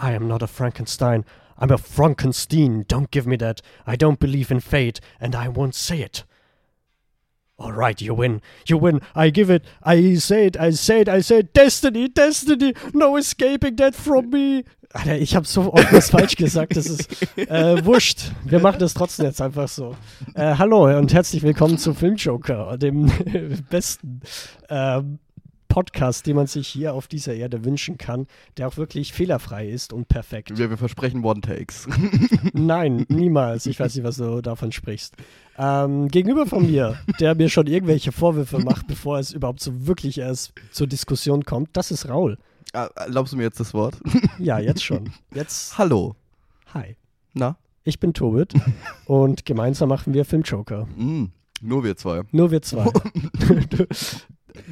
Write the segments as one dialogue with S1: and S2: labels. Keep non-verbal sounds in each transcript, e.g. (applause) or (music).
S1: I am not a Frankenstein. I'm a Frankenstein. Don't give me that. I don't believe in fate, and I won't say it. All right, you win. You win. I give it. I say it. I say it. I say it. Destiny, Destiny. No escaping that from me. Alter, ich habe so oft was falsch gesagt. Das ist äh, wurscht. Wir machen das trotzdem jetzt einfach so. Äh, hallo und herzlich willkommen zu Filmjoker, dem (laughs) besten ähm, Podcast, den man sich hier auf dieser Erde wünschen kann, der auch wirklich fehlerfrei ist und perfekt.
S2: Wir, wir versprechen One-Takes. (laughs)
S1: Nein, niemals. Ich weiß nicht, was du davon sprichst. Ähm, gegenüber von mir, der mir schon irgendwelche Vorwürfe macht, bevor es überhaupt so wirklich erst zur Diskussion kommt, das ist Raul.
S2: Ah, Erlaubst du mir jetzt das Wort? (laughs)
S1: Ja, jetzt schon. Jetzt. (laughs)
S2: Hallo.
S1: Hi.
S2: Na?
S1: Ich bin Tobit und gemeinsam machen wir Filmjoker.
S2: Mm, nur wir zwei.
S1: Nur wir zwei.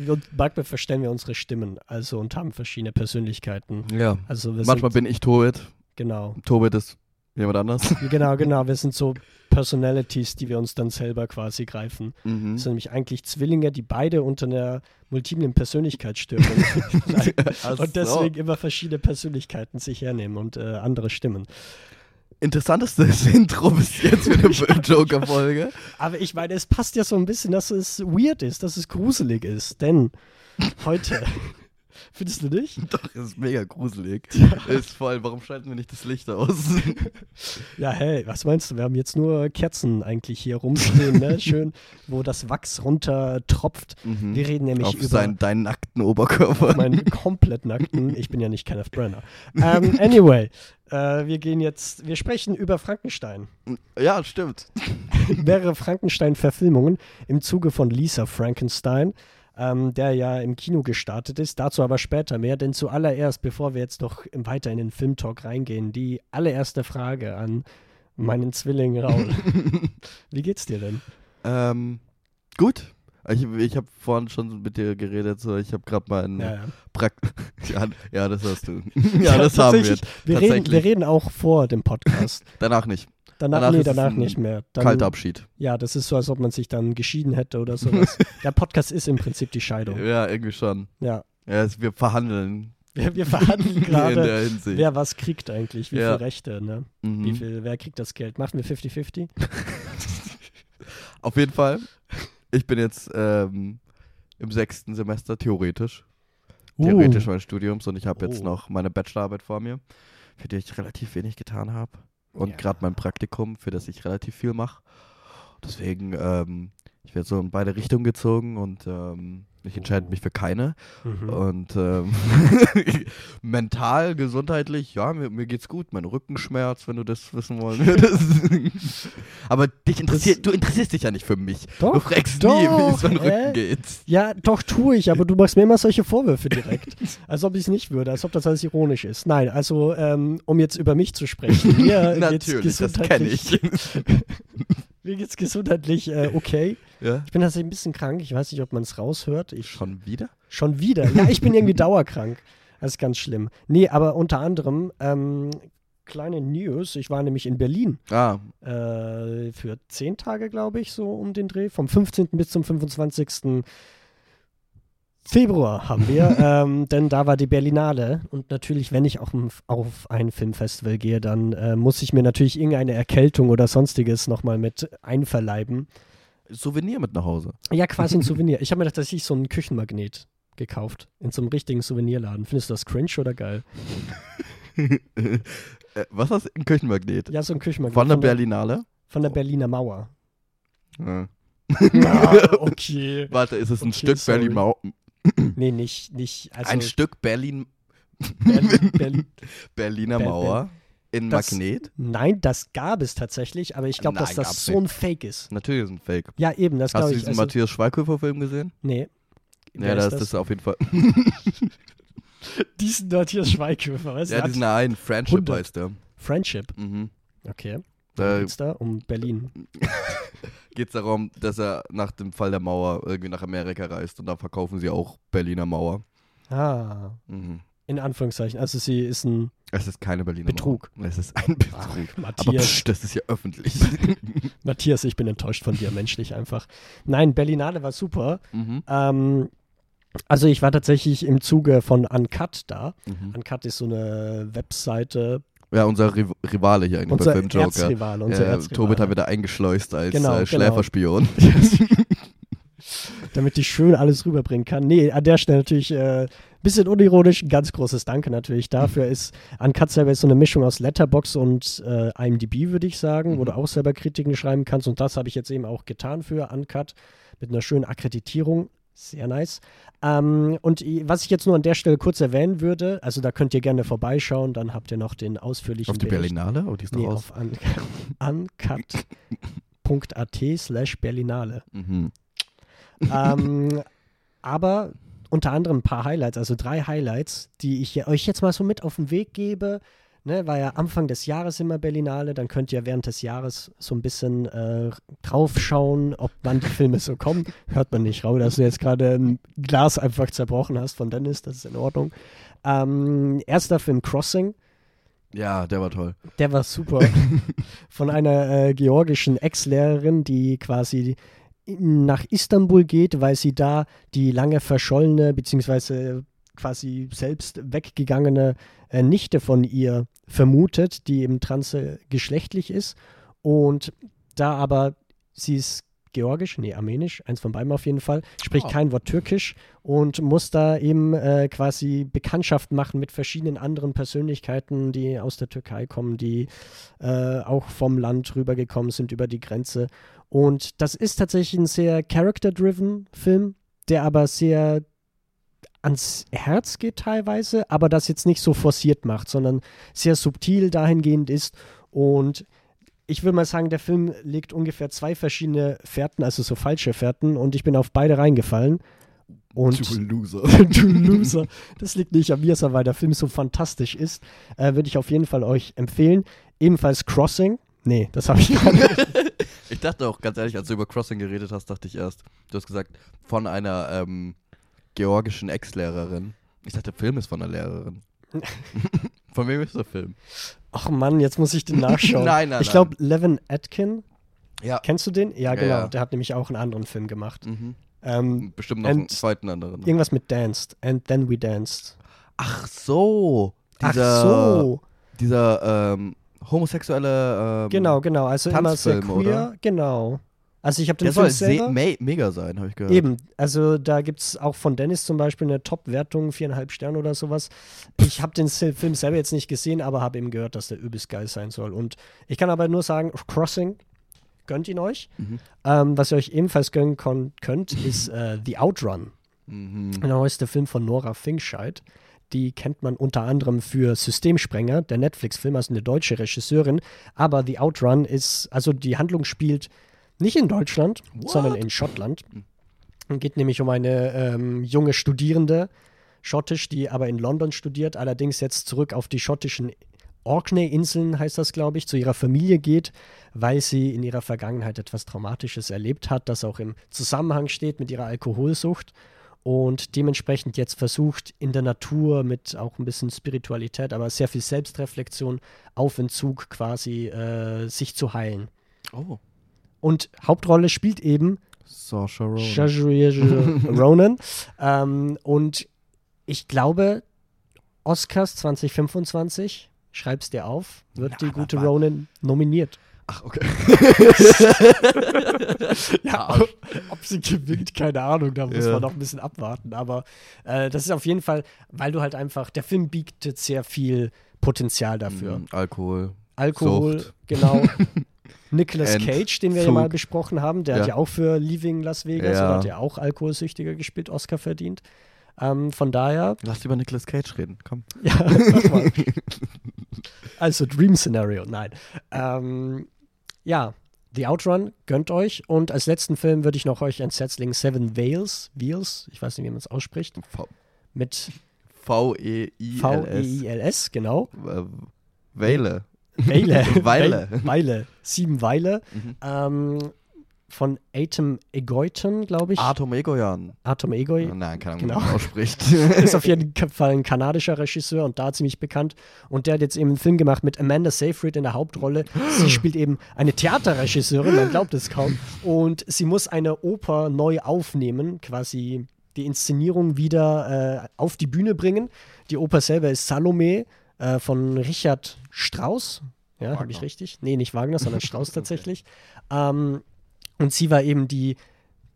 S1: Und manchmal verstellen wir unsere Stimmen, also und haben verschiedene Persönlichkeiten.
S2: Ja.
S1: Also
S2: Manchmal
S1: sind,
S2: bin ich Tobit.
S1: genau,
S2: Tobit ist jemand anders.
S1: genau, genau. Wir sind so Personalities, die wir uns dann selber quasi greifen.
S2: Mhm.
S1: Das sind nämlich eigentlich Zwillinge, die beide unter einer multiplen Persönlichkeitsstörung (laughs) (laughs) und deswegen immer verschiedene Persönlichkeiten sich hernehmen und äh, andere Stimmen.
S2: Interessantestes (laughs) Intro bis jetzt für eine (laughs) Joker-Folge.
S1: Aber ich meine, es passt ja so ein bisschen, dass es weird ist, dass es gruselig ist, denn heute, (laughs) findest du nicht? (laughs)
S2: Doch, ist mega gruselig. (laughs) Ist voll, warum schalten wir nicht das Licht aus? (laughs)
S1: Ja, hey, was meinst du? Wir haben jetzt nur Kerzen eigentlich hier rumstehen, ne? Schön, wo das Wachs runter tropft.
S2: Mhm.
S1: Wir reden nämlich
S2: Auf
S1: über
S2: seinen, deinen nackten Oberkörper.
S1: meinen komplett nackten. Ich bin ja nicht Kenneth Brenner. Ähm, anyway, äh, wir gehen jetzt, wir sprechen über Frankenstein.
S2: Ja, stimmt.
S1: Mehrere Frankenstein-Verfilmungen im Zuge von Lisa Frankenstein, ähm, der ja im Kino gestartet ist. Dazu aber später mehr, denn zuallererst, bevor wir jetzt noch im- weiter in den Filmtalk reingehen, die allererste Frage an meinen Zwilling Raul. (laughs) Wie geht's dir denn?
S2: Ähm, gut. Ich, ich habe vorhin schon mit dir geredet, so ich habe gerade mal einen
S1: Ja, ja.
S2: Prakt (laughs) ja, ja, das hast du. (laughs) ja, das haben wir.
S1: Wir reden, wir reden auch vor dem Podcast.
S2: Danach nicht.
S1: Danach,
S2: Danach
S1: nee, danach nicht mehr. Dann,
S2: Kalter Abschied.
S1: Ja, das ist so, als ob man sich dann geschieden hätte oder sowas. (laughs) Der Podcast ist im Prinzip die Scheidung.
S2: Ja, irgendwie schon.
S1: Ja.
S2: Ja, wir verhandeln
S1: Wir, wir verhandeln (laughs)
S2: in
S1: gerade,
S2: der Hinsicht.
S1: wer was kriegt eigentlich, wie
S2: Ja.
S1: viele Rechte, ne?
S2: Mhm.
S1: Wie viel, wer kriegt das Geld? Machen wir 50-50? (laughs)
S2: Auf jeden Fall. Ich bin jetzt ähm, im sechsten Semester, theoretisch. Theoretisch meines Studiums und ich habe jetzt
S1: Oh.
S2: noch meine Bachelorarbeit vor mir, für die ich relativ wenig getan habe. Und
S1: Ja.
S2: gerade mein Praktikum, für das ich relativ viel mache. Deswegen, ähm, ich werde so in beide Richtungen gezogen und ähm, ich entscheide mich für keine.
S1: Mhm.
S2: Und ähm, (laughs) mental, gesundheitlich, ja, mir, mir geht's gut. Mein Rückenschmerz, wenn du das wissen wollen würdest. (laughs) Aber dich interessiert, du interessierst dich ja nicht für mich. du
S1: Doch,
S2: fragst nie, wie es
S1: doch,
S2: meinem? Rücken geht.
S1: Ja, doch, tue ich, aber du machst mir immer solche Vorwürfe direkt. (laughs) als ob ich es nicht würde, als ob das alles ironisch ist. Nein, also, ähm, um jetzt über mich zu sprechen. Mir
S2: Natürlich, das kenne ich.
S1: Mir geht's gesundheitlich äh, okay. (laughs)
S2: ja?
S1: Ich bin tatsächlich ein bisschen krank. Ich weiß nicht, ob man es raushört. Ich,
S2: Schon wieder?
S1: Schon wieder. Ja, ich bin irgendwie (laughs) dauerkrank. Das ist ganz schlimm. Nee, aber unter anderem, ähm, kleine News. Ich war nämlich in Berlin
S2: Ah,
S1: äh, für zehn Tage, glaube ich, so um den Dreh. Vom 15. bis zum 25. Februar haben wir, (laughs) ähm, denn da war die Berlinale. Und natürlich, wenn ich auch auf ein Filmfestival gehe, dann äh, muss ich mir natürlich irgendeine Erkältung oder sonstiges nochmal mit einverleiben.
S2: Souvenir mit nach Hause.
S1: Ja, quasi ein (laughs) Souvenir. Ich habe mir gedacht, dass ich so einen Küchenmagnet gekauft. In so einem richtigen Souvenirladen. Findest du das cringe oder geil? (laughs)
S2: äh, was hast du? Ein Küchenmagnet?
S1: Ja, so ein Küchenmagnet.
S2: Von der Berlinale?
S1: Von der Berliner Mauer.
S2: Ja.
S1: Ja, okay.
S2: Warte, ist es ein
S1: Okay,
S2: Stück
S1: sorry.
S2: Berlin Mau
S1: Nee, nicht, nicht. Also
S2: Ein Stück Berlin
S1: Berlin, (laughs) Berlin.
S2: Berliner
S1: Ber-
S2: Mauer in
S1: Das-
S2: Magnet?
S1: Nein, das gab es tatsächlich, aber ich glaube, dass das so ein Fake ist.
S2: Natürlich ist ein Fake.
S1: Ja, eben, das
S2: Hast
S1: glaube
S2: du
S1: ich.
S2: diesen
S1: Also,
S2: Matthias Schweighöfer-Film gesehen?
S1: nee.
S2: Ja,
S1: Wer
S2: da
S1: ist
S2: ist das auf jeden Fall. (laughs) (laughs)
S1: Diesen Matthias Schweighöfer, weißt
S2: ja,
S1: du?
S2: diesen einen, Friendship
S1: 100.
S2: heißt der.
S1: Friendship.
S2: Mhm.
S1: Okay.
S2: Da
S1: Worum geht's da? Um Berlin. (laughs)
S2: geht es darum, dass er nach dem Fall der Mauer irgendwie nach Amerika reist und da verkaufen sie auch Berliner Mauer.
S1: Ah,
S2: Mhm.
S1: in Anführungszeichen. Also sie ist ein
S2: Es ist keine Berliner
S1: Betrug.
S2: Mauer. Es ist ein Betrug.
S1: Ach,
S2: Aber
S1: Matthias.
S2: psch, das ist ja öffentlich. (laughs)
S1: Matthias, ich bin enttäuscht von dir, menschlich einfach. Nein, Berlinale war super.
S2: mhm.
S1: Ähm, Also ich war tatsächlich im Zuge von Uncut da.
S2: Mhm.
S1: Uncut ist so eine Webseite.
S2: Ja, unser Riv Rivale hier eigentlich
S1: Unser
S2: bei Film Joker.
S1: Erzrivale, unser
S2: Äh,
S1: Erzrivale.
S2: Tobit hat wieder eingeschleust als
S1: Genau,
S2: äh,
S1: genau.
S2: Schläferspion. (laughs)
S1: damit ich schön alles rüberbringen kann. Nee, an der Stelle natürlich äh, bisschen unironisch, ein ganz großes Danke natürlich dafür. Ist Uncut selber ist so eine Mischung aus Letterbox und äh, IMDb, würde ich sagen, wo
S2: Mhm.
S1: du auch selber Kritiken schreiben kannst. Und das habe ich jetzt eben auch getan für Uncut mit einer schönen Akkreditierung. Sehr nice. Ähm, und was ich jetzt nur an der Stelle kurz erwähnen würde, also da könnt ihr gerne vorbeischauen, dann habt ihr noch den ausführlichen
S2: Auf die
S1: Bericht.
S2: Berlinale? Oh, die ist
S1: Nee, auf un (laughs) uncut.at slash Berlinale.
S2: Mhm.
S1: ähm, (laughs) aber unter anderem ein paar Highlights, also drei Highlights, die ich euch jetzt mal so mit auf den Weg gebe. Ne, war ja Anfang des Jahres immer Berlinale, dann könnt ihr während des Jahres so ein bisschen äh, draufschauen, ob wann die Filme so kommen. (laughs) Hört man nicht, Raul, dass du jetzt gerade ein Glas einfach zerbrochen hast von Dennis, das ist in Ordnung. Ähm, erster Film Crossing,
S2: Ja, der war toll.
S1: der war super. (laughs) Von einer äh, georgischen Ex-Lehrerin, die quasi nach Istanbul geht, weil sie da die lange verschollene, beziehungsweise quasi selbst weggegangene äh, Nichte von ihr vermutet, die eben transgeschlechtlich ist. Und da aber sie ist georgisch, nee, armenisch, eins von beiden auf jeden Fall, spricht
S2: Oh.
S1: kein Wort türkisch und muss da eben äh, quasi Bekanntschaft machen mit verschiedenen anderen Persönlichkeiten, die aus der Türkei kommen, die äh, auch vom Land rübergekommen sind über die Grenze. Und das ist tatsächlich ein sehr character-driven Film, der aber sehr ans Herz geht teilweise, aber das jetzt nicht so forciert macht, sondern sehr subtil dahingehend ist. Und ich würde mal sagen, der Film legt ungefähr zwei verschiedene Fährten, also so falsche Fährten, und ich bin auf beide reingefallen. Und
S2: Du Loser. (laughs)
S1: du Loser. Das liegt nicht an mir, sondern weil der Film so fantastisch ist. Äh, Würde ich auf jeden Fall euch empfehlen. Ebenfalls Crossing. Nee, das habe ich gar nicht. (laughs)
S2: Ich dachte auch, ganz ehrlich, als du über Crossing geredet hast, dachte ich erst, du hast gesagt, von einer ähm, georgischen Ex-Lehrerin. Ich dachte, der Film ist von einer Lehrerin. (laughs) von wem ist der Film?
S1: Ach Mann, jetzt muss ich den nachschauen. (laughs)
S2: Nein, nein,
S1: Ich glaube, Levin Atkin.
S2: Ja.
S1: Kennst du den? Ja,
S2: Ja,
S1: genau.
S2: ja.
S1: Der hat nämlich auch einen anderen Film gemacht.
S2: Mhm.
S1: Ähm,
S2: Bestimmt noch einen zweiten anderen.
S1: irgendwas mit Danced. And Then We Danced.
S2: Ach so. Dieser,
S1: Ach so.
S2: Dieser ähm, homosexuelle. Ähm,
S1: Genau, genau. Also immer sehr
S2: Tanzfilm,
S1: queer.
S2: oder?
S1: Genau. Also ich habe den
S2: Der
S1: Film
S2: soll me mega sein, habe ich gehört.
S1: Eben, also da gibt es auch von Dennis zum Beispiel eine Top-Wertung, viereinhalb Sterne oder sowas. Ich habe den Film selber jetzt nicht gesehen, aber habe eben gehört, dass der übelst geil sein soll. Und ich kann aber nur sagen, Crossing, gönnt ihn euch.
S2: Mhm.
S1: Ähm, was ihr euch ebenfalls gönnen könnt, ist äh, The Outrun.
S2: Mhm.
S1: Der neueste Film von Nora Finkscheid. Die kennt man unter anderem für Systemsprenger, der Netflix-Film, also eine deutsche Regisseurin. Aber The Outrun ist, also die Handlung spielt nicht in Deutschland,
S2: What?
S1: sondern in Schottland. Es geht nämlich um eine ähm, junge Studierende, schottisch, die aber in London studiert, allerdings jetzt zurück auf die schottischen Orkney-Inseln, heißt das, glaube ich, zu ihrer Familie geht, weil sie in ihrer Vergangenheit etwas Traumatisches erlebt hat, das auch im Zusammenhang steht mit ihrer Alkoholsucht und dementsprechend jetzt versucht, in der Natur mit auch ein bisschen Spiritualität, aber sehr viel Selbstreflexion auf Entzug quasi äh, sich zu heilen.
S2: Oh.
S1: Und Hauptrolle spielt eben
S2: Saoirse Ronan. (laughs)
S1: Ronan. ähm, und ich glaube, Oscars 2025, schreib's dir auf, wird
S2: Ja,
S1: die gute
S2: wa-
S1: Ronan nominiert.
S2: Ach, okay. (laughs)
S1: Ja, ob, ob sie gewinnt, keine Ahnung, da muss
S2: Ja.
S1: man noch ein bisschen abwarten. Aber äh, das ist auf jeden Fall, weil du halt einfach, der Film bietet sehr viel Potenzial dafür.
S2: Mhm, Alkohol.
S1: Alkohol,
S2: Sucht.
S1: genau. (laughs) Nicolas
S2: Entzug.
S1: Cage, den wir ja mal besprochen haben, der hat
S2: Ja.
S1: ja auch für Leaving Las Vegas,
S2: Ja.
S1: oder hat ja auch Alkoholsüchtiger gespielt, Oscar verdient. Ähm, von daher,
S2: Lass über Nicolas Cage reden, komm. (laughs)
S1: ja, mal. also Dream Scenario, nein. Ähm, ja, The Outrun, gönnt euch. Und als letzten Film würde ich noch euch ans Herz legen Seven Veils, Veils, ich weiß nicht, wie man es ausspricht,
S2: V-
S1: mit
S2: V-E-I-L-S.
S1: V-E-I-L-S, genau.
S2: Äh, Weile.
S1: Weile. (laughs)
S2: Weile.
S1: Weile. Sieben Weile.
S2: Mhm.
S1: Ähm, von Atom Egoiton, glaube ich.
S2: Atom Egoyan.
S1: Atom Egoi.
S2: Nein, keine Ahnung,
S1: Genau.
S2: wie man ausspricht. (laughs)
S1: ist auf jeden Fall ein kanadischer Regisseur und da ziemlich bekannt. Und der hat jetzt eben einen Film gemacht mit Amanda Seyfried in der Hauptrolle. Sie (gasps) spielt eben eine Theaterregisseurin, man glaubt es kaum. Und sie muss eine Oper neu aufnehmen, quasi die Inszenierung wieder äh, auf die Bühne bringen. Die Oper selber ist Salome äh, von Richard Strauss. Ja, habe ich richtig? Nee, nicht Wagner, sondern Strauss (laughs) tatsächlich. Ähm, und sie war eben die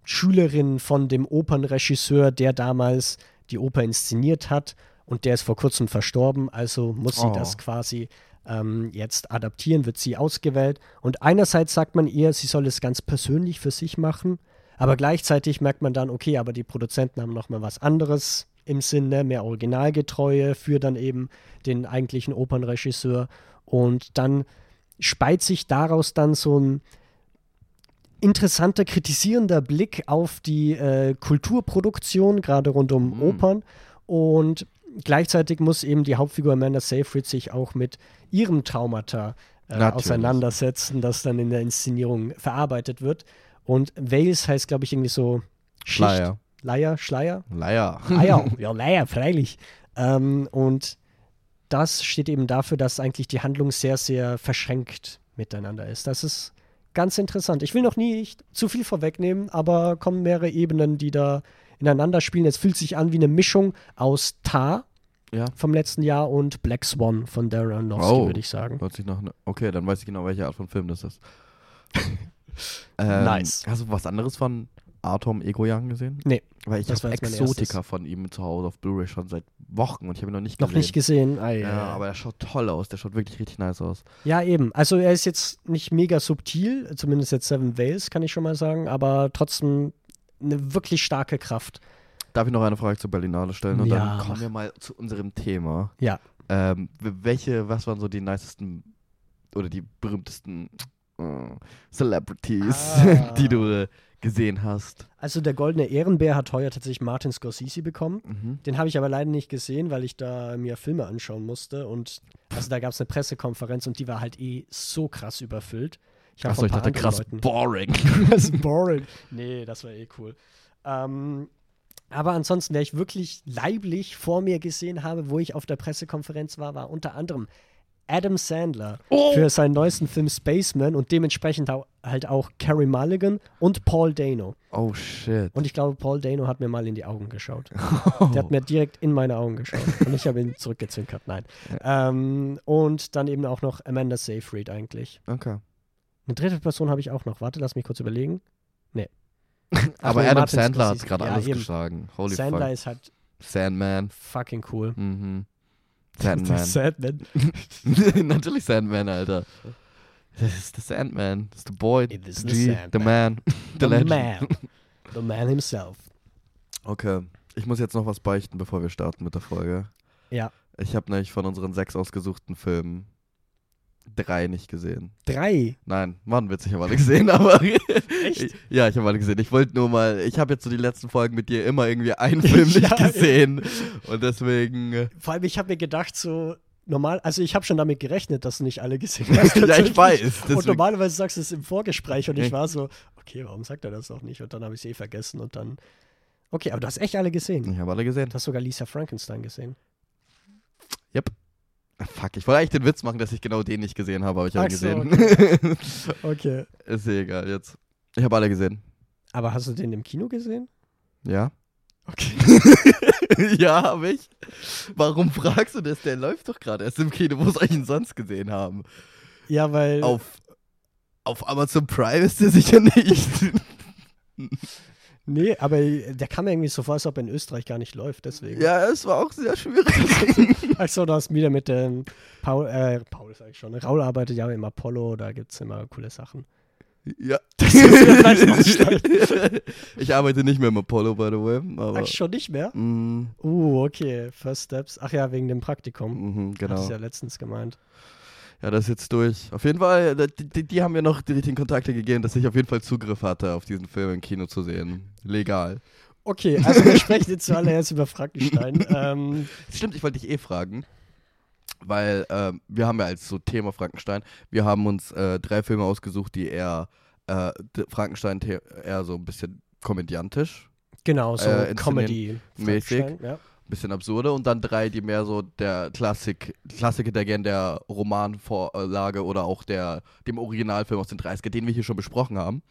S1: Schülerin von dem Opernregisseur, der damals die Oper inszeniert hat. Und der ist vor kurzem verstorben, also muss sie
S2: Oh.
S1: das quasi ähm, jetzt adaptieren, wird sie ausgewählt. Und einerseits sagt man ihr, sie soll es ganz persönlich für sich machen, aber gleichzeitig merkt man dann, okay, aber die Produzenten haben nochmal was anderes im Sinne, mehr Originalgetreue für dann eben den eigentlichen Opernregisseur. Und dann speit sich daraus dann so ein interessanter, kritisierender Blick auf die äh, Kulturproduktion, gerade rund um
S2: Mhm.
S1: Opern. Und gleichzeitig muss eben die Hauptfigur Amanda Seyfried sich auch mit ihrem Traumata äh, auseinandersetzen, das dann in der Inszenierung verarbeitet wird. Und Wales heißt, glaube ich, irgendwie so Schicht.
S2: Schleier.
S1: Leier, Schleier?
S2: Leier.
S1: Ah ja, (laughs) ja, Leier, freilich. Ähm, und das steht eben dafür, dass eigentlich die Handlung sehr, sehr verschränkt miteinander ist. Das ist ganz interessant. Ich will noch nie nicht zu viel vorwegnehmen, aber kommen mehrere Ebenen, die da ineinander spielen. Es fühlt sich an wie eine Mischung aus Tar
S2: Ja.
S1: vom letzten Jahr und Black Swan von Darren Aronofsky,
S2: Oh.
S1: würde ich sagen.
S2: Ne okay, dann weiß ich genau, welche Art von Film das ist. (laughs) ähm,
S1: Nice.
S2: Hast du was anderes von Atom Ego Young gesehen?
S1: Nee,
S2: Weil ich habe Exotika von ihm zu Hause auf Blu-ray schon seit Wochen und ich habe ihn noch nicht
S1: Noch
S2: gesehen.
S1: nicht gesehen. Ah, ja,
S2: Ja, aber er schaut toll aus. Der schaut wirklich richtig nice aus.
S1: Ja, eben. Also er ist jetzt nicht mega subtil, zumindest jetzt Seven Veils, kann ich schon mal sagen, aber trotzdem eine wirklich starke Kraft.
S2: Darf ich noch eine Frage zur Berlinale stellen? Und
S1: Ja,
S2: dann kommen wir mal zu unserem Thema.
S1: Ja.
S2: Ähm, welche, was waren so die nicesten oder die berühmtesten äh, Celebrities,
S1: Ah. (laughs)
S2: die du äh, gesehen hast?
S1: Also der Goldene Ehrenbär hat heuer tatsächlich Martin Scorsese bekommen.
S2: Mhm.
S1: Den habe ich aber leider nicht gesehen, weil ich da mir Filme anschauen musste. Und also da gab es eine Pressekonferenz und die war halt eh so krass überfüllt. Ich
S2: Achso, ich dachte krass
S1: Leuten-
S2: boring. (laughs)
S1: das ist boring. (laughs) Nee, das war eh cool. Ähm, aber ansonsten, wer ich wirklich leiblich vor mir gesehen habe, wo ich auf der Pressekonferenz war, war unter anderem Adam Sandler
S2: Oh.
S1: für seinen neuesten Film Spaceman und dementsprechend halt auch Carrie Mulligan und Paul Dano.
S2: Oh shit.
S1: Und ich glaube, Paul Dano hat mir mal in die Augen geschaut. (laughs) Der hat mir direkt in meine Augen geschaut. Und ich habe ihn (laughs) zurückgezwinkert. Nein. Ähm, und dann eben auch noch Amanda Seyfried eigentlich.
S2: Okay.
S1: Eine dritte Person habe ich auch noch. Warte, lass mich kurz überlegen. Nee. (laughs)
S2: Aber Adam
S1: Martin
S2: Sandler hat gerade
S1: Ja,
S2: alles
S1: eben.
S2: geschlagen. Holy
S1: Sandler
S2: fuck.
S1: ist halt
S2: Sandman.
S1: fucking cool.
S2: Mhm. Sandman.
S1: Sandman. (laughs)
S2: Natürlich Sandman, Alter. Das ist der Sandman. Das ist der Boy.
S1: It is
S2: the G, the man. (laughs) The,
S1: The
S2: legend.
S1: man. The man himself.
S2: Okay. Ich muss jetzt noch was beichten, bevor wir starten mit der Folge.
S1: Ja.
S2: Ich habe nämlich von unseren sechs ausgesuchten Filmen drei nicht gesehen.
S1: Drei.
S2: Nein, Mann, wird ich habe alle gesehen, (laughs) aber.
S1: Echt?
S2: Ja, ich habe alle gesehen. Ich wollte nur mal, ich habe jetzt so die letzten Folgen mit dir immer irgendwie einen (laughs) Film nicht
S1: Ja,
S2: gesehen. Und deswegen. äh,
S1: Vor allem, ich habe mir gedacht, so normal, also ich habe schon damit gerechnet, dass du nicht alle gesehen (laughs) hast.
S2: ja, ich weiß.
S1: Und
S2: Deswegen,
S1: normalerweise sagst du es im Vorgespräch und ich war so, okay, warum sagt er das noch nicht? Und dann habe ich es eh vergessen und dann. Okay, aber du hast echt alle gesehen.
S2: ich habe alle gesehen.
S1: Du hast sogar Lisa Frankenstein gesehen.
S2: Ah, Fuck, ich wollte eigentlich den Witz machen, dass ich genau den nicht gesehen habe, aber ich habe ihn
S1: Ach so,
S2: gesehen.
S1: Okay. (laughs)
S2: ist eh egal jetzt. Ich habe alle gesehen.
S1: Aber hast du den im Kino gesehen?
S2: Ja?
S1: Okay. (laughs)
S2: ja, habe ich. Warum fragst du das? Der läuft doch gerade erst im Kino. Wo soll ich ihn sonst gesehen haben?
S1: Ja, weil.
S2: Auf, auf Amazon Prime ist der sicher nicht. (laughs)
S1: Nee, aber der kam irgendwie so vor, als ob er in Österreich gar nicht läuft, deswegen.
S2: ja, es war auch sehr schwierig.
S1: Achso, du hast wieder mit dem Paul, äh, Paul sag ich schon, Raul arbeitet ja im Apollo, da gibt es immer coole Sachen.
S2: ja.
S1: Das ist (laughs)
S2: ich arbeite nicht mehr im Apollo, by the way. Aber,
S1: Ach, schon nicht mehr?
S2: Mm,
S1: Uh, okay, First Steps. Ach ja, wegen dem Praktikum.
S2: mhm, genau.
S1: ja letztens gemeint.
S2: Ja, das ist jetzt durch. Auf jeden Fall, äh, die, die, haben mir noch die richtigen Kontakte gegeben, dass ich auf jeden Fall Zugriff hatte, auf diesen Film im Kino zu sehen. Legal.
S1: Okay, also wir sprechen jetzt zuallererst über Frankenstein. (laughs) ähm,
S2: Stimmt, ich wollte dich eh fragen, weil ähm, wir haben ja als so Thema Frankenstein, wir haben uns äh, drei Filme ausgesucht, die eher äh, Frankenstein eher so ein bisschen komödiantisch,
S1: genau, so
S2: Äh, inszenieren-
S1: Comedy.
S2: mäßig.
S1: Frankenstein, Ja.
S2: Ein bisschen absurde und dann drei, die mehr so der Klassik, Klassiker, der gern der Romanvorlage oder auch der, dem Originalfilm aus den 30er, den wir hier schon besprochen haben.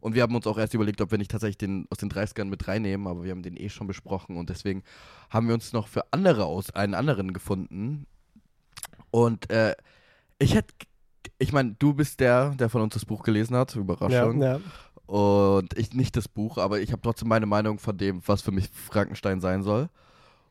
S2: Und wir haben uns auch erst überlegt, ob wir nicht tatsächlich den aus den 30ern mit reinnehmen, aber wir haben den eh schon besprochen und deswegen haben wir uns noch für andere aus, einen anderen gefunden. Und äh, ich hätte, ich meine, du bist der, der von uns das Buch gelesen hat, Überraschung.
S1: Ja, ja.
S2: Und ich nicht das Buch, aber ich habe trotzdem meine Meinung von dem, was für mich Frankenstein sein soll.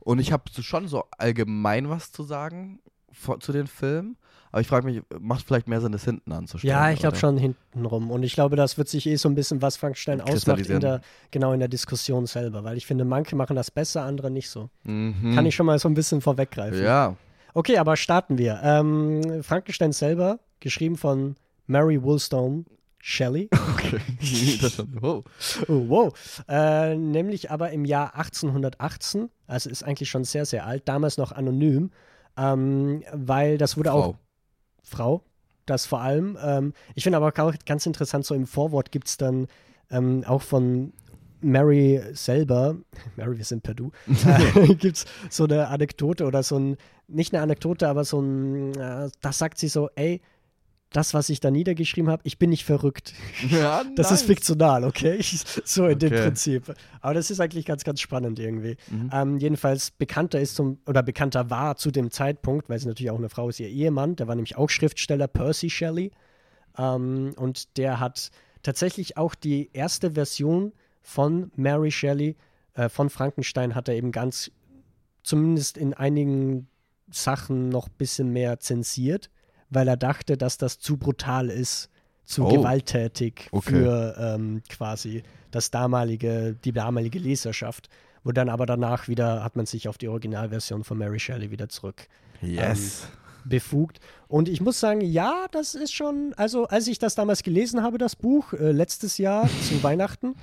S2: Und ich habe schon so allgemein was zu sagen vor, zu den Filmen. Aber ich frage mich, macht vielleicht mehr Sinn, das hinten anzustellen?
S1: Ja, ich glaube schon hinten rum. Und ich glaube, das wird sich eh so ein bisschen, was Frankenstein ausmacht, in der, genau in der Diskussion selber. Weil ich finde, manche machen das besser, andere nicht so.
S2: Mhm.
S1: Kann ich schon mal so ein bisschen vorweggreifen.
S2: Ja.
S1: Okay, aber starten wir. Ähm, Frankenstein selber, geschrieben von Mary Wollstone Shelley. (laughs)
S2: Okay. (laughs) wow.
S1: Oh, wow. Äh, nämlich aber im Jahr 1818, also ist eigentlich schon sehr, sehr alt, damals noch anonym, ähm, weil das wurde auch
S2: Frau.
S1: Frau, das vor allem. Ähm, ich finde aber auch ganz interessant, so im Vorwort gibt es dann ähm, auch von Mary selber, (laughs) Mary, wir sind per Du, äh, gibt es so eine Anekdote oder so ein, nicht eine Anekdote, aber so ein, äh, da sagt sie so, ey, das, was ich da niedergeschrieben habe, ich bin nicht verrückt.
S2: Ja, (laughs)
S1: Das ist
S2: nice.
S1: fiktional, okay? (laughs) So in dem
S2: Okay.
S1: Prinzip. Aber das ist eigentlich ganz, ganz spannend irgendwie.
S2: Mhm.
S1: Ähm, jedenfalls bekannter ist zum, oder bekannter war zu dem Zeitpunkt, weil sie natürlich auch eine Frau ist, ihr Ehemann, der war nämlich auch Schriftsteller, Percy Shelley. Ähm, und der hat tatsächlich auch die erste Version von Mary Shelley, äh, von Frankenstein, hat er eben ganz, zumindest in einigen Sachen noch ein bisschen mehr zensiert, weil er dachte, dass das zu brutal ist, zu
S2: Oh.
S1: gewalttätig
S2: Okay.
S1: für ähm, quasi das damalige, die damalige Leserschaft. Wo dann aber danach wieder hat man sich auf die Originalversion von Mary Shelley wieder zurück
S2: Yes.
S1: befugt. Und ich muss sagen, ja, das ist schon, also als ich das damals gelesen habe, das Buch, äh, letztes Jahr (laughs) zu Weihnachten,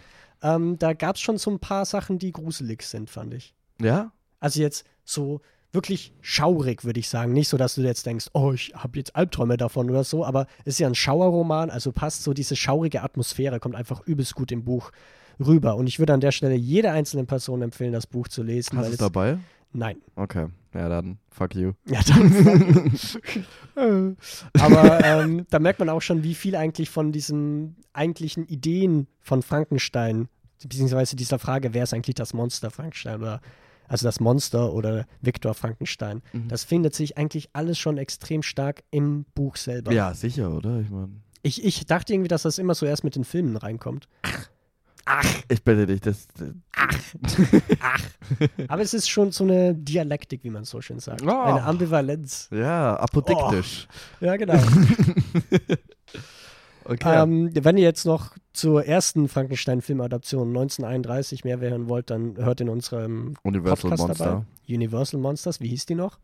S1: ähm, da gab es schon so ein paar Sachen, die gruselig sind, fand ich.
S2: ja?
S1: Also jetzt so wirklich schaurig, würde ich sagen. Nicht so, dass du jetzt denkst, oh, ich habe jetzt Albträume davon oder so, aber es ist ja ein Schauerroman, also passt so diese schaurige Atmosphäre, kommt einfach übelst gut im Buch rüber. Und ich würde an der Stelle jeder einzelnen Person empfehlen, das Buch zu lesen.
S2: Hast du es dabei?
S1: Nein.
S2: Okay. Ja, dann fuck you.
S1: Ja, dann. (laughs) Aber ähm, da merkt man auch schon, wie viel eigentlich von diesen eigentlichen Ideen von Frankenstein, beziehungsweise dieser Frage, wer ist eigentlich das Monster Frankenstein oder also das Monster oder Viktor Frankenstein,
S2: Mhm.
S1: das findet sich eigentlich alles schon extrem stark im Buch selber.
S2: Ja, sicher, oder? Ich meine.
S1: Ich, ich dachte irgendwie, dass das immer so erst mit den Filmen reinkommt.
S2: Ich bitte dich, das. das
S1: Aber es ist schon so eine Dialektik, wie man so schön sagt.
S2: Oh.
S1: Eine Ambivalenz.
S2: ja, apodiktisch.
S1: Ja, genau. (laughs)
S2: Okay.
S1: Ähm, wenn ihr jetzt noch zur ersten Frankenstein-Filmadaption 1931 mehr hören wollt, dann hört in unserem
S2: Universal
S1: Podcast
S2: Monster.
S1: dabei. Universal Monsters, wie hieß die noch?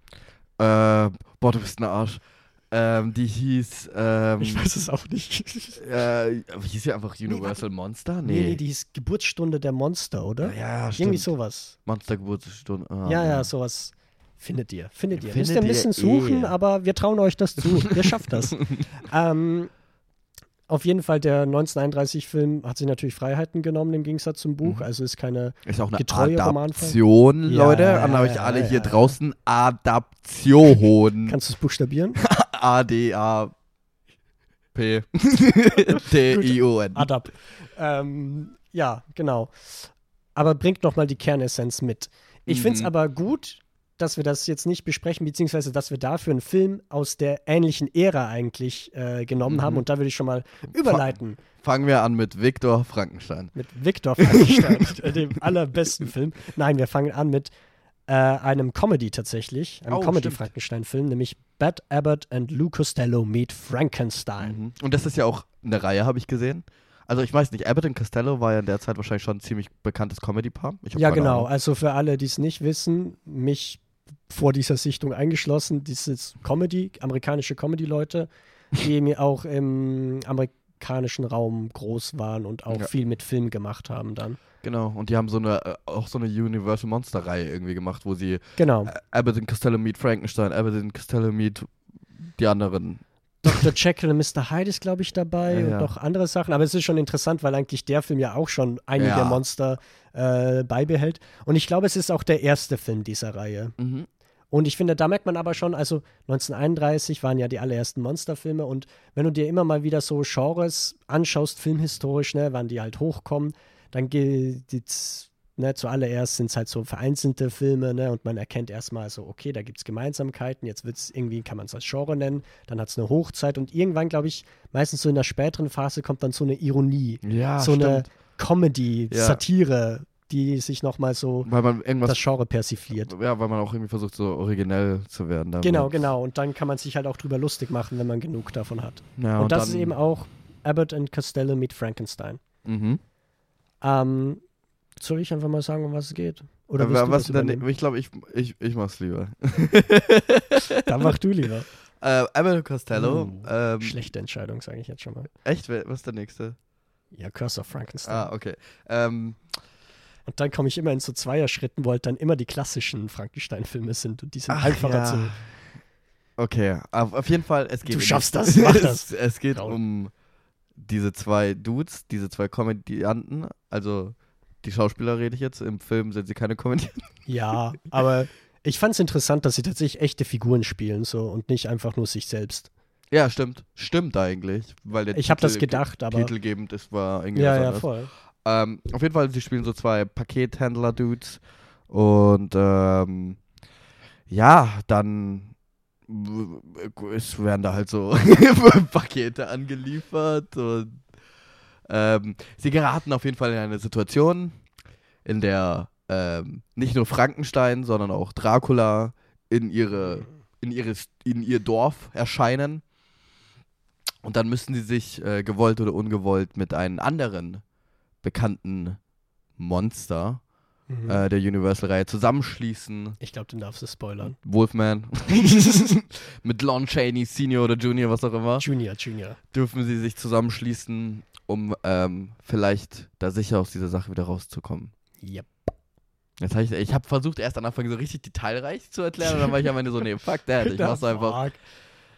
S2: Äh, boah, du bist ein Arsch. Ähm, die hieß. Ähm,
S1: Ich weiß es auch nicht. (laughs)
S2: Äh, hieß sie einfach Universal Monster?
S1: Nee, nee, die hieß Geburtsstunde der Monster, oder?
S2: Ja, ja,
S1: Irgendwie sowas.
S2: Monstergeburtsstunde. Ah,
S1: ja, ja, sowas. Findet ihr. Findet ihr.
S2: Findet
S1: Müsst ihr ein bisschen suchen,
S2: eh.
S1: aber wir trauen euch das zu. ihr schafft das. (laughs) ähm, auf jeden Fall, der 1931-Film hat sich natürlich Freiheiten genommen im Gegensatz zum Buch.
S2: Mhm.
S1: Also ist keine
S2: Ist auch eine
S1: Getreue.
S2: Adaption, Leute.
S1: ja,
S2: An euch alle
S1: ja,
S2: hier
S1: ja.
S2: draußen. (laughs) Adaption.
S1: Kannst du es buchstabieren? (laughs)
S2: A-D-A. P. (laughs) T-I-O-N.
S1: Adap. Ähm, ja, genau. Aber bringt noch mal die Kernessenz mit. Ich finde es
S2: Mhm.
S1: aber gut, dass wir das jetzt nicht besprechen, beziehungsweise dass wir dafür einen Film aus der ähnlichen Ära eigentlich äh, genommen
S2: Mhm.
S1: haben. Und da würde ich schon mal überleiten
S2: Fangen wir an mit Viktor Frankenstein.
S1: mit Victor Frankenstein, (laughs) (laughs) dem allerbesten Film. Nein, wir fangen an mit äh, einem Comedy tatsächlich, einem
S2: Oh,
S1: Comedy-Frankenstein-Film, nämlich Bad Abbott and Lou Costello meet Frankenstein.
S2: Mhm. Und das ist ja auch eine Reihe, habe ich gesehen. Also ich weiß nicht, Abbott und Costello war ja in der Zeit wahrscheinlich schon ein ziemlich bekanntes Comedy-Paar.
S1: Ja, genau.
S2: Ahnung.
S1: Also für alle, die es nicht wissen, mich vor dieser Sichtung eingeschlossen, dieses Comedy, amerikanische Comedy-Leute, die mir auch im amerikanischen Raum groß waren und auch
S2: Ja.
S1: viel mit Film gemacht haben dann.
S2: Genau, und die haben so eine, äh, auch so eine Universal Monster-Reihe irgendwie gemacht, wo sie
S1: Genau.
S2: äh, Abbott und Costello meet Frankenstein, Abbott und Costello meet die anderen.
S1: Dr. Jekyll und Mr. Hyde ist, glaube ich, dabei
S2: Ja,
S1: und
S2: ja.
S1: noch andere Sachen. Aber es ist schon interessant, weil eigentlich der Film ja auch schon einige. Monster äh, beibehält. Und ich glaube, es ist auch der erste Film dieser Reihe.
S2: Mhm.
S1: Und ich finde, da merkt man aber schon, also 1931 waren ja die allerersten Monsterfilme und wenn du dir immer mal wieder so Genres anschaust, filmhistorisch, ne, wann die halt hochkommen, dann geht's, ne, zuallererst sind es halt so vereinzelte Filme, ne, und man erkennt erstmal so, okay, da gibt es Gemeinsamkeiten, jetzt wird es irgendwie, kann man es als Genre nennen, dann hat es eine Hochzeit und irgendwann, glaube ich, meistens so in der späteren Phase kommt dann so eine Ironie,
S2: Ja,
S1: so eine
S2: stimmt.
S1: Comedy,
S2: Ja.
S1: Satire, die sich nochmal so
S2: Weil man irgendwas.
S1: das Genre persifliert.
S2: ja, weil man auch irgendwie versucht, so originell zu werden. damit.
S1: Genau, genau. Und dann kann man sich halt auch drüber lustig machen, wenn man genug davon hat.
S2: Ja,
S1: und, das
S2: dann,
S1: ist eben auch Abbott and Costello mit Frankenstein.
S2: Mhm.
S1: Ähm, soll ich einfach mal sagen, um was es geht? Oder willst du
S2: was
S1: das
S2: denn?
S1: übernehmen?
S2: Ich glaube, ich, ich, ich mach's lieber. (laughs)
S1: Dann mach du lieber.
S2: äh, Abbott Costello.
S1: Uh,
S2: ähm,
S1: Schlechte Entscheidung, sage ich jetzt schon mal.
S2: Echt? Was ist der nächste?
S1: Ja, Curse of Frankenstein.
S2: Ah, okay. Ähm,
S1: Und dann komme ich immer in so Zweierschritten, wo halt dann immer die klassischen Frankenstein-Filme sind und die sind
S2: ach,
S1: einfacher
S2: ja.
S1: zu.
S2: Okay, auf, auf jeden Fall, es geht
S1: Du
S2: um-
S1: schaffst das, (laughs) mach das.
S2: es, es geht
S1: Raul.
S2: um diese zwei Dudes, diese zwei Komödianten, also die Schauspieler rede ich jetzt, im Film sind sie keine Komödianten.
S1: Ja, aber ich fand es interessant, dass sie tatsächlich echte Figuren spielen so und nicht einfach nur sich selbst.
S2: Ja, stimmt. Stimmt eigentlich, weil der
S1: Ich habe das gedacht, aber.
S2: Titelgebend ist, war irgendwie
S1: Ja, ja, voll.
S2: Ähm, auf jeden Fall, sie spielen so zwei Pakethändler-Dudes und ähm, ja, dann es werden da halt so (laughs) Pakete angeliefert und ähm, sie geraten auf jeden Fall in eine Situation, in der ähm, nicht nur Frankenstein, sondern auch Dracula in ihre in ihres in ihr Dorf erscheinen und dann müssen sie sich äh, gewollt oder ungewollt mit einem anderen bekannten Monster
S1: Mhm.
S2: äh, der Universal-Reihe zusammenschließen.
S1: ich glaube, den darfst du spoilern.
S2: Wolfman (laughs) mit Lon Chaney Senior oder Junior, was auch immer,
S1: Junior, Junior.
S2: dürfen sie sich zusammenschließen, um ähm, vielleicht da sicher aus dieser Sache wieder rauszukommen.
S1: Yep.
S2: Jetzt hab ich ich habe versucht, erst am Anfang so richtig detailreich zu erklären und dann war ich am Ende so, nee, fuck that, ich (laughs) mach's einfach.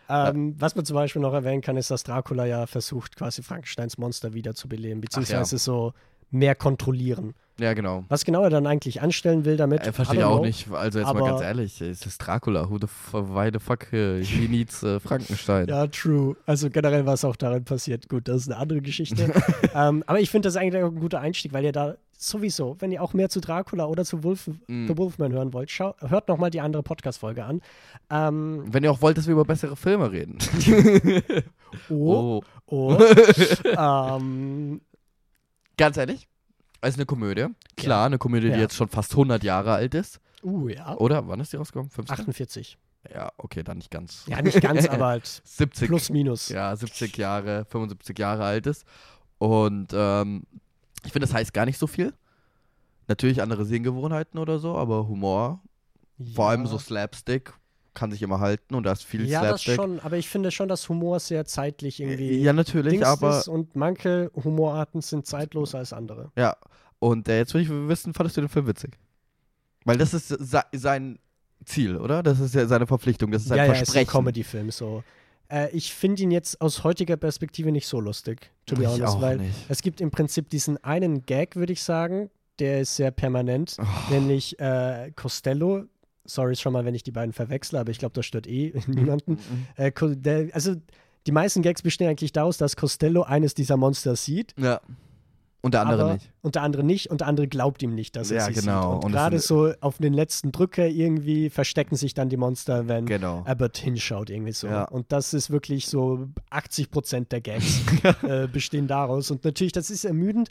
S1: Ähm, was man zum Beispiel noch erwähnen kann, ist, dass Dracula ja versucht, quasi Frankensteins Monster wiederzubeleben, beziehungsweise so mehr kontrollieren.
S2: Ja, genau.
S1: Was genau er dann eigentlich anstellen will damit,
S2: Äh,
S1: I
S2: verstehe ich auch
S1: know.
S2: nicht. Also jetzt mal ganz ehrlich, es ist Dracula. Who the f why the fuck äh, he (laughs) needs äh, Frankenstein?
S1: Ja, true. Also generell, was auch darin passiert. Gut, das ist eine andere Geschichte. (laughs) ähm, aber ich finde das eigentlich auch ein guter Einstieg, weil ihr da sowieso, wenn ihr auch mehr zu Dracula oder zu Wolf,
S2: Mm.
S1: The Wolfman hören wollt, schau, hört nochmal die andere Podcast-Folge an. Ähm,
S2: Wenn ihr auch wollt, dass wir über bessere Filme reden. (laughs)
S1: oh,
S2: oh.
S1: oh. (laughs) ähm,
S2: Ganz ehrlich, es ist eine Komödie. Klar, eine Komödie,
S1: Ja.
S2: die jetzt schon fast 100 Jahre alt ist.
S1: uh, ja.
S2: Oder? Wann ist die rausgekommen? 15?
S1: 48.
S2: Ja, okay, dann nicht ganz.
S1: Ja, nicht ganz, (laughs) aber halt
S2: 70.
S1: plus minus.
S2: Ja, 70 Jahre, 75 Jahre alt ist. Und ähm, ich finde, das heißt gar nicht so viel. Natürlich andere Sehgewohnheiten oder so, aber Humor, vor allem
S1: Ja.
S2: so Slapstick, kann sich immer halten und da ist viel
S1: Ja, das
S2: Slapstick.
S1: schon, aber ich finde schon, dass Humor sehr zeitlich irgendwie
S2: Ja, natürlich,
S1: Dings
S2: aber
S1: ist und manche Humorarten sind zeitloser als andere.
S2: ja. Und äh, jetzt will ich wissen, fandest du den Film witzig? Weil das ist se sein Ziel, oder? Das ist ja seine Verpflichtung, das ist sein
S1: ja, ja, ist ein
S2: Versprechen.
S1: Comedy-Film so. Äh, ich finde ihn jetzt aus heutiger Perspektive nicht so lustig, to be honest,
S2: auch
S1: weil
S2: nicht.
S1: es gibt im Prinzip diesen einen Gag, würde ich sagen, der ist sehr permanent,
S2: Oh.
S1: nämlich äh, Costello. Sorry schon mal, wenn ich die beiden verwechsle, aber ich glaube, das stört eh (laughs) niemanden.
S2: Mhm.
S1: Äh, Co- der, also die meisten Gags bestehen eigentlich daraus, dass Costello eines dieser Monster sieht
S2: Ja. Und der andere
S1: aber,
S2: nicht.
S1: Und der andere nicht und der andere glaubt ihm nicht, dass er
S2: Ja,
S1: sie
S2: genau.
S1: sieht. Und,
S2: Und
S1: gerade so auf den letzten Drücker irgendwie verstecken sich dann die Monster, wenn
S2: Genau.
S1: Abbott hinschaut irgendwie so.
S2: Ja.
S1: Und das ist wirklich so 80 Prozent der Gags (laughs) äh, bestehen daraus. Und natürlich, das ist ermüdend.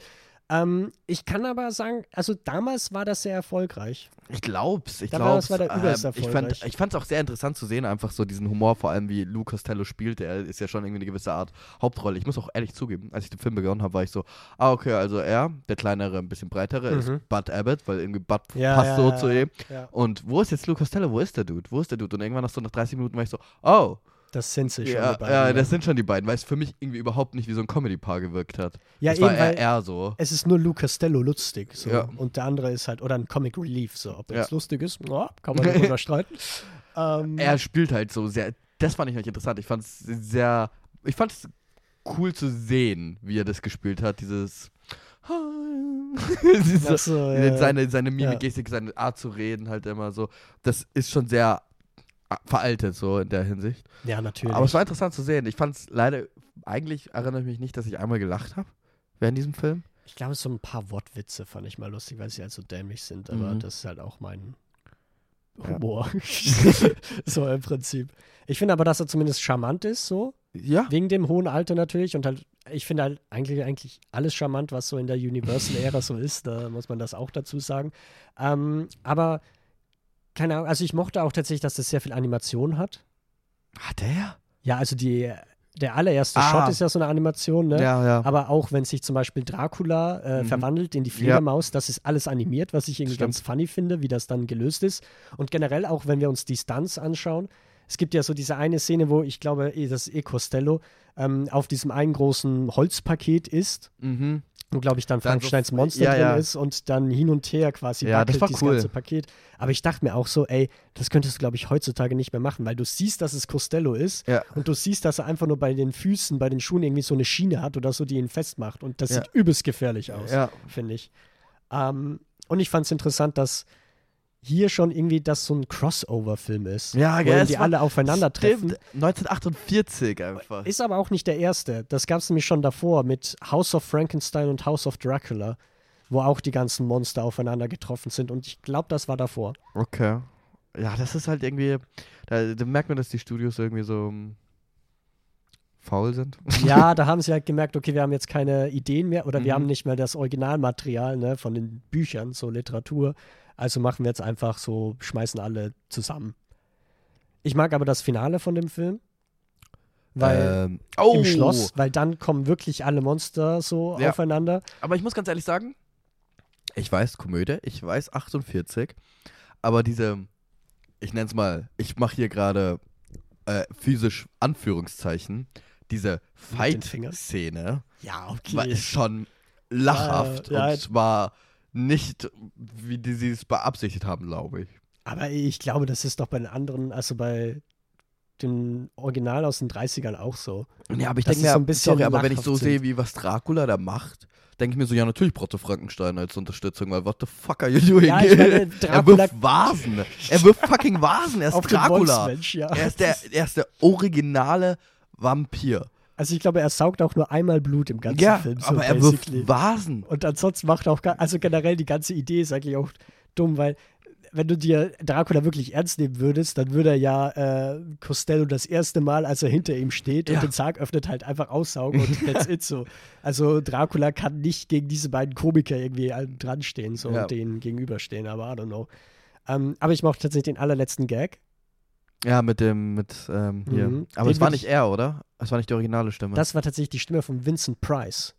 S1: Ähm, ich kann aber sagen, also damals war das sehr erfolgreich.
S2: Ich glaub's, ich
S1: Da war-
S2: glaub's.
S1: war der übelst
S2: ähm, ich fand
S1: erfolgreich.
S2: ich fand's auch sehr interessant zu sehen, einfach so diesen Humor, vor allem wie Lou Costello spielt. Der ist ja schon irgendwie eine gewisse Art Hauptrolle. Ich muss auch ehrlich zugeben, als ich den Film begonnen habe, war ich so, ah, okay, also er, der kleinere, ein bisschen breitere,
S1: Mhm.
S2: ist Bud Abbott, weil irgendwie Bud
S1: Ja,
S2: passt
S1: ja,
S2: so
S1: ja,
S2: zu ihm. Und wo ist jetzt Lou Costello? Wo ist der Dude? Wo ist der Dude? Und irgendwann nach so nach 30 Minuten war ich so, oh,
S1: Das sind sie schon.
S2: ja,
S1: die beiden,
S2: ja,
S1: ne?
S2: das sind schon die beiden, weil es für mich irgendwie überhaupt nicht wie so ein Comedy-Paar gewirkt hat.
S1: ja,
S2: es
S1: eben,
S2: war eher, eher so.
S1: es ist nur Lou Costello lustig. So.
S2: Ja.
S1: Und der andere ist halt, oder ein Comic Relief. So. Ob er
S2: Ja.
S1: lustig ist, ja, kann man darüber (laughs) streiten. Ähm,
S2: er spielt halt so sehr. Das fand ich nämlich interessant. Ich fand es sehr. Ich fand es cool zu sehen, wie er das gespielt hat. Dieses. (laughs) Diese-
S1: ach so, ja,
S2: seine, seine Mimik. Gestik, seine Art zu reden, halt immer so. Das ist schon sehr veraltet, so in der Hinsicht.
S1: Ja, natürlich.
S2: Aber es war interessant zu sehen. Ich fand es leider, eigentlich erinnere ich mich nicht, dass ich einmal gelacht habe während diesem Film.
S1: ich glaube, so ein paar Wortwitze fand ich mal lustig, weil sie halt so dämlich sind, aber
S2: Mhm.
S1: das ist halt auch mein
S2: Ja.
S1: Humor. (laughs) so im Prinzip. Ich finde aber, dass er zumindest charmant ist, so.
S2: Ja.
S1: Wegen dem hohen Alter natürlich. Und halt, ich finde halt eigentlich, eigentlich alles charmant, was so in der Universal-Ära so ist. Da muss man das auch dazu sagen. Ähm, aber, keine Ahnung, also ich mochte auch tatsächlich, dass das sehr viel Animation hat.
S2: Hat der?
S1: Ja, also die, der allererste
S2: Ah.
S1: Shot ist ja so eine Animation, ne?
S2: Ja, ja.
S1: Aber auch wenn sich zum Beispiel Dracula äh,
S2: Mhm.
S1: verwandelt in die Fledermaus, das ist alles animiert, was ich irgendwie
S2: Stimmt.
S1: ganz funny finde, wie das dann gelöst ist. Und generell auch, wenn wir uns die Stunts anschauen, es gibt ja so diese eine Szene, wo ich glaube, eh, das ist eh Costello, ähm, auf diesem einen großen Holzpaket ist,
S2: Mhm.
S1: Wo, glaube ich, dann
S2: Dann so-
S1: Frankensteins Monster
S2: ja,
S1: drin
S2: ja.
S1: ist und dann hin und her quasi
S2: Ja, das war
S1: dieses
S2: cool.
S1: ganze Paket. Aber ich dachte mir auch so, ey, das könntest du, glaube ich, heutzutage nicht mehr machen, weil du siehst, dass es Costello ist
S2: Ja.
S1: und du siehst, dass er einfach nur bei den Füßen, bei den Schuhen irgendwie so eine Schiene hat oder so, die ihn festmacht. Und das sieht übelst gefährlich aus, finde ich. Ähm, und ich fand es interessant, dass hier schon irgendwie das so ein Crossover-Film ist.
S2: Ja,
S1: wo
S2: gell, es
S1: die alle aufeinandertreffen.
S2: Stimmt, 1948 einfach.
S1: Ist aber auch nicht der erste. Das gab es nämlich schon davor mit House of Frankenstein und House of Dracula, wo auch die ganzen Monster aufeinander getroffen sind. Und ich glaube, das war davor.
S2: Okay. Ja, das ist halt irgendwie, da, da merkt man, dass die Studios irgendwie so um, faul sind.
S1: Ja, (laughs) da haben sie halt gemerkt, okay, wir haben jetzt keine Ideen mehr oder wir
S2: Mhm.
S1: haben nicht mehr das Originalmaterial ne, von den Büchern, so Literatur. Also machen wir jetzt einfach so, schmeißen alle zusammen. Ich mag aber das Finale von dem Film. Weil
S2: ähm, oh,
S1: im Schloss, weil dann kommen wirklich alle Monster so
S2: Ja.
S1: aufeinander.
S2: Aber ich muss ganz ehrlich sagen, ich weiß Komödie, ich weiß 48, aber diese, ich nenne es mal, ich mache hier gerade äh, physisch Anführungszeichen, diese. Fight-Szene
S1: Ja,
S2: war ist schon lachhaft
S1: Ja, ja.
S2: und war nicht, wie die sie es beabsichtigt haben, glaube ich.
S1: Aber ich glaube, das ist doch bei den anderen, also bei dem Original aus den 30ern auch so.
S2: Ja, aber ich denke mir,
S1: so ein bisschen
S2: sorry, aber wenn ich so
S1: lachhaft
S2: sehe,
S1: sind.
S2: wie was Dracula da macht, denke ich mir so, ja, natürlich braucht der Frankenstein als Unterstützung, weil what the fuck are you doing?
S1: Ja, meine, (laughs)
S2: er wirft Vasen. Er wirft fucking Vasen. Er ist (laughs) Dracula.
S1: Ja.
S2: Er ist, der, er ist der originale Vampir.
S1: Also ich glaube, er saugt auch nur einmal Blut im ganzen
S2: ja,
S1: Film. So
S2: aber er wirft Vasen.
S1: Und ansonsten macht er auch also generell die ganze Idee ist eigentlich auch dumm, weil wenn du dir Dracula wirklich ernst nehmen würdest, dann würde er ja äh, Costello das erste Mal, als er hinter ihm steht
S2: Ja.
S1: und den Sarg öffnet, halt einfach aussaugen (laughs) und that's it so. Also Dracula kann nicht gegen diese beiden Komiker irgendwie dran stehen so
S2: Ja.
S1: und denen gegenüberstehen, aber I don't know. Ähm, aber ich mochte tatsächlich den allerletzten Gag.
S2: Ja, mit dem, mit, ähm, hier.
S1: Mhm.
S2: Aber
S1: Den
S2: es war nicht
S1: ich-
S2: er, oder? Es war nicht die originale Stimme.
S1: Das war tatsächlich die Stimme von Vincent Price.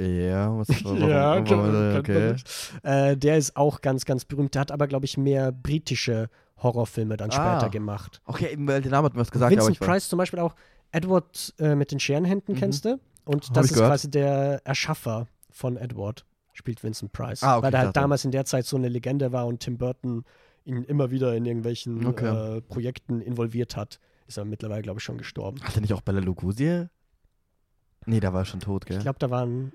S2: ja, was, (laughs) warum,
S1: ja, man- kann
S2: okay.
S1: man. Äh, der ist auch ganz, ganz berühmt. Der hat aber, glaube ich, mehr britische Horrorfilme dann
S2: Ah.
S1: später gemacht.
S2: Okay, eben, weil der Name hat mir was gesagt,
S1: Vincent Price zum Beispiel auch. Edward äh, mit den Scherenhänden
S2: Mhm.
S1: kennst du? Und
S2: Hab
S1: das ist
S2: gehört.
S1: quasi der Erschaffer von Edward, spielt Vincent Price.
S2: Ah, okay,
S1: weil er halt damals in der Zeit so eine Legende war und Tim Burton ihn immer wieder in irgendwelchen
S2: Okay.
S1: äh, Projekten involviert hat. Ist er mittlerweile, glaube ich, schon gestorben.
S2: Hat er nicht auch Bella Lugosi? Nee, da war er schon tot, gell?
S1: Ich glaube, da waren.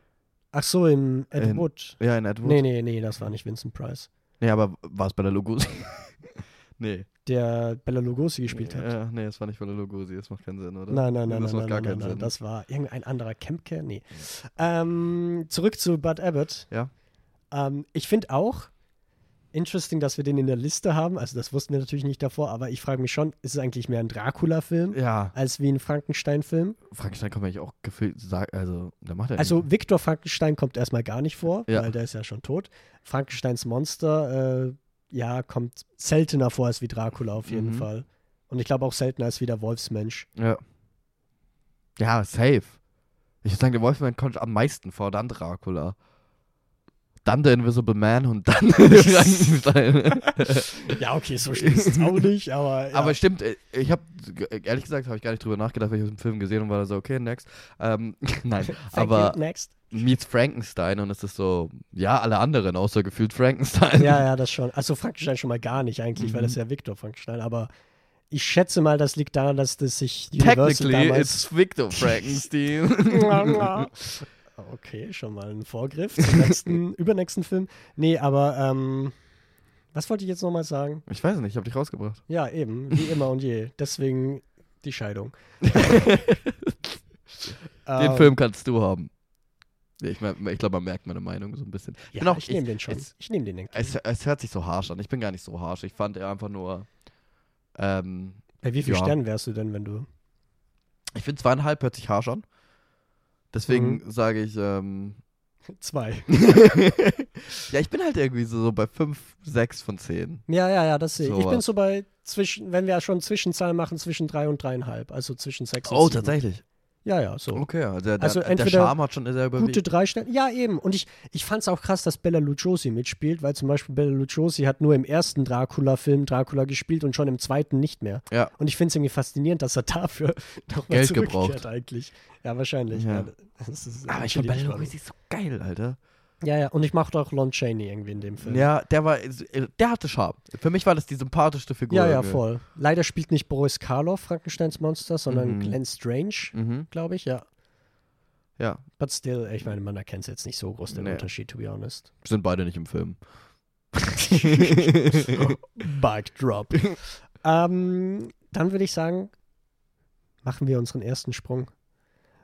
S1: Ach so, im Ed
S2: In-
S1: Wood.
S2: ja, in Edward.
S1: Nee, nee, nee, das war nicht Vincent Price.
S2: Nee, aber war es Bella Lugosi? (laughs) nee.
S1: Der Bella Lugosi gespielt hat.
S2: Ja, nee, das war nicht Bella Lugosi, das macht keinen Sinn, oder?
S1: Nein, nein, nein,
S2: das
S1: nein,
S2: macht
S1: nein,
S2: gar
S1: nein,
S2: keinen
S1: nein,
S2: Sinn.
S1: das war irgendein anderer Kempke. Nee. Ähm, zurück zu Bud Abbott.
S2: Ja.
S1: Ähm, ich finde auch interesting, dass wir den in der Liste haben. Also das wussten wir natürlich nicht davor, aber ich frage mich schon, ist es eigentlich mehr ein Dracula-Film
S2: ja,
S1: als wie ein Frankenstein-Film?
S2: Frankenstein man eigentlich auch gefühlt also, da macht er
S1: Also Victor Frankenstein kommt erstmal gar nicht vor,
S2: Ja.
S1: weil der ist ja schon tot. Frankensteins Monster, äh, ja, kommt seltener vor als wie Dracula auf jeden
S2: Mhm.
S1: Fall. Und ich glaube auch seltener als wie der Wolfsmensch.
S2: Ja. Ja, safe. Ich würde sagen, der Wolfman kommt am meisten vor, dann Dracula. Dann der Invisible Man und dann (laughs) Frankenstein.
S1: Ja, okay, so schlimm ist es auch nicht, aber. Ja.
S2: Aber stimmt, äh, ich habe, ehrlich gesagt, habe ich gar nicht drüber nachgedacht, weil ich aus dem Film gesehen und war da so, okay, next. Ähm, (laughs) nein, aber
S1: next.
S2: meets Frankenstein und es ist so, ja, alle anderen außer gefühlt Frankenstein.
S1: Ja, ja, das schon. Also Frankenstein schon mal gar nicht eigentlich, weil
S2: Mhm.
S1: das ist ja Victor Frankenstein, aber ich schätze mal, das liegt daran, dass das sich Universal
S2: Technically,
S1: damals
S2: it's Victor Frankenstein. (laughs)
S1: Okay, schon mal ein Vorgriff zum nächsten, (laughs) übernächsten Film. Nee, aber ähm, Was wollte ich jetzt nochmal sagen?
S2: Ich weiß nicht, ich habe dich rausgebracht.
S1: Ja, eben, wie immer und je. Deswegen die Scheidung. (laughs)
S2: Den
S1: Ähm,
S2: Film kannst du haben. Ich, ich glaube, man merkt meine Meinung so ein bisschen.
S1: Ja,
S2: auch-
S1: ich nehme den schon.
S2: es-
S1: ich nehme den.
S2: Es, es hört sich so harsch an. Ich bin gar nicht so harsch. Ich fand er einfach nur. Ähm,
S1: Bei wie vielen
S2: ja.
S1: Sternen wärst du denn, wenn du.
S2: ich finde zweieinhalb hört sich harsch an. Deswegen
S1: Mhm.
S2: sage ich, ähm, (laughs)
S1: Zwei. (laughs)
S2: ja, ich bin halt irgendwie so, so bei fünf, sechs von zehn.
S1: Ja, ja, ja, das sehe ich. Ich bin.
S2: Oh,
S1: so bei zwischen, wenn wir schon Zwischenzahlen machen, zwischen drei und dreieinhalb. Also zwischen sechs und
S2: Oh,
S1: sieben.
S2: tatsächlich.
S1: Ja, ja, so.
S2: Okay, ja, der, der,
S1: Also
S2: der
S1: entweder
S2: Charme hat schon sehr
S1: Gute
S2: überwiegt.
S1: drei Sterne. Ja, eben. Und ich, ich fand es auch krass, dass Bella Lugosi mitspielt, weil zum Beispiel Bella Lugosi hat nur im ersten Dracula-Film Dracula gespielt und schon im zweiten nicht mehr.
S2: Ja.
S1: Und ich finde es irgendwie faszinierend, dass er dafür (laughs) nochmal
S2: Geld gebraucht.
S1: eigentlich. Ja, wahrscheinlich.
S2: Ja.
S1: Ja. das ist
S2: Aber ich finde Bella. Lugosi so geil, Alter.
S1: Ja, ja. Und ich mochte auch Lon Chaney irgendwie in dem Film.
S2: Ja, der war, der hatte Charme. Für mich war das die sympathischste Figur.
S1: ja, ja,
S2: irgendwie.
S1: voll. Leider spielt nicht Boris Karloff Frankensteins Monster, sondern
S2: Mhm.
S1: Glenn Strange,
S2: Mhm.
S1: glaube ich, ja.
S2: Ja,
S1: But still, ich meine, man erkennt jetzt nicht so groß den
S2: Nee.
S1: Unterschied, to be honest.
S2: sind beide nicht im Film. (laughs)
S1: Bike Drop. ähm, dann würde ich sagen, machen wir unseren ersten Sprung.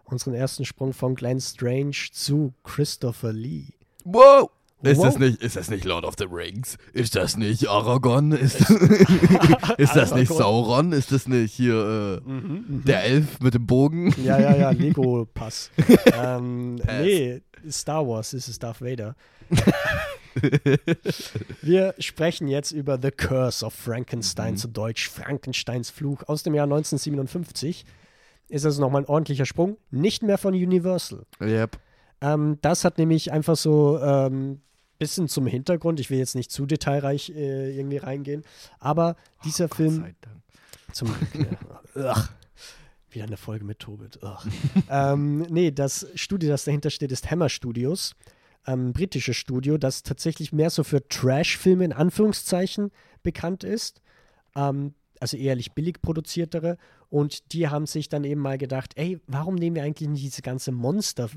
S1: Unseren ersten Sprung von Glenn Strange zu Christopher Lee.
S2: Wow! Ist
S1: Wow.
S2: das nicht, ist das nicht Lord of the Rings? Ist das nicht Aragorn? Ist, (laughs) ist das nicht. Sauron? Ist das nicht hier äh, der Elf mit dem Bogen?
S1: Ja, ja, ja, (laughs) Lego-Pass. (laughs) ähm,
S2: Pass.
S1: nee, Star Wars, das ist Darth Vader. Wir sprechen jetzt über The Curse of Frankenstein,
S2: Mhm.
S1: zu Deutsch Frankensteins Fluch aus dem Jahr 1957. Ist also nochmal ein ordentlicher Sprung. Nicht mehr von Universal.
S2: Yep.
S1: Ähm, das hat nämlich einfach so ein bisschen zum Hintergrund. Ich will jetzt nicht zu detailreich äh, irgendwie reingehen. Aber dieser
S2: Oh, Gott
S1: Film
S2: sei Dank.
S1: zum. (laughs) Ja. Ugh. Wieder eine Folge mit Tobit. Ähm, nee, das Studio, das dahinter steht, ist Hammer Studios. Ähm, britisches Studio, das tatsächlich mehr so für Trash-Filme in Anführungszeichen bekannt ist. Ähm, also ehrlich billig produziertere. Und die haben sich dann eben mal gedacht, ey, warum nehmen wir eigentlich nicht diese ganze Monster,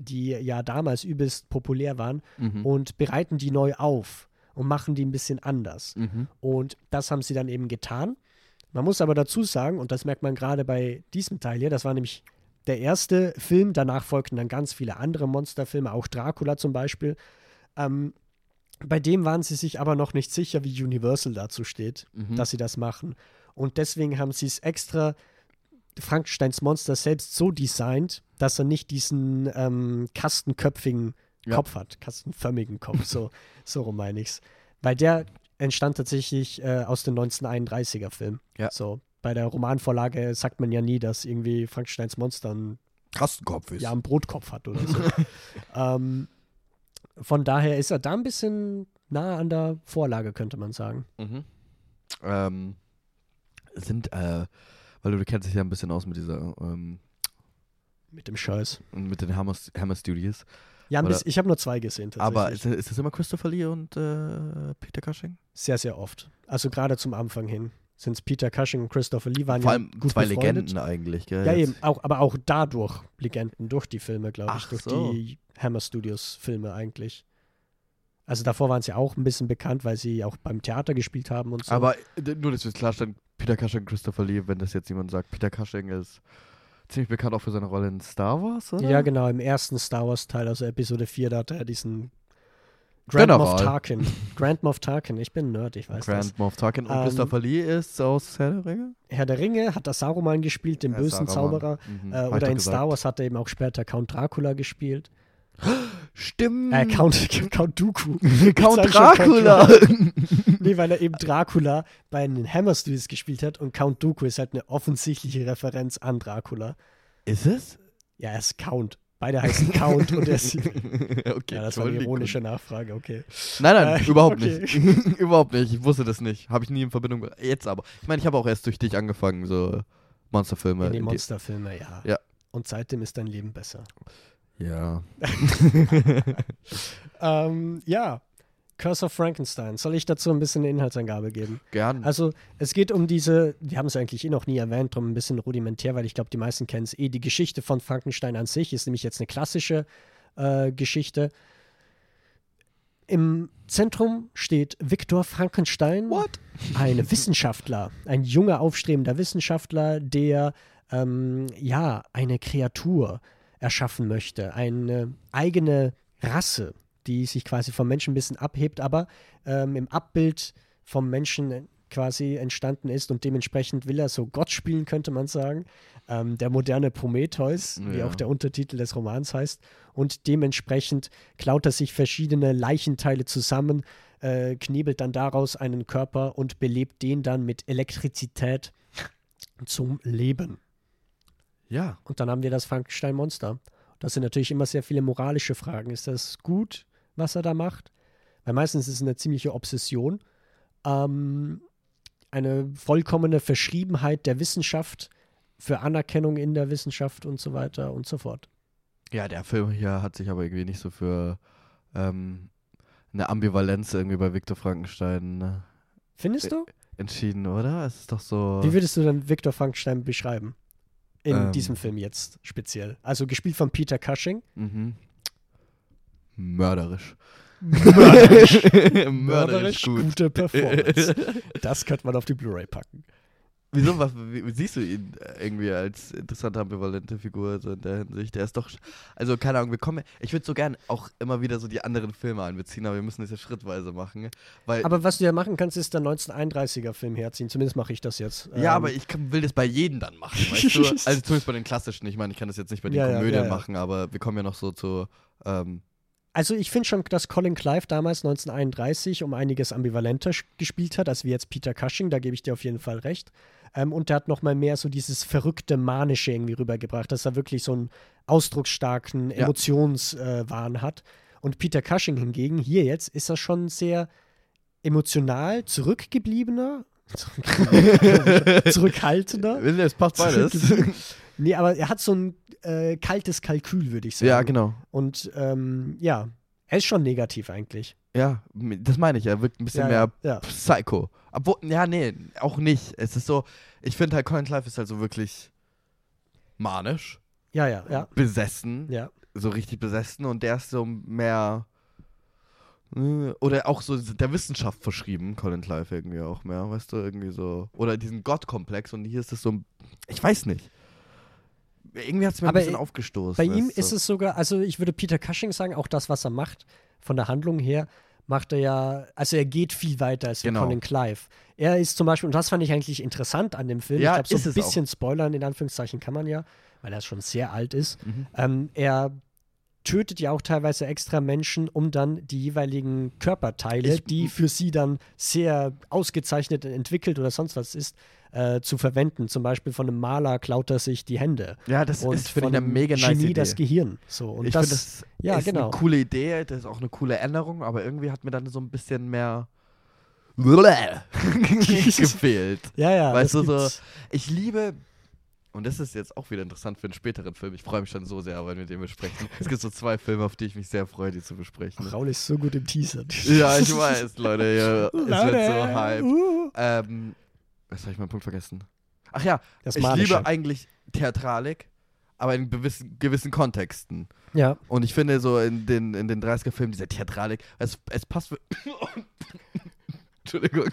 S1: die ja damals übelst populär waren,
S2: Mhm.
S1: und bereiten die neu auf und machen die ein bisschen anders.
S2: Mhm.
S1: Und das haben sie dann eben getan. Man muss aber dazu sagen, und das merkt man gerade bei diesem Teil hier, das war nämlich der erste Film, danach folgten dann ganz viele andere Monsterfilme, auch Dracula zum Beispiel. Ähm, bei dem waren sie sich aber noch nicht sicher, wie Universal dazu steht,
S2: Mhm.
S1: dass sie das machen. Und deswegen haben sie es extra Frankensteins Monster selbst so designt, dass er nicht diesen ähm, kastenköpfigen
S2: Ja.
S1: Kopf hat, kastenförmigen Kopf, so, (laughs) so rum meine ich's. Weil der entstand tatsächlich äh, aus dem 1931er Film.
S2: Ja.
S1: So, bei der Romanvorlage sagt man ja nie, dass irgendwie Frankensteins Monster einen,
S2: Kastenkopf ist.
S1: ja, einen Brotkopf hat oder so. (laughs) ähm, von daher ist er da ein bisschen nah an der Vorlage, könnte man sagen.
S2: Mhm. Ähm, sind, äh, weil du, du kennst dich ja ein bisschen aus mit dieser, ähm,
S1: Mit dem Scheiß.
S2: mit den Hammer, Hammer Studios.
S1: Ja,
S2: Oder-
S1: ich habe nur zwei gesehen tatsächlich.
S2: Aber ist, ist das immer Christopher Lee und äh, Peter Cushing?
S1: sehr, sehr oft. Also gerade zum Anfang hin sind es Peter Cushing und Christopher Lee waren
S2: Vor
S1: ja
S2: allem
S1: gut
S2: zwei
S1: befreundet.
S2: Legenden eigentlich, gell?
S1: Ja, eben, auch, aber auch dadurch Legenden, durch die Filme, glaube ich,
S2: Ach
S1: durch
S2: so.
S1: die Hammer Studios Filme eigentlich. Also davor waren sie auch ein bisschen bekannt, weil sie auch beim Theater gespielt haben und so.
S2: Aber äh, nur, dass wir es klarstellen, Peter Cushing und Christopher Lee, wenn das jetzt jemand sagt, Peter Cushing ist ziemlich bekannt auch für seine Rolle in Star Wars, oder?
S1: ja, genau, im ersten Star Wars Teil, also Episode 4, da hatte er diesen Grand
S2: General.
S1: Moff Tarkin. Grand Moff Tarkin, ich bin Nerd, ich weiß das.
S2: Grand Moff Tarkin und
S1: Ähm,
S2: Christopher Lee ist aus Herr der Ringe?
S1: Herr der Ringe hat er Saruman gespielt, den
S2: Ja,
S1: bösen
S2: Saruman.
S1: Zauberer.
S2: Mhm.
S1: Äh, oder in
S2: gesagt.
S1: Star Wars hat er eben auch später Count Dracula gespielt.
S2: Stimmt.
S1: Äh, Count, (laughs) Count Dooku. (laughs)
S2: Count Dracula. (laughs)
S1: Nee, weil er eben Dracula bei den Hammer Studios gespielt hat und Count Dooku ist halt eine offensichtliche Referenz an Dracula.
S2: ist es?
S1: Ja, er ist Count. Beide heißen Count und er ist.
S2: okay,
S1: Ja, das war eine ironische Nachfrage, okay.
S2: Nein, nein,
S1: Äh,
S2: überhaupt
S1: okay.
S2: nicht. überhaupt nicht. Ich wusste das nicht. Habe ich nie in Verbindung. Jetzt aber. Ich meine, ich habe auch erst durch dich angefangen, so Monsterfilme.
S1: In die- Monsterfilme, ja.
S2: Ja.
S1: Und seitdem ist dein Leben besser.
S2: Ja. (laughs)
S1: Ähm, ja. Curse of Frankenstein. Soll ich dazu ein bisschen eine Inhaltsangabe geben?
S2: Gern.
S1: Also, es geht um diese, wir haben es eigentlich eh noch nie erwähnt, darum ein bisschen rudimentär, weil ich glaube, die meisten kennen es eh. Die Geschichte von Frankenstein an sich ist nämlich jetzt eine klassische äh, Geschichte. Im Zentrum steht Viktor Frankenstein,
S2: What?
S1: ein Wissenschaftler, ein junger, aufstrebender Wissenschaftler, der ähm, ja eine Kreatur erschaffen möchte, eine eigene Rasse, die sich quasi vom Menschen ein bisschen abhebt, aber ähm, im Abbild vom Menschen quasi entstanden ist und dementsprechend will er so Gott spielen, könnte man sagen. Ähm, der moderne Prometheus, wie
S2: Ja.
S1: auch der Untertitel des Romans heißt. Und dementsprechend klaut er sich verschiedene Leichenteile zusammen, äh, knebelt dann daraus einen Körper und belebt den dann mit Elektrizität zum Leben.
S2: Ja.
S1: Und dann haben wir das Frankenstein-Monster. Das sind natürlich immer sehr viele moralische Fragen. Ist das gut, was er da macht? Weil meistens ist es eine ziemliche Obsession. Ähm, eine vollkommene Verschriebenheit der Wissenschaft für Anerkennung in der Wissenschaft und so weiter und so fort.
S2: Ja, der Film hier hat sich aber irgendwie nicht so für ähm, eine Ambivalenz irgendwie bei Viktor Frankenstein ne,
S1: Findest du?
S2: entschieden, oder? Es ist doch so.
S1: Wie würdest du dann Viktor Frankenstein beschreiben? In
S2: Ähm.
S1: diesem Film jetzt speziell. Also gespielt von Peter Cushing.
S2: mhm. Mörderisch.
S1: Mörderisch. (laughs)
S2: Mörderisch gut.
S1: gute Performance. (laughs) Das könnte man auf die Blu-ray packen.
S2: Wieso? Was, wie, siehst du ihn äh, irgendwie als interessante, ambivalente Figur so in der Hinsicht? Der ist doch. Also, keine Ahnung, wir kommen. Ich würde so gern auch immer wieder so die anderen Filme einbeziehen, aber wir müssen das ja schrittweise machen. Weil,
S1: Aber was du ja machen kannst, ist der 1931er-Film herziehen. Zumindest mache ich das jetzt.
S2: ja,
S1: Ähm,
S2: aber ich kann, will das bei jedem dann machen, weißt du? (laughs) Also, zumindest bei den klassischen. Ich meine, ich kann das jetzt nicht bei den
S1: ja,
S2: Komödien
S1: ja, ja.
S2: machen, aber wir kommen ja noch so zu. Ähm,
S1: Also ich finde schon, dass Colin Clive damals 1931 um einiges ambivalenter gespielt hat, als wie jetzt Peter Cushing, da gebe ich dir auf jeden Fall recht. Ähm, und der hat nochmal mehr so dieses verrückte, manische irgendwie rübergebracht, dass er wirklich so einen ausdrucksstarken
S2: Ja.
S1: Emotionswahn äh, hat. Und Peter Cushing hingegen, hier jetzt, ist er schon sehr emotional zurückgebliebener, (laughs) (laughs) zurückhaltender.
S2: es passt beides.
S1: Nee, aber er hat so ein äh, kaltes Kalkül, würde ich sagen.
S2: ja, genau.
S1: Und ähm, ja, er ist schon negativ eigentlich.
S2: Ja, das meine ich. Er wirkt ein bisschen
S1: ja,
S2: mehr
S1: ja, ja.
S2: Psycho. Obwohl, ja, nee, auch nicht. Es ist so, ich finde halt, Colin Clive ist halt so wirklich manisch,
S1: Ja, ja, ja.
S2: besessen,
S1: Ja,
S2: so richtig besessen und der ist so mehr, äh, oder auch so der Wissenschaft verschrieben, Colin Clive irgendwie auch mehr, weißt du, irgendwie so, oder diesen Gottkomplex und hier ist es so, ich weiß nicht. Irgendwie hat es mir
S1: Aber
S2: ein bisschen aufgestoßen.
S1: bei ihm ist es sogar, also ich würde Peter Cushing sagen, auch das, was er macht, von der Handlung her, macht er ja, also er geht viel weiter als
S2: Genau.
S1: Colin Clive. Er ist zum Beispiel, und das fand ich eigentlich interessant an dem Film,
S2: Ja,
S1: ich glaube, so ein bisschen spoilern, in Anführungszeichen kann man ja, weil er schon sehr alt ist.
S2: Mhm.
S1: Ähm, er tötet ja auch teilweise extra Menschen, um dann die jeweiligen Körperteile,
S2: Ich-
S1: die für sie dann sehr ausgezeichnet entwickelt oder sonst was ist, äh, zu verwenden. Zum Beispiel von einem Maler klaut er sich die Hände.
S2: Ja, das
S1: und
S2: ist, ich, eine mega nice
S1: Genie
S2: Idee.
S1: das Gehirn. So, und
S2: ich
S1: das,
S2: das
S1: ja,
S2: ist
S1: genau.
S2: eine coole Idee, das ist auch eine coole Änderung, aber irgendwie hat mir dann so ein bisschen mehr (laughs) (laughs) gefehlt.
S1: ja, ja.
S2: weißt du, so-. Ich liebe, und das ist jetzt auch wieder interessant für einen späteren Film, ich freue mich schon so sehr, wenn wir den besprechen. Es gibt so zwei Filme, auf die ich mich sehr freue, die zu besprechen.
S1: Raul ist so gut im Teaser.
S2: Ja, ich weiß, Leute, ja, es wird so hype.
S1: uh.
S2: Ähm, was habe ich meinen Punkt vergessen? Ach ja,
S1: Das
S2: ich
S1: Manische.
S2: liebe eigentlich Theatralik, aber in gewissen, gewissen Kontexten.
S1: Ja,
S2: Und ich finde so in den, in den 30er-Filmen, diese Theatralik, es, es passt für. (coughs) Entschuldigung,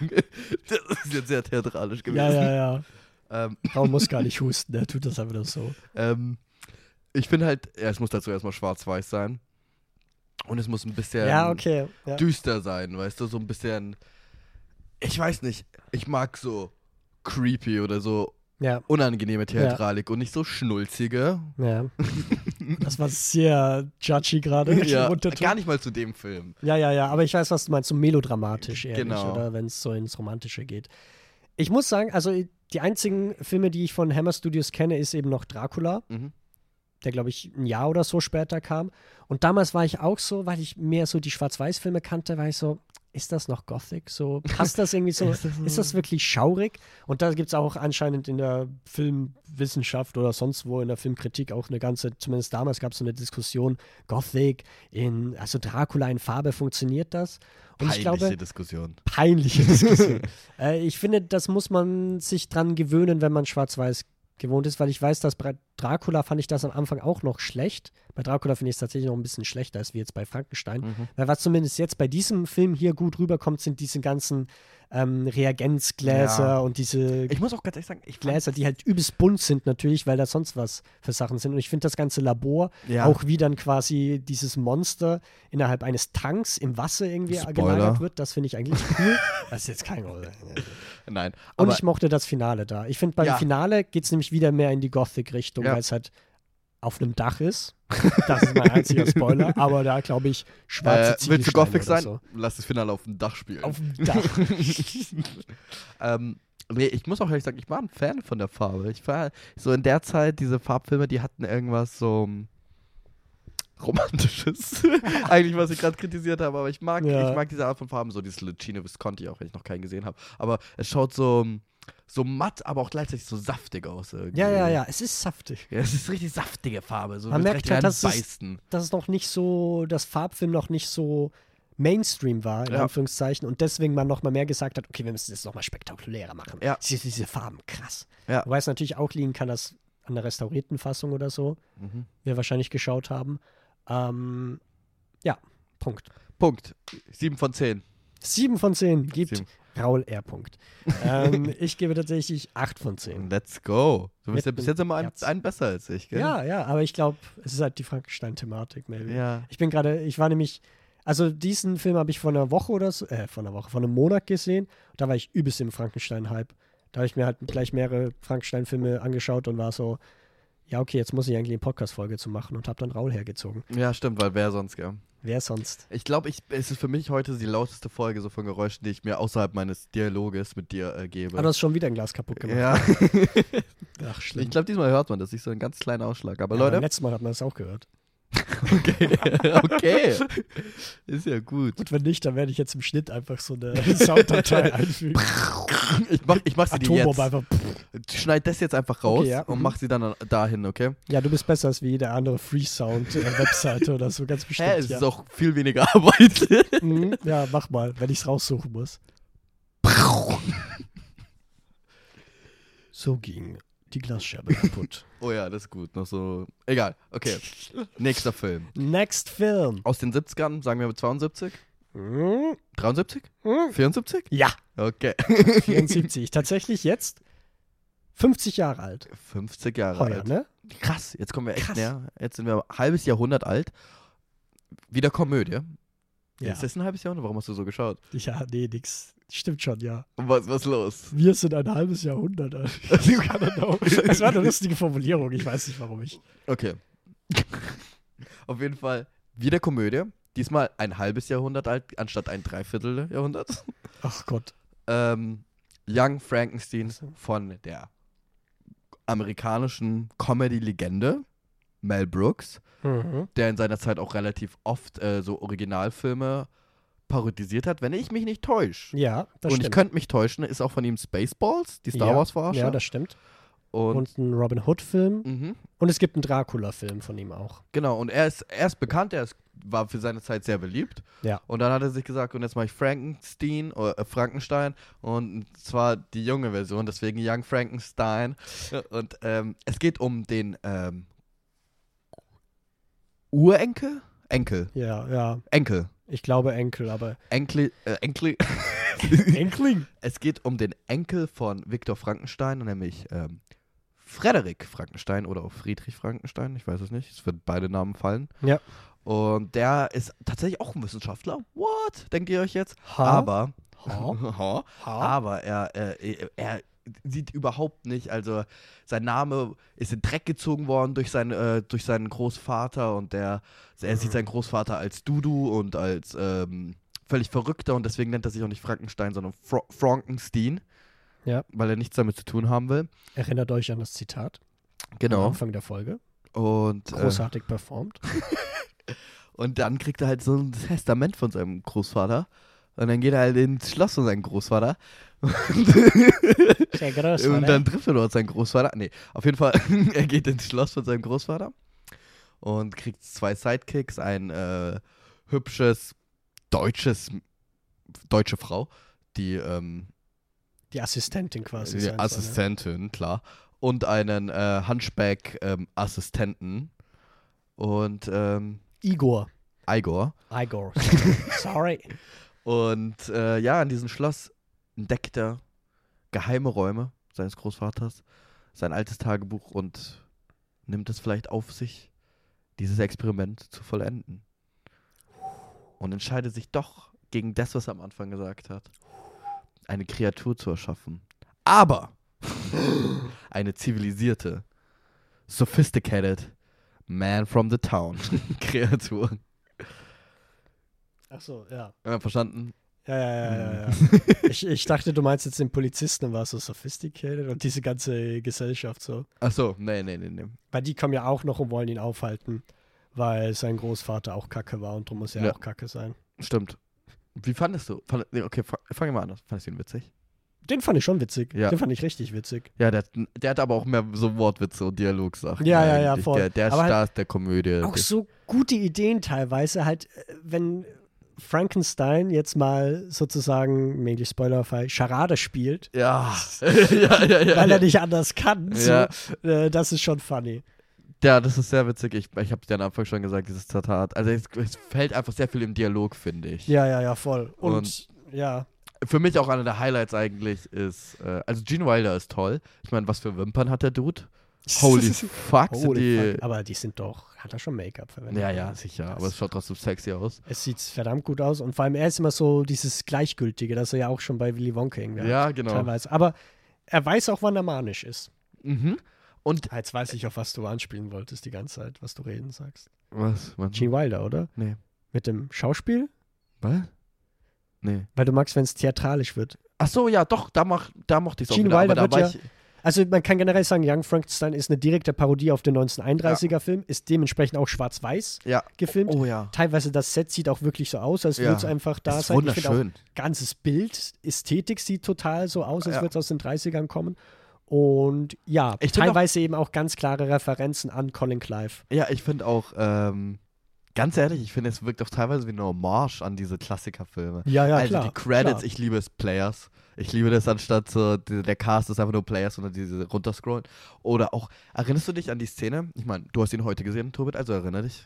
S2: das ist jetzt sehr theatralisch gewesen.
S1: ja, ja, ja.
S2: Ähm,
S1: Raul muss gar nicht husten, der tut das einfach so.
S2: ähm, ich finde halt, ja, es muss dazu erstmal schwarz-weiß sein. Und es muss ein bisschen
S1: ja, okay. Ja.
S2: düster sein, weißt du, so ein bisschen. Ich weiß nicht, ich mag so creepy oder so
S1: ja,
S2: unangenehme Theatralik und nicht so schnulzige.
S1: ja. Das war sehr judgy gerade. (laughs)
S2: ja, gar nicht mal zu dem Film.
S1: Ja, ja, ja, aber ich weiß, was du meinst, so melodramatisch eher
S2: Genau.
S1: oder wenn es so ins Romantische geht. Ich muss sagen, also die einzigen Filme, die ich von Hammer Studios kenne, ist eben noch Dracula,
S2: Mhm.
S1: Der glaube ich ein Jahr oder so später kam. Und damals war ich auch so, weil ich mehr so die Schwarz-Weiß-Filme kannte, war ich so, ist das noch Gothic? So, passt das irgendwie so? (laughs)
S2: Ist das so?
S1: ist das wirklich schaurig? Und da gibt es auch anscheinend in der Filmwissenschaft oder sonst wo in der Filmkritik auch eine ganze, zumindest damals gab es so eine Diskussion, Gothic in, also Dracula in Farbe, funktioniert das? Und ich
S2: Peinliche
S1: glaube,
S2: Diskussion.
S1: peinliche Diskussion. (laughs) äh, ich finde, das muss man sich dran gewöhnen, wenn man schwarz-weiß gewohnt ist, weil ich weiß, dass Dracula fand ich das am Anfang auch noch schlecht. Bei Dracula finde ich es tatsächlich noch ein bisschen schlechter als wie jetzt bei Frankenstein.
S2: Mhm.
S1: Weil was zumindest jetzt bei diesem Film hier gut rüberkommt, sind diese ganzen ähm, Reagenzgläser
S2: Ja.
S1: und diese
S2: Ich muss auch ganz ehrlich sagen, ich
S1: Gläser, die halt übelst bunt sind natürlich, weil da sonst was für Sachen sind. Und ich finde das ganze Labor,
S2: Ja.
S1: auch wie dann quasi dieses Monster innerhalb eines Tanks im Wasser irgendwie
S2: Spoiler.
S1: gelagert wird, das finde ich eigentlich cool. (laughs) das ist jetzt kein Rolle.
S2: nein.
S1: Und ich mochte das Finale da. Ich finde, beim
S2: Ja.
S1: Finale geht es nämlich wieder mehr in die Gothic-Richtung,
S2: Ja.
S1: weil es halt auf einem Dach ist. Das ist mein einziger (laughs) Spoiler. Aber da glaube ich schwarze
S2: äh, willst du Gothic sein?
S1: So.
S2: Lass das Finale auf dem Dach spielen.
S1: Auf dem Dach. (laughs) (laughs)
S2: ähm, nee, ich muss auch ehrlich sagen, ich war ein Fan von der Farbe. Ich war so in der Zeit, diese Farbfilme, die hatten irgendwas so ähm, Romantisches. Eigentlich, was ich gerade kritisiert habe, aber ich mag,
S1: Ja.
S2: ich mag diese Art von Farben, so dieses Lucino Visconti, auch wenn ich noch keinen gesehen habe. Aber es schaut so, so matt, aber auch gleichzeitig so saftig aus. Irgendwie.
S1: ja, ja, ja. Es ist saftig.
S2: Ja, es ist richtig saftige Farbe. So
S1: Man merkt halt, dass es- dass es noch nicht so, das Farbfilm noch nicht so Mainstream war, in
S2: Ja.
S1: Anführungszeichen, und deswegen man noch mal mehr gesagt hat, okay, wir müssen das noch mal spektakulärer machen.
S2: Ja.
S1: Diese, diese Farben, krass.
S2: Ja.
S1: Wobei es natürlich auch liegen kann, dass an der restaurierten Fassung oder so
S2: Mhm.
S1: wir wahrscheinlich geschaut haben. Ähm, ja, Punkt.
S2: Punkt. Sieben von zehn.
S1: Sieben von zehn gibt
S2: Sieben.
S1: Raul R. Ähm, (laughs) ich gebe tatsächlich acht von zehn.
S2: Let's go. Du bist ja
S1: Mit
S2: bis
S1: dem
S2: jetzt immer ein, ein besser als ich, gell?
S1: Ja, ja, aber ich glaube, es ist halt die Frankenstein-Thematik, maybe.
S2: Ja.
S1: Ich bin gerade, ich war nämlich, also diesen Film habe ich vor einer Woche oder so, äh, vor einer Woche, vor einem Monat gesehen. Da war ich übelst im Frankenstein-Hype. Da habe ich mir halt gleich mehrere Frankenstein-Filme angeschaut und war so, ja, okay, jetzt muss ich eigentlich eine Podcast-Folge zu machen und habe dann Raul hergezogen.
S2: Ja, stimmt, weil wer sonst, gell?
S1: Wer sonst?
S2: Ich glaube, ich, es ist für mich heute die lauteste Folge so von Geräuschen, die ich mir außerhalb meines Dialoges mit dir äh, gebe.
S1: Ah, du hast schon wieder ein Glas kaputt gemacht.
S2: ja, (laughs)
S1: Ach, schlimm.
S2: ich glaube, diesmal hört man das. Ich so einen ganz kleinen Ausschlag. Aber
S1: ja, Beim
S2: Leute,
S1: letzten Mal hat man das auch gehört.
S2: Okay, (laughs) okay. Ist ja gut.
S1: Und wenn nicht, dann werde ich jetzt im Schnitt einfach so eine (laughs) Sounddatei (laughs) einfügen.
S2: Ich mach, ich mach sie dir jetzt.
S1: einfach.
S2: Schneid das jetzt einfach raus
S1: Okay, ja.
S2: und mach sie dann dahin, okay?
S1: Ja, du bist besser als wie jede andere Freesound-Webseite oder so, ganz bestimmt.
S2: Hä, es
S1: ja.
S2: ist auch viel weniger Arbeit.
S1: Mhm. ja, mach mal, wenn ich es raussuchen muss. So ging die Glasscherbe kaputt. (laughs)
S2: oh ja, das ist gut. Noch so. Egal. Okay. (laughs) Nächster Film.
S1: Next Film.
S2: Aus den 70ern, sagen wir 72?
S1: Mhm.
S2: 73?
S1: Mhm.
S2: 74?
S1: Ja,
S2: Okay. (laughs)
S1: 74. Tatsächlich jetzt 50 Jahre alt.
S2: 50 Jahre
S1: Heuer,
S2: alt.
S1: ne?
S2: Krass, jetzt kommen wir echt
S1: Krass.
S2: näher. Jetzt sind wir ein halbes Jahrhundert alt. Wieder Komödie.
S1: Ja.
S2: Ist das ein halbes Jahrhundert? Warum hast du so geschaut?
S1: Ja, nee, nix. Stimmt schon, ja.
S2: Was was los?
S1: Wir sind ein halbes Jahrhundert. Es (laughs) (laughs) war eine lustige Formulierung, ich weiß nicht, warum ich.
S2: Okay. (laughs) Auf jeden Fall wieder Komödie. Diesmal ein halbes Jahrhundert alt, anstatt ein Dreiviertel Jahrhundert.
S1: Ach Gott.
S2: Ähm, Young Frankenstein von der amerikanischen Comedy-Legende Mel Brooks,
S1: Mhm.
S2: der in seiner Zeit auch relativ oft äh, so Originalfilme parodisiert hat, wenn ich mich nicht täusche.
S1: Ja, das
S2: Und ich
S1: stimmt.
S2: könnte mich täuschen, ist auch von ihm Spaceballs, die Star
S1: Ja,
S2: Wars Verarscher.
S1: Ja, das stimmt.
S2: und,
S1: Und ein Robin Hood-Film.
S2: mhm,
S1: Und es gibt einen Dracula-Film von ihm auch.
S2: genau, und er ist, er ist bekannt, er ist, war für seine Zeit sehr beliebt.
S1: Ja.
S2: Und dann hat er sich gesagt, und jetzt mache ich Frankenstein oder äh, Frankenstein und zwar die junge Version, deswegen Young Frankenstein. Und ähm, es geht um den ähm, Urenkel? Enkel.
S1: Ja, ja.
S2: Enkel.
S1: Ich glaube Enkel, aber.
S2: Enkel. Äh, Enkel. (laughs)
S1: Enkling?
S2: es geht um den Enkel von Viktor Frankenstein, nämlich ähm, Frederik Frankenstein oder auch Friedrich Frankenstein, ich weiß es nicht. Es wird beide Namen fallen.
S1: Ja.
S2: Und der ist tatsächlich auch ein Wissenschaftler. What? Denkt ihr euch jetzt?
S1: Ha?
S2: Aber.
S1: Ha? (laughs)
S2: Ha? Aber er, äh, er sieht überhaupt nicht, also sein Name ist in Dreck gezogen worden durch, sein, äh, durch seinen Großvater und der, er sieht
S1: Mhm.
S2: seinen Großvater als Dudu und als ähm, völlig verrückter und deswegen nennt er sich auch nicht Frankenstein, sondern Fra Frankenstein.
S1: Ja.
S2: Weil er nichts damit zu tun haben will.
S1: Erinnert euch an das Zitat am
S2: Genau.
S1: Anfang der Folge.
S2: Und, äh,
S1: Großartig performt. (laughs)
S2: und dann kriegt er halt so ein Testament von seinem Großvater. Und dann geht er halt ins Schloss von seinem Großvater.
S1: Sehr groß,
S2: Und
S1: oder?
S2: dann trifft er dort seinen Großvater. Nee, auf jeden Fall, (laughs) er geht ins Schloss von seinem Großvater und kriegt zwei Sidekicks, ein äh, hübsches deutsches, deutsche Frau, die, ähm,
S1: Die Assistentin quasi.
S2: die
S1: sein ne?
S2: Assistentin, klar. und einen äh, Hunchback-Assistenten. und ähm,
S1: Igor.
S2: Igor.
S1: Igor. (laughs) Sorry.
S2: Und äh, ja, in diesem Schloss entdeckt er geheime Räume seines Großvaters, sein altes Tagebuch und nimmt es vielleicht auf sich, dieses Experiment zu vollenden. Und entscheidet sich doch gegen das, was er am Anfang gesagt hat. Eine Kreatur zu erschaffen. Aber (gasps) eine zivilisierte, sophisticated man from the town (laughs) Kreatur.
S1: Ach so, ja.
S2: Ja, verstanden?
S1: Ja, ja, ja, ja. ja. (laughs) ich, ich dachte, du meinst jetzt den Polizisten, war so sophisticated und diese ganze Gesellschaft so.
S2: Ach so, nee, nee, nee, nee.
S1: Weil die kommen ja auch noch und wollen ihn aufhalten, weil sein Großvater auch kacke war und drum muss er
S2: Ja.
S1: auch kacke sein.
S2: Stimmt. Wie fandest du? Fand, nee, okay, fa- fangen wir mal an. Fandest du ihn witzig?
S1: Den fand ich schon witzig.
S2: Ja.
S1: Den fand ich richtig witzig.
S2: Ja, der, hat- der hat aber auch mehr so Wortwitze und Dialogsachen.
S1: Ja, ja, ja, voll.
S2: Der, der
S1: halt
S2: Stars der Komödie.
S1: Auch so gute Ideen teilweise, halt, äh, wenn Frankenstein jetzt mal sozusagen, maybe Spoilerfrei, Charade spielt, (laughs)
S2: Ja. ja, ja, ja.
S1: weil er nicht anders kann. So, äh, das ist schon funny.
S2: Ja, das ist sehr witzig. Ich, ich habe dir am Anfang schon gesagt, dieses Zitat. Also es, es fällt einfach sehr viel im Dialog, finde ich.
S1: Ja, ja, ja, voll. Und,
S2: Und-
S1: ja,
S2: Für mich auch einer der Highlights eigentlich ist, äh, also Gene Wilder ist toll. Ich meine, was für Wimpern hat der Dude? (laughs) Holy fuck,
S1: Holy
S2: die...
S1: fuck. Aber die sind doch, hat er schon Make-up verwendet?
S2: Ja, ja, sicher. Aber es schaut trotzdem sexy aus.
S1: Es sieht verdammt gut aus und vor allem er ist immer so dieses Gleichgültige, das er ja auch schon bei Willy Wonka irgendwie
S2: Ja,
S1: hat,
S2: genau.
S1: teilweise. Aber er weiß auch, wann er manisch ist.
S2: Mhm. Und
S1: Jetzt weiß ich, auf was du anspielen wolltest die ganze Zeit, was du reden sagst.
S2: was? Man,
S1: Gene Wilder, oder?
S2: Nee.
S1: Mit dem Schauspiel?
S2: Was? Nee.
S1: Weil du magst, wenn es theatralisch wird.
S2: Ach so, ja, doch, da, mach, da mochte ich es auch
S1: Gene
S2: wieder. Aber
S1: Wilder
S2: da
S1: wird ja-
S2: ich,
S1: Also man kann generell sagen, Young Frankenstein ist eine direkte Parodie auf den 1931er Film, ist dementsprechend auch schwarz-weiß
S2: ja.
S1: gefilmt.
S2: Oh ja.
S1: Teilweise das Set sieht auch wirklich so aus, als
S2: Ja.
S1: würde es einfach da
S2: ist
S1: sein. Ich finde auch,
S2: wunderschön.
S1: ganzes Bild, Ästhetik sieht total so aus, als
S2: Ja.
S1: würde es aus den 30ern kommen. Und ja,
S2: Ich
S1: teilweise eben auch ganz klare Referenzen an Colin Clive.
S2: Ja, ich finde auch, ähm, ganz ehrlich, ich finde, es wirkt auch teilweise wie eine Hommage an diese Klassikerfilme.
S1: Ja, ja,
S2: also
S1: klar.
S2: die Credits,
S1: klar.
S2: ich liebe es Players. Ich liebe das anstatt so, der Cast ist einfach nur Players, sondern diese runterscrollen. Oder auch, erinnerst du dich an die Szene? Ich meine, du hast ihn heute gesehen, Tobit, also erinnere dich.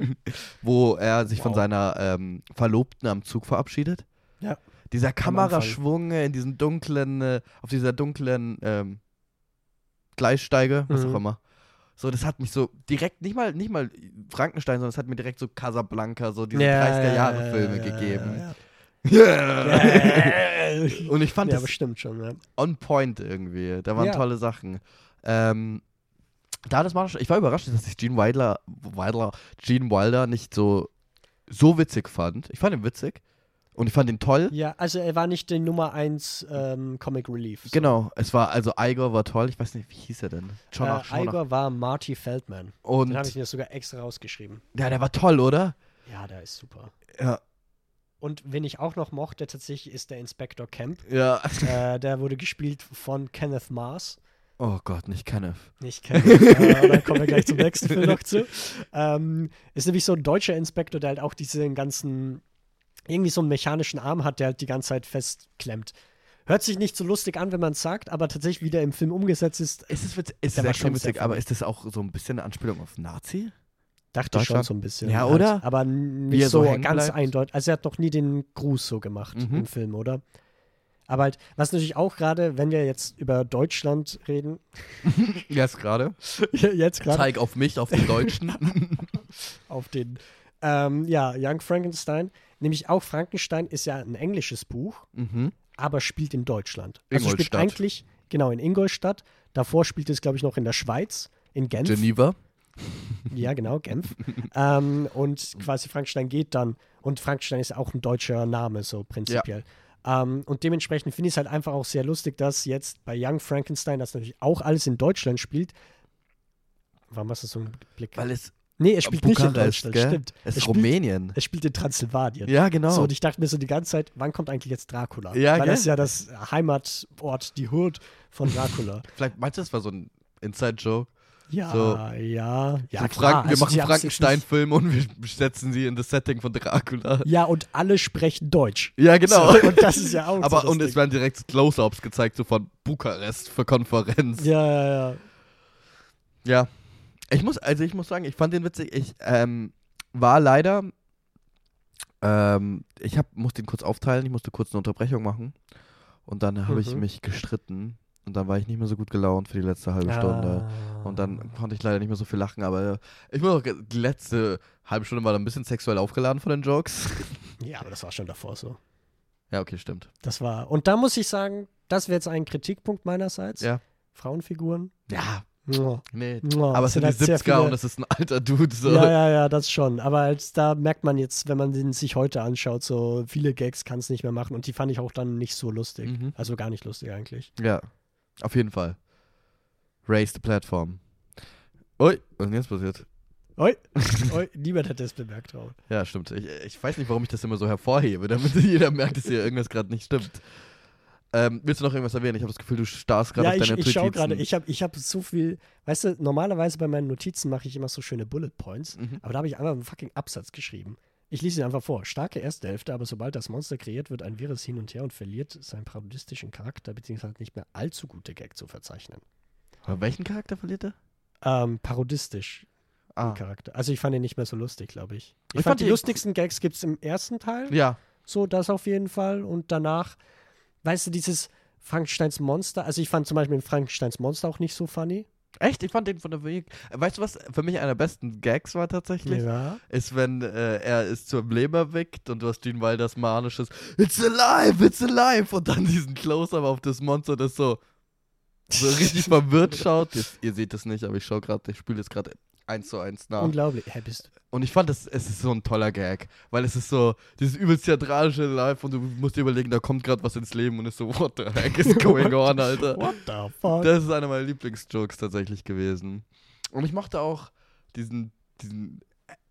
S2: (laughs) Wo er sich von
S1: Wow.
S2: seiner ähm, Verlobten am Zug verabschiedet.
S1: Ja.
S2: Dieser. Kameraschwung in diesen dunklen, äh, auf dieser dunklen ähm, Gleissteige, was
S1: Mhm.
S2: auch immer. So, das hat mich so direkt, nicht mal, nicht mal Frankenstein, sondern es hat mir direkt so Casablanca, so diese 30er-Jahre-Filme gegeben.
S1: Ja,
S2: Yeah. (laughs) Und ich fand
S1: ja,
S2: das
S1: bestimmt schon, ja.
S2: on point irgendwie. Da waren
S1: Ja.
S2: tolle Sachen. Ähm, da das war, ich war überrascht, dass ich Gene Wilder, Wilder, Gene Wilder nicht so, so witzig fand. Ich fand ihn witzig und ich fand ihn toll.
S1: Ja, also er war nicht der Nummer 1 ähm, Comic Relief. So.
S2: Genau, es war, also Igor war toll. Ich weiß nicht, wie hieß er denn? Nach,
S1: Äh. Igor war Marty Feldman.
S2: Und
S1: Den habe ich mir sogar extra rausgeschrieben.
S2: ja, der war toll, oder?
S1: Ja, der ist super.
S2: Ja.
S1: Und wen ich auch noch mochte, tatsächlich, ist der Inspector Camp.
S2: Ja.
S1: äh, (laughs) der wurde gespielt von Kenneth Mars.
S2: Oh Gott, nicht Kenneth.
S1: Nicht Kenneth, (laughs) äh, da kommen wir gleich zum nächsten Film noch zu. Ähm, ist nämlich so ein deutscher Inspektor, der halt auch diesen ganzen, irgendwie so einen mechanischen Arm hat, der halt die ganze Zeit festklemmt. Hört sich nicht so lustig an, wenn man es sagt, aber tatsächlich, wie der im Film umgesetzt ist,
S2: Ist es witzig? Ist
S1: Der war
S2: es
S1: schon
S2: witzig, aber ist das auch so ein bisschen eine Anspielung auf Nazi?
S1: Dachte ich schon so ein bisschen.
S2: Ja,
S1: halt,
S2: oder?
S1: Aber nicht
S2: so
S1: so ganz
S2: bleibt?
S1: eindeutig. Also er hat noch nie den Gruß so gemacht
S2: Mhm.
S1: im Film, oder? Aber halt, was natürlich auch gerade, wenn wir jetzt über Deutschland reden, (laughs)
S2: Jetzt gerade.
S1: jetzt gerade
S2: Zeig auf mich, auf den Deutschen. (laughs)
S1: auf den, ähm, ja, Young Frankenstein, nämlich auch Frankenstein ist ja ein englisches Buch,
S2: mhm.
S1: aber spielt in Deutschland. Also spielt eigentlich, genau, in Ingolstadt. Davor spielt es, glaube ich, noch in der Schweiz, in Genf.
S2: Geneva. (laughs)
S1: Ja, genau, Genf. ähm, und quasi Frankenstein geht dann, und Frankenstein ist auch ein deutscher Name, so prinzipiell. Ähm, und dementsprechend finde ich es halt einfach auch sehr lustig, dass jetzt bei Young Frankenstein, das natürlich auch alles in Deutschland spielt. Warum hast du so einen Blick?
S2: Weil es
S1: nee, er spielt nicht in
S2: Bukarest,
S1: Deutschland,
S2: gell?
S1: stimmt.
S2: Es
S1: Er
S2: ist
S1: spielt,
S2: Rumänien.
S1: er spielt in Transsilvanien.
S2: Ja, genau.
S1: So, und ich dachte mir so die ganze Zeit, wann kommt eigentlich jetzt Dracula?
S2: Ja,
S1: Weil
S2: gell?
S1: das ist ja das Heimatort, die Hood von Dracula. (laughs)
S2: Vielleicht meinst du, das war so ein Inside-Joke?
S1: Ja,
S2: So-
S1: ja, ja.
S2: so
S1: klar.
S2: Franken, wir
S1: Also
S2: machen
S1: sie haben's jetzt
S2: Frankenstein-Film und wir (laughs) setzen sie in das Setting von Dracula.
S1: Ja, und alle sprechen Deutsch.
S2: Ja, genau.
S1: So, und das ist ja auch (laughs)
S2: Aber
S1: so
S2: und
S1: das
S2: es werden direkt Close-Ups gezeigt, so von Bukarest für Konferenz.
S1: Ding. Ja, ja, ja.
S2: Ja. Ich muss, also ich muss sagen, ich fand den witzig. Ich ähm, war leider, ähm, ich hab, musste ihn kurz aufteilen, ich musste kurz eine Unterbrechung machen. Und dann habe ich
S1: Mhm.
S2: mich gestritten. Und dann war ich nicht mehr so gut gelaunt für die letzte halbe Stunde.
S1: Ah.
S2: Und dann konnte ich leider nicht mehr so viel lachen, aber ich muss auch, die letzte halbe Stunde war dann ein bisschen sexuell aufgeladen von den Jokes. (laughs)
S1: Ja, aber das war schon davor so.
S2: ja, okay, stimmt.
S1: Das war. Und da muss ich sagen, das wäre jetzt ein Kritikpunkt meinerseits.
S2: Ja.
S1: Frauenfiguren.
S2: Ja, nee.
S1: mua,
S2: aber es sind die
S1: halt sehr
S2: 70er
S1: viele-
S2: und es ist ein alter Dude. So.
S1: Ja, ja, ja, das schon. Aber als, da merkt man jetzt, wenn man den sich heute anschaut, so viele Gags kann es nicht mehr machen. Und die fand ich auch dann nicht so lustig.
S2: Mhm.
S1: Also gar nicht lustig eigentlich.
S2: Ja, auf jeden Fall. Raise the platform. Ui, was ist denn jetzt passiert?
S1: Oi, oi, (laughs) niemand hat das bemerkt, Raul.
S2: Ja, stimmt. Ich, ich weiß nicht, warum ich das immer so hervorhebe, damit (laughs) jeder merkt, dass hier irgendwas gerade nicht stimmt. Ähm, willst du noch irgendwas erwähnen? Ich habe das Gefühl, du starrst gerade
S1: Ja,
S2: auf
S1: ich,
S2: deine
S1: ich schaue
S2: Notizen.
S1: gerade, ich habe ich hab so viel, weißt du, normalerweise bei meinen Notizen mache ich immer so schöne Bullet Points,
S2: Mhm.
S1: aber da habe ich einfach einen fucking Absatz geschrieben. Ich lese ihn einfach vor. Starke erste Hälfte, aber sobald das Monster kreiert wird, ein wirres Hin und Her und verliert seinen parodistischen Charakter, beziehungsweise nicht mehr allzu gute Gag zu verzeichnen.
S2: Aber welchen Charakter verliert er?
S1: Ähm, parodistisch,
S2: Ah.
S1: Charakter. Also ich fand ihn nicht mehr so lustig, glaube ich. Ich,
S2: Ich
S1: fand,
S2: fand
S1: die
S2: die-
S1: lustigsten Gags gibt es im ersten Teil.
S2: Ja.
S1: So, das auf jeden Fall. Und danach, weißt du, dieses Frankensteins Monster, also ich fand zum Beispiel Frankensteins Monster auch nicht so funny.
S2: Echt? Ich fand den von der Weg. Weißt du, was für mich einer der besten Gags war tatsächlich?
S1: Ja.
S2: Ist, wenn äh, er es zum Leben erweckt und du hast Gene Wilders manisches It's alive, it's alive und dann diesen Close-Up auf das Monster, das so, so richtig (laughs) verwirrt schaut. Jetzt, ihr seht es nicht, aber ich schaue gerade, ich spiele das gerade eins zu eins nach.
S1: Unglaublich. Hä, bist
S2: Und ich fand, das, es ist so ein toller Gag, weil es ist so dieses übelst theatralische Live und du musst dir überlegen, da kommt gerade was ins Leben und ist so, what the heck is going on, (laughs) Alter.
S1: What the fuck?
S2: Das ist einer meiner Lieblingsjokes tatsächlich gewesen. Und ich mochte auch diesen, diesen,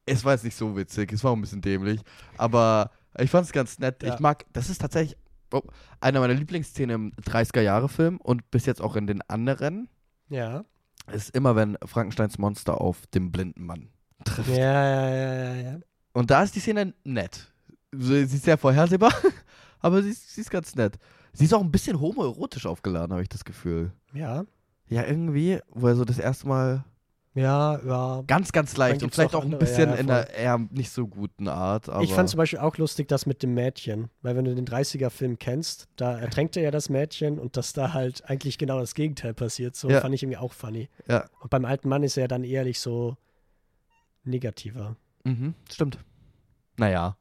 S2: es war jetzt nicht so witzig, es war auch ein bisschen dämlich, aber ich fand es ganz nett.
S1: Ja.
S2: Ich mag, das ist tatsächlich oh, einer meiner Lieblingsszenen im 30er-Jahre-Film und bis jetzt auch in den anderen,
S1: ja.
S2: Ist immer, wenn Frankensteins Monster auf dem blinden Mann trifft.
S1: Ja, ja, ja, ja, ja.
S2: Und da ist die Szene nett. Sie sie ist sehr vorhersehbar, (laughs) aber sie ist, sie ist ganz nett. Sie ist auch ein bisschen homoerotisch aufgeladen, habe ich das Gefühl.
S1: Ja,
S2: Ja, irgendwie, wo er so das erste Mal
S1: ja, ja.
S2: ganz, ganz leicht und vielleicht auch ein
S1: andere,
S2: bisschen
S1: ja,
S2: in einer eher nicht so guten Art.
S1: Ich fand zum Beispiel auch lustig, das mit dem Mädchen. Weil wenn du den 30er-Film kennst, da ertränkt er ja das Mädchen und dass da halt eigentlich genau das Gegenteil passiert. So
S2: Ja.
S1: fand ich irgendwie auch funny.
S2: Ja.
S1: Und beim alten Mann ist er ja dann ehrlich so negativer.
S2: Mhm, stimmt. Naja.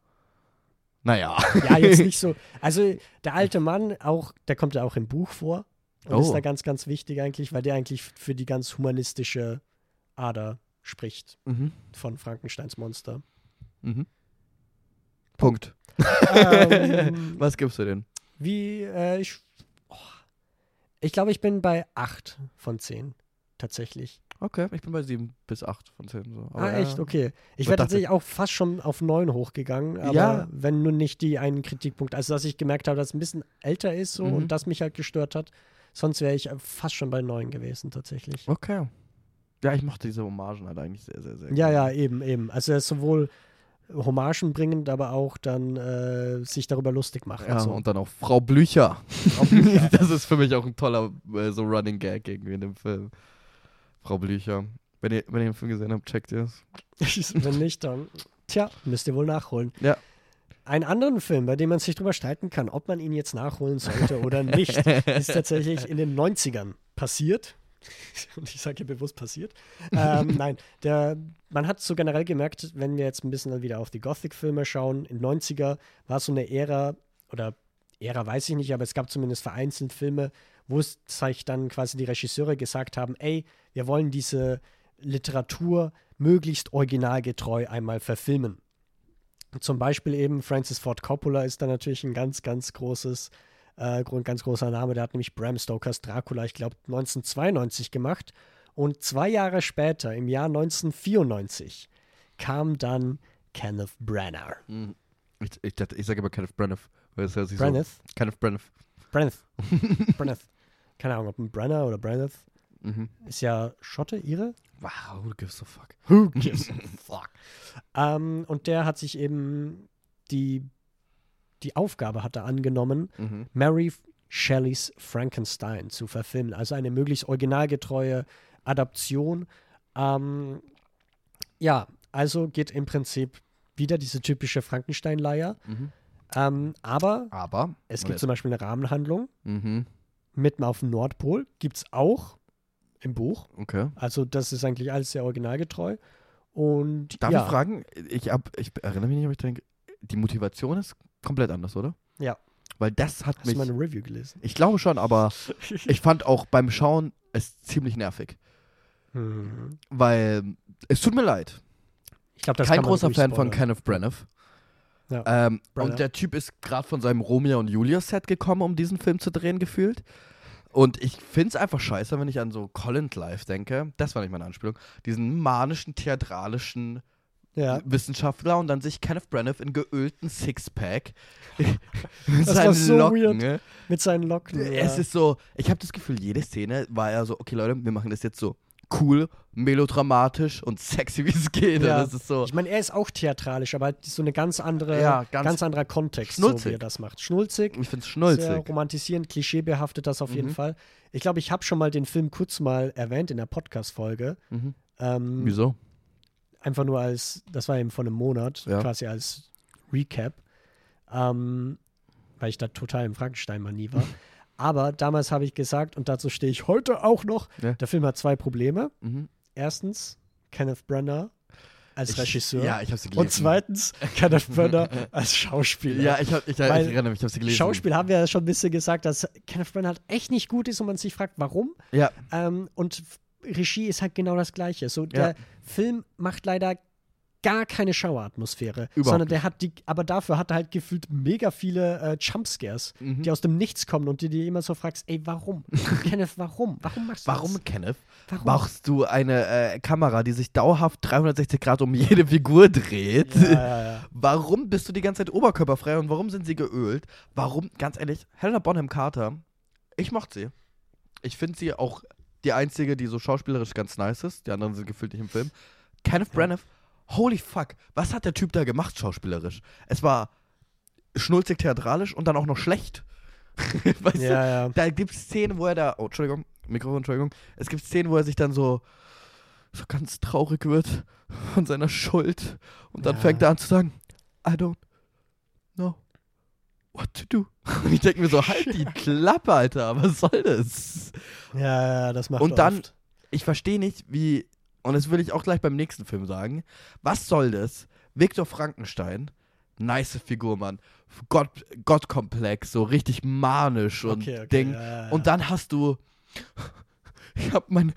S2: Naja.
S1: Ja, jetzt nicht (laughs) so. Also der alte Mann, auch, der kommt ja auch im Buch vor. Und
S2: Oh.
S1: ist da ganz, ganz wichtig eigentlich, weil der eigentlich für die ganz humanistische Ader spricht
S2: mhm.
S1: von Frankensteins Monster.
S2: Mhm. Punkt.
S1: ähm, (laughs)
S2: Was gibst du denn?
S1: wie, äh, ich, oh, ich glaube, ich bin bei 8 von 10. Tatsächlich.
S2: Okay, ich bin bei 7 bis 8 von 10. So.
S1: ah, echt? Okay. Ich wäre tatsächlich auch fast schon auf 9 hochgegangen, aber
S2: Ja.
S1: wenn nur nicht die einen Kritikpunkt, also dass ich gemerkt habe, dass es ein bisschen älter ist so
S2: Mhm.
S1: und das mich halt gestört hat. Sonst wäre ich fast schon bei 9 gewesen, tatsächlich.
S2: Okay. Ja, ich mochte diese Hommagen halt eigentlich sehr, sehr, sehr.
S1: Ja, ja,
S2: gerne.
S1: eben, eben. Also er ist sowohl Hommagen bringend, aber auch dann äh, sich darüber lustig machen.
S2: Ja,
S1: so.
S2: und dann auch Frau Blücher.
S1: Frau Blücher. (laughs)
S2: das ist für mich auch ein toller äh, so Running Gag irgendwie in dem Film. Frau Blücher. Wenn ihr, wenn ihr den Film gesehen habt, checkt ihr es. (laughs)
S1: Wenn nicht, dann, tja, müsst ihr wohl nachholen.
S2: Ja.
S1: Einen anderen Film, bei dem man sich drüber streiten kann, ob man ihn jetzt nachholen sollte oder nicht, (laughs) ist tatsächlich in den 90ern passiert. (laughs) Und ich sage hier bewusst passiert. Ähm, (laughs) nein, der, man hat so generell gemerkt, wenn wir jetzt ein bisschen dann wieder auf die Gothic-Filme schauen, in den 90er war so eine Ära, oder Ära weiß ich nicht, aber es gab zumindest vereinzelt Filme, wo es sich dann quasi die Regisseure gesagt haben, ey, wir wollen diese Literatur möglichst originalgetreu einmal verfilmen. Zum Beispiel eben Francis Ford Coppola ist da natürlich ein ganz, ganz großes, äh, ganz großer Name. Der hat nämlich Bram Stokers Dracula, ich glaube, 1992 gemacht. Und zwei Jahre später, im Jahr 1994, kam dann Kenneth Branagh.
S2: Mhm. Ich, ich, ich sage immer Kenneth Branagh. Weil es hört sich
S1: Branagh?
S2: So, Kenneth Branagh.
S1: Branagh. (laughs) Branagh. Keine Ahnung, ob ein Brenner oder Branagh.
S2: Mhm.
S1: Ist ja Schotte, ihre?
S2: Wow, who gives a fuck?
S1: Who (laughs) gives a fuck? ähm, und der hat sich eben die, die Aufgabe hatte angenommen,
S2: Mhm.
S1: Mary Shelleys Frankenstein zu verfilmen. Also eine möglichst originalgetreue Adaption. Ähm, ja, also geht im Prinzip wieder diese typische Frankenstein-Leier.
S2: Mhm.
S1: Ähm, aber
S2: Aber.
S1: es gibt zum Beispiel eine Rahmenhandlung.
S2: Mhm.
S1: Mitten auf dem Nordpol gibt es auch im Buch.
S2: Okay.
S1: Also das ist eigentlich alles sehr originalgetreu. Und
S2: Darf
S1: ja,
S2: ich fragen? Ich, hab, ich erinnere mich nicht, ob ich denke, die Motivation ist komplett anders, oder?
S1: Ja.
S2: Weil das hat
S1: hast du
S2: mich.
S1: meine Review gelesen?
S2: Ich glaube schon, aber (laughs) ich fand auch beim Schauen es ziemlich nervig.
S1: Mhm.
S2: Weil es tut mir leid.
S1: Ich glaube, das
S2: Kein großer Fan von. Kenneth Branagh.
S1: Ja.
S2: Ähm, und der Typ ist gerade von seinem Romeo und Julia Set gekommen, um diesen Film zu drehen, gefühlt. Und ich finde es einfach scheiße, wenn ich an so Colin Life denke. Das war nicht meine Anspielung. Diesen manischen, theatralischen
S1: Ja.
S2: Wissenschaftler und dann sich Kenneth Branagh in geölten Sixpack (laughs) (laughs) mit seinen
S1: so
S2: Locken.
S1: weird.
S2: ne?
S1: Mit seinen Locken.
S2: Es
S1: ja.
S2: ist so, ich habe das Gefühl, jede Szene war ja so, okay Leute, wir machen das jetzt so cool, melodramatisch und sexy, wie es geht.
S1: Ja.
S2: Das ist so,
S1: Ich meine, er ist auch theatralisch, aber halt so eine ganz andere,
S2: Ja,
S1: ganz,
S2: ganz
S1: anderer Kontext, so wie er das macht. Schnulzig,
S2: ich finde es
S1: sehr
S2: schnulzig.
S1: romantisierend, klischeebehaftet das auf jeden
S2: Mhm.
S1: Fall. Ich glaube, ich habe schon mal den Film kurz mal erwähnt in der Podcast-Folge.
S2: Mhm.
S1: Ähm,
S2: Wieso?
S1: Einfach nur als, das war eben vor einem Monat,
S2: Ja.
S1: quasi als Recap, ähm, weil ich da total im Frankenstein-Manie war. (laughs) Aber damals habe ich gesagt, und dazu stehe ich heute auch noch,
S2: Ja.
S1: der Film hat zwei Probleme.
S2: Mhm.
S1: Erstens, Kenneth Branagh als
S2: Ich-
S1: Regisseur.
S2: Ja, ich habe sie gelesen.
S1: und zweitens, Kenneth Branagh (laughs) als Schauspieler.
S2: Ja, ich, hab, ich, ich erinnere mich, ich habe sie gelesen.
S1: Schauspiel haben wir ja schon ein bisschen gesagt, dass Kenneth Branagh halt echt nicht gut ist und man sich fragt, warum.
S2: Ja,
S1: Ähm, und Regie ist halt genau das Gleiche. So, der
S2: Ja.
S1: Film macht leider gar keine Schaueratmosphäre,
S2: Überhaupt
S1: sondern der hat die, aber dafür hat er halt gefühlt mega viele äh, Jumpscares,
S2: Mhm.
S1: die aus dem Nichts kommen und die dir immer so fragst, ey, warum? (laughs) Kenneth, warum? Warum machst du
S2: Warum,
S1: das?
S2: Kenneth,
S1: Warum?
S2: machst du eine äh, Kamera, die sich dauerhaft 360 Grad um jede Figur dreht?
S1: Ja, ja, ja. (laughs)
S2: Warum bist du die ganze Zeit oberkörperfrei und warum sind sie geölt? Warum, ganz ehrlich, Helena Bonham Carter, ich mochte sie. Ich finde sie auch die einzige, die so schauspielerisch ganz nice ist. Die anderen sind gefühlt nicht im Film. Kenneth Branagh, holy fuck, was hat der Typ da gemacht schauspielerisch? Es war schnulzig theatralisch und dann auch noch schlecht. (laughs) weißt
S1: ja,
S2: du?
S1: ja.
S2: Da gibt es Szenen, wo er da, oh, Entschuldigung, Mikrofon, Entschuldigung. Es gibt Szenen, wo er sich dann so, so ganz traurig wird von seiner Schuld und dann
S1: Ja.
S2: fängt er an zu sagen, I don't what to do. (laughs) Und ich denke mir so, halt die (laughs) Klappe, Alter, was soll das?
S1: Ja, ja, das macht
S2: Und dann-
S1: oft.
S2: Ich verstehe nicht, wie, und das will ich auch gleich beim nächsten Film sagen, was soll das? Viktor Frankenstein, nice Figur, Mann. Gott, Gottkomplex, so richtig manisch und
S1: Okay, okay,
S2: Ding.
S1: ja, ja, ja.
S2: Und dann hast du. Ich habe mein,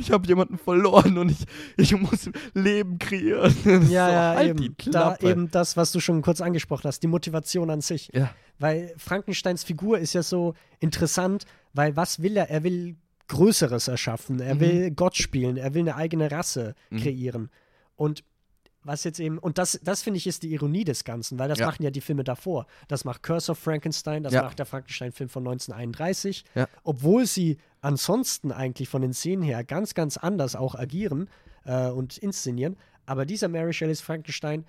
S2: ich habe jemanden verloren und ich, ich muss Leben kreieren. (laughs)
S1: Ja,
S2: so,
S1: ja,
S2: halt
S1: eben. Da eben das, was du schon kurz angesprochen hast, die Motivation an sich.
S2: Ja.
S1: Weil Frankensteins Figur ist ja so interessant, weil was will er? Er will Größeres erschaffen, er
S2: Mhm.
S1: will Gott spielen, er will eine eigene Rasse
S2: Mhm.
S1: kreieren. Und was jetzt eben, und das, das finde ich ist die Ironie des Ganzen, weil das
S2: Ja.
S1: machen ja die Filme davor. Das macht Curse of Frankenstein, das
S2: Ja.
S1: macht der Frankenstein-Film von 1931.
S2: Ja.
S1: Obwohl sie ansonsten eigentlich von den Szenen her ganz, ganz anders auch agieren äh, und inszenieren. Aber dieser Mary Shelleys Frankenstein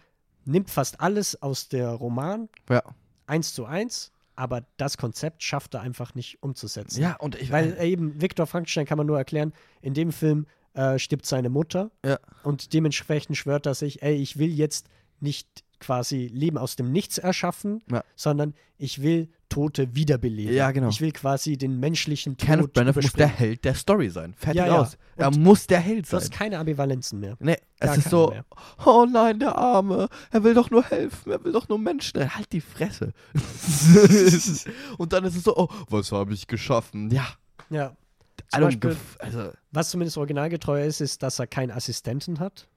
S1: nimmt fast alles aus der Roman
S2: Ja.
S1: eins zu eins, aber das Konzept schafft er einfach nicht umzusetzen.
S2: ja, und ich
S1: Weil äh, eben Viktor Frankenstein kann man nur erklären, in dem Film äh, stirbt seine Mutter
S2: Ja.
S1: und dementsprechend schwört er sich, ey, ich will jetzt nicht quasi Leben aus dem Nichts erschaffen,
S2: Ja.
S1: sondern ich will Tote wiederbeleben.
S2: Ja, genau.
S1: Ich will quasi den menschlichen Tod
S2: Kenneth Branagh muss der. Held der Story sein. Fertig
S1: Ja, ja.
S2: aus. Er
S1: Und
S2: muss der Held
S1: Du
S2: sein.
S1: hast keine Ambivalenzen mehr.
S2: Nee, es
S1: Gar
S2: ist
S1: keine
S2: so,
S1: mehr.
S2: oh nein, der Arme, er will doch nur helfen, er will doch nur Menschen. Halt die Fresse. (laughs) (laughs) und dann ist es so, oh, was habe ich geschaffen? Ja,
S1: Ja. Beispiel,
S2: also,
S1: was zumindest originalgetreu ist, ist, dass er keinen Assistenten hat.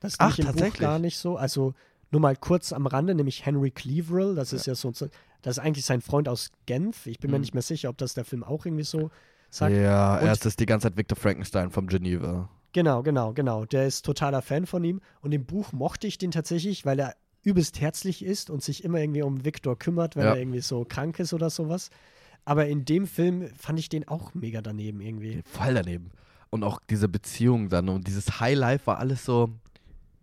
S1: Das ist
S2: Ach,
S1: im Buch
S2: tatsächlich?
S1: gar nicht so. Also nur mal kurz am Rande, nämlich Henry Cleaverell, das ist ja, so, das ist eigentlich sein Freund aus Genf. Ich bin mir
S2: Mhm.
S1: nicht mehr sicher, ob das der Film auch irgendwie so sagt.
S2: ja,
S1: Und-
S2: er ist das die ganze Zeit Victor Frankenstein vom Geneva.
S1: Genau, genau, genau. Der ist totaler Fan von ihm. Und im Buch mochte ich den tatsächlich, weil er übelst herzlich ist und sich immer irgendwie um Victor kümmert, wenn
S2: Ja.
S1: er irgendwie so krank ist oder sowas. Aber in dem Film fand ich den auch mega daneben irgendwie.
S2: Voll daneben. Und auch diese Beziehung dann und dieses Highlife war alles so,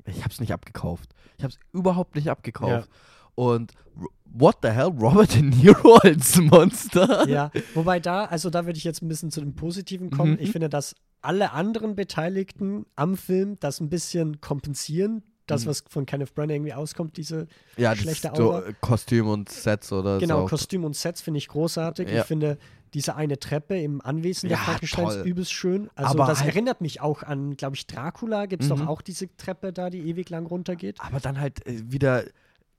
S2: ich hab's nicht abgekauft. Ich hab's überhaupt nicht abgekauft. Und r- what the hell, Robert De Niro (laughs) als Monster?
S1: Ja, wobei da, also da würde ich jetzt ein bisschen zu dem Positiven kommen.
S2: Mhm.
S1: Ich finde, dass alle anderen Beteiligten am Film das ein bisschen kompensieren. Das,
S2: Mhm.
S1: was von Kenneth Branagh irgendwie auskommt, diese
S2: Ja,
S1: Schlechte
S2: so
S1: Aura.
S2: äh, Kostüm und Sets oder
S1: genau,
S2: so.
S1: Kostüm und Sets finde ich großartig.
S2: Ja.
S1: Ich finde diese eine Treppe im Anwesen der
S2: Ja,
S1: Frankensteins übelst schön. Also
S2: Aber
S1: das
S2: halt-
S1: erinnert mich auch an, glaube ich, Dracula. Gibt es doch
S2: Mhm.
S1: auch diese Treppe da, die ewig lang runtergeht.
S2: Aber dann halt äh, wieder,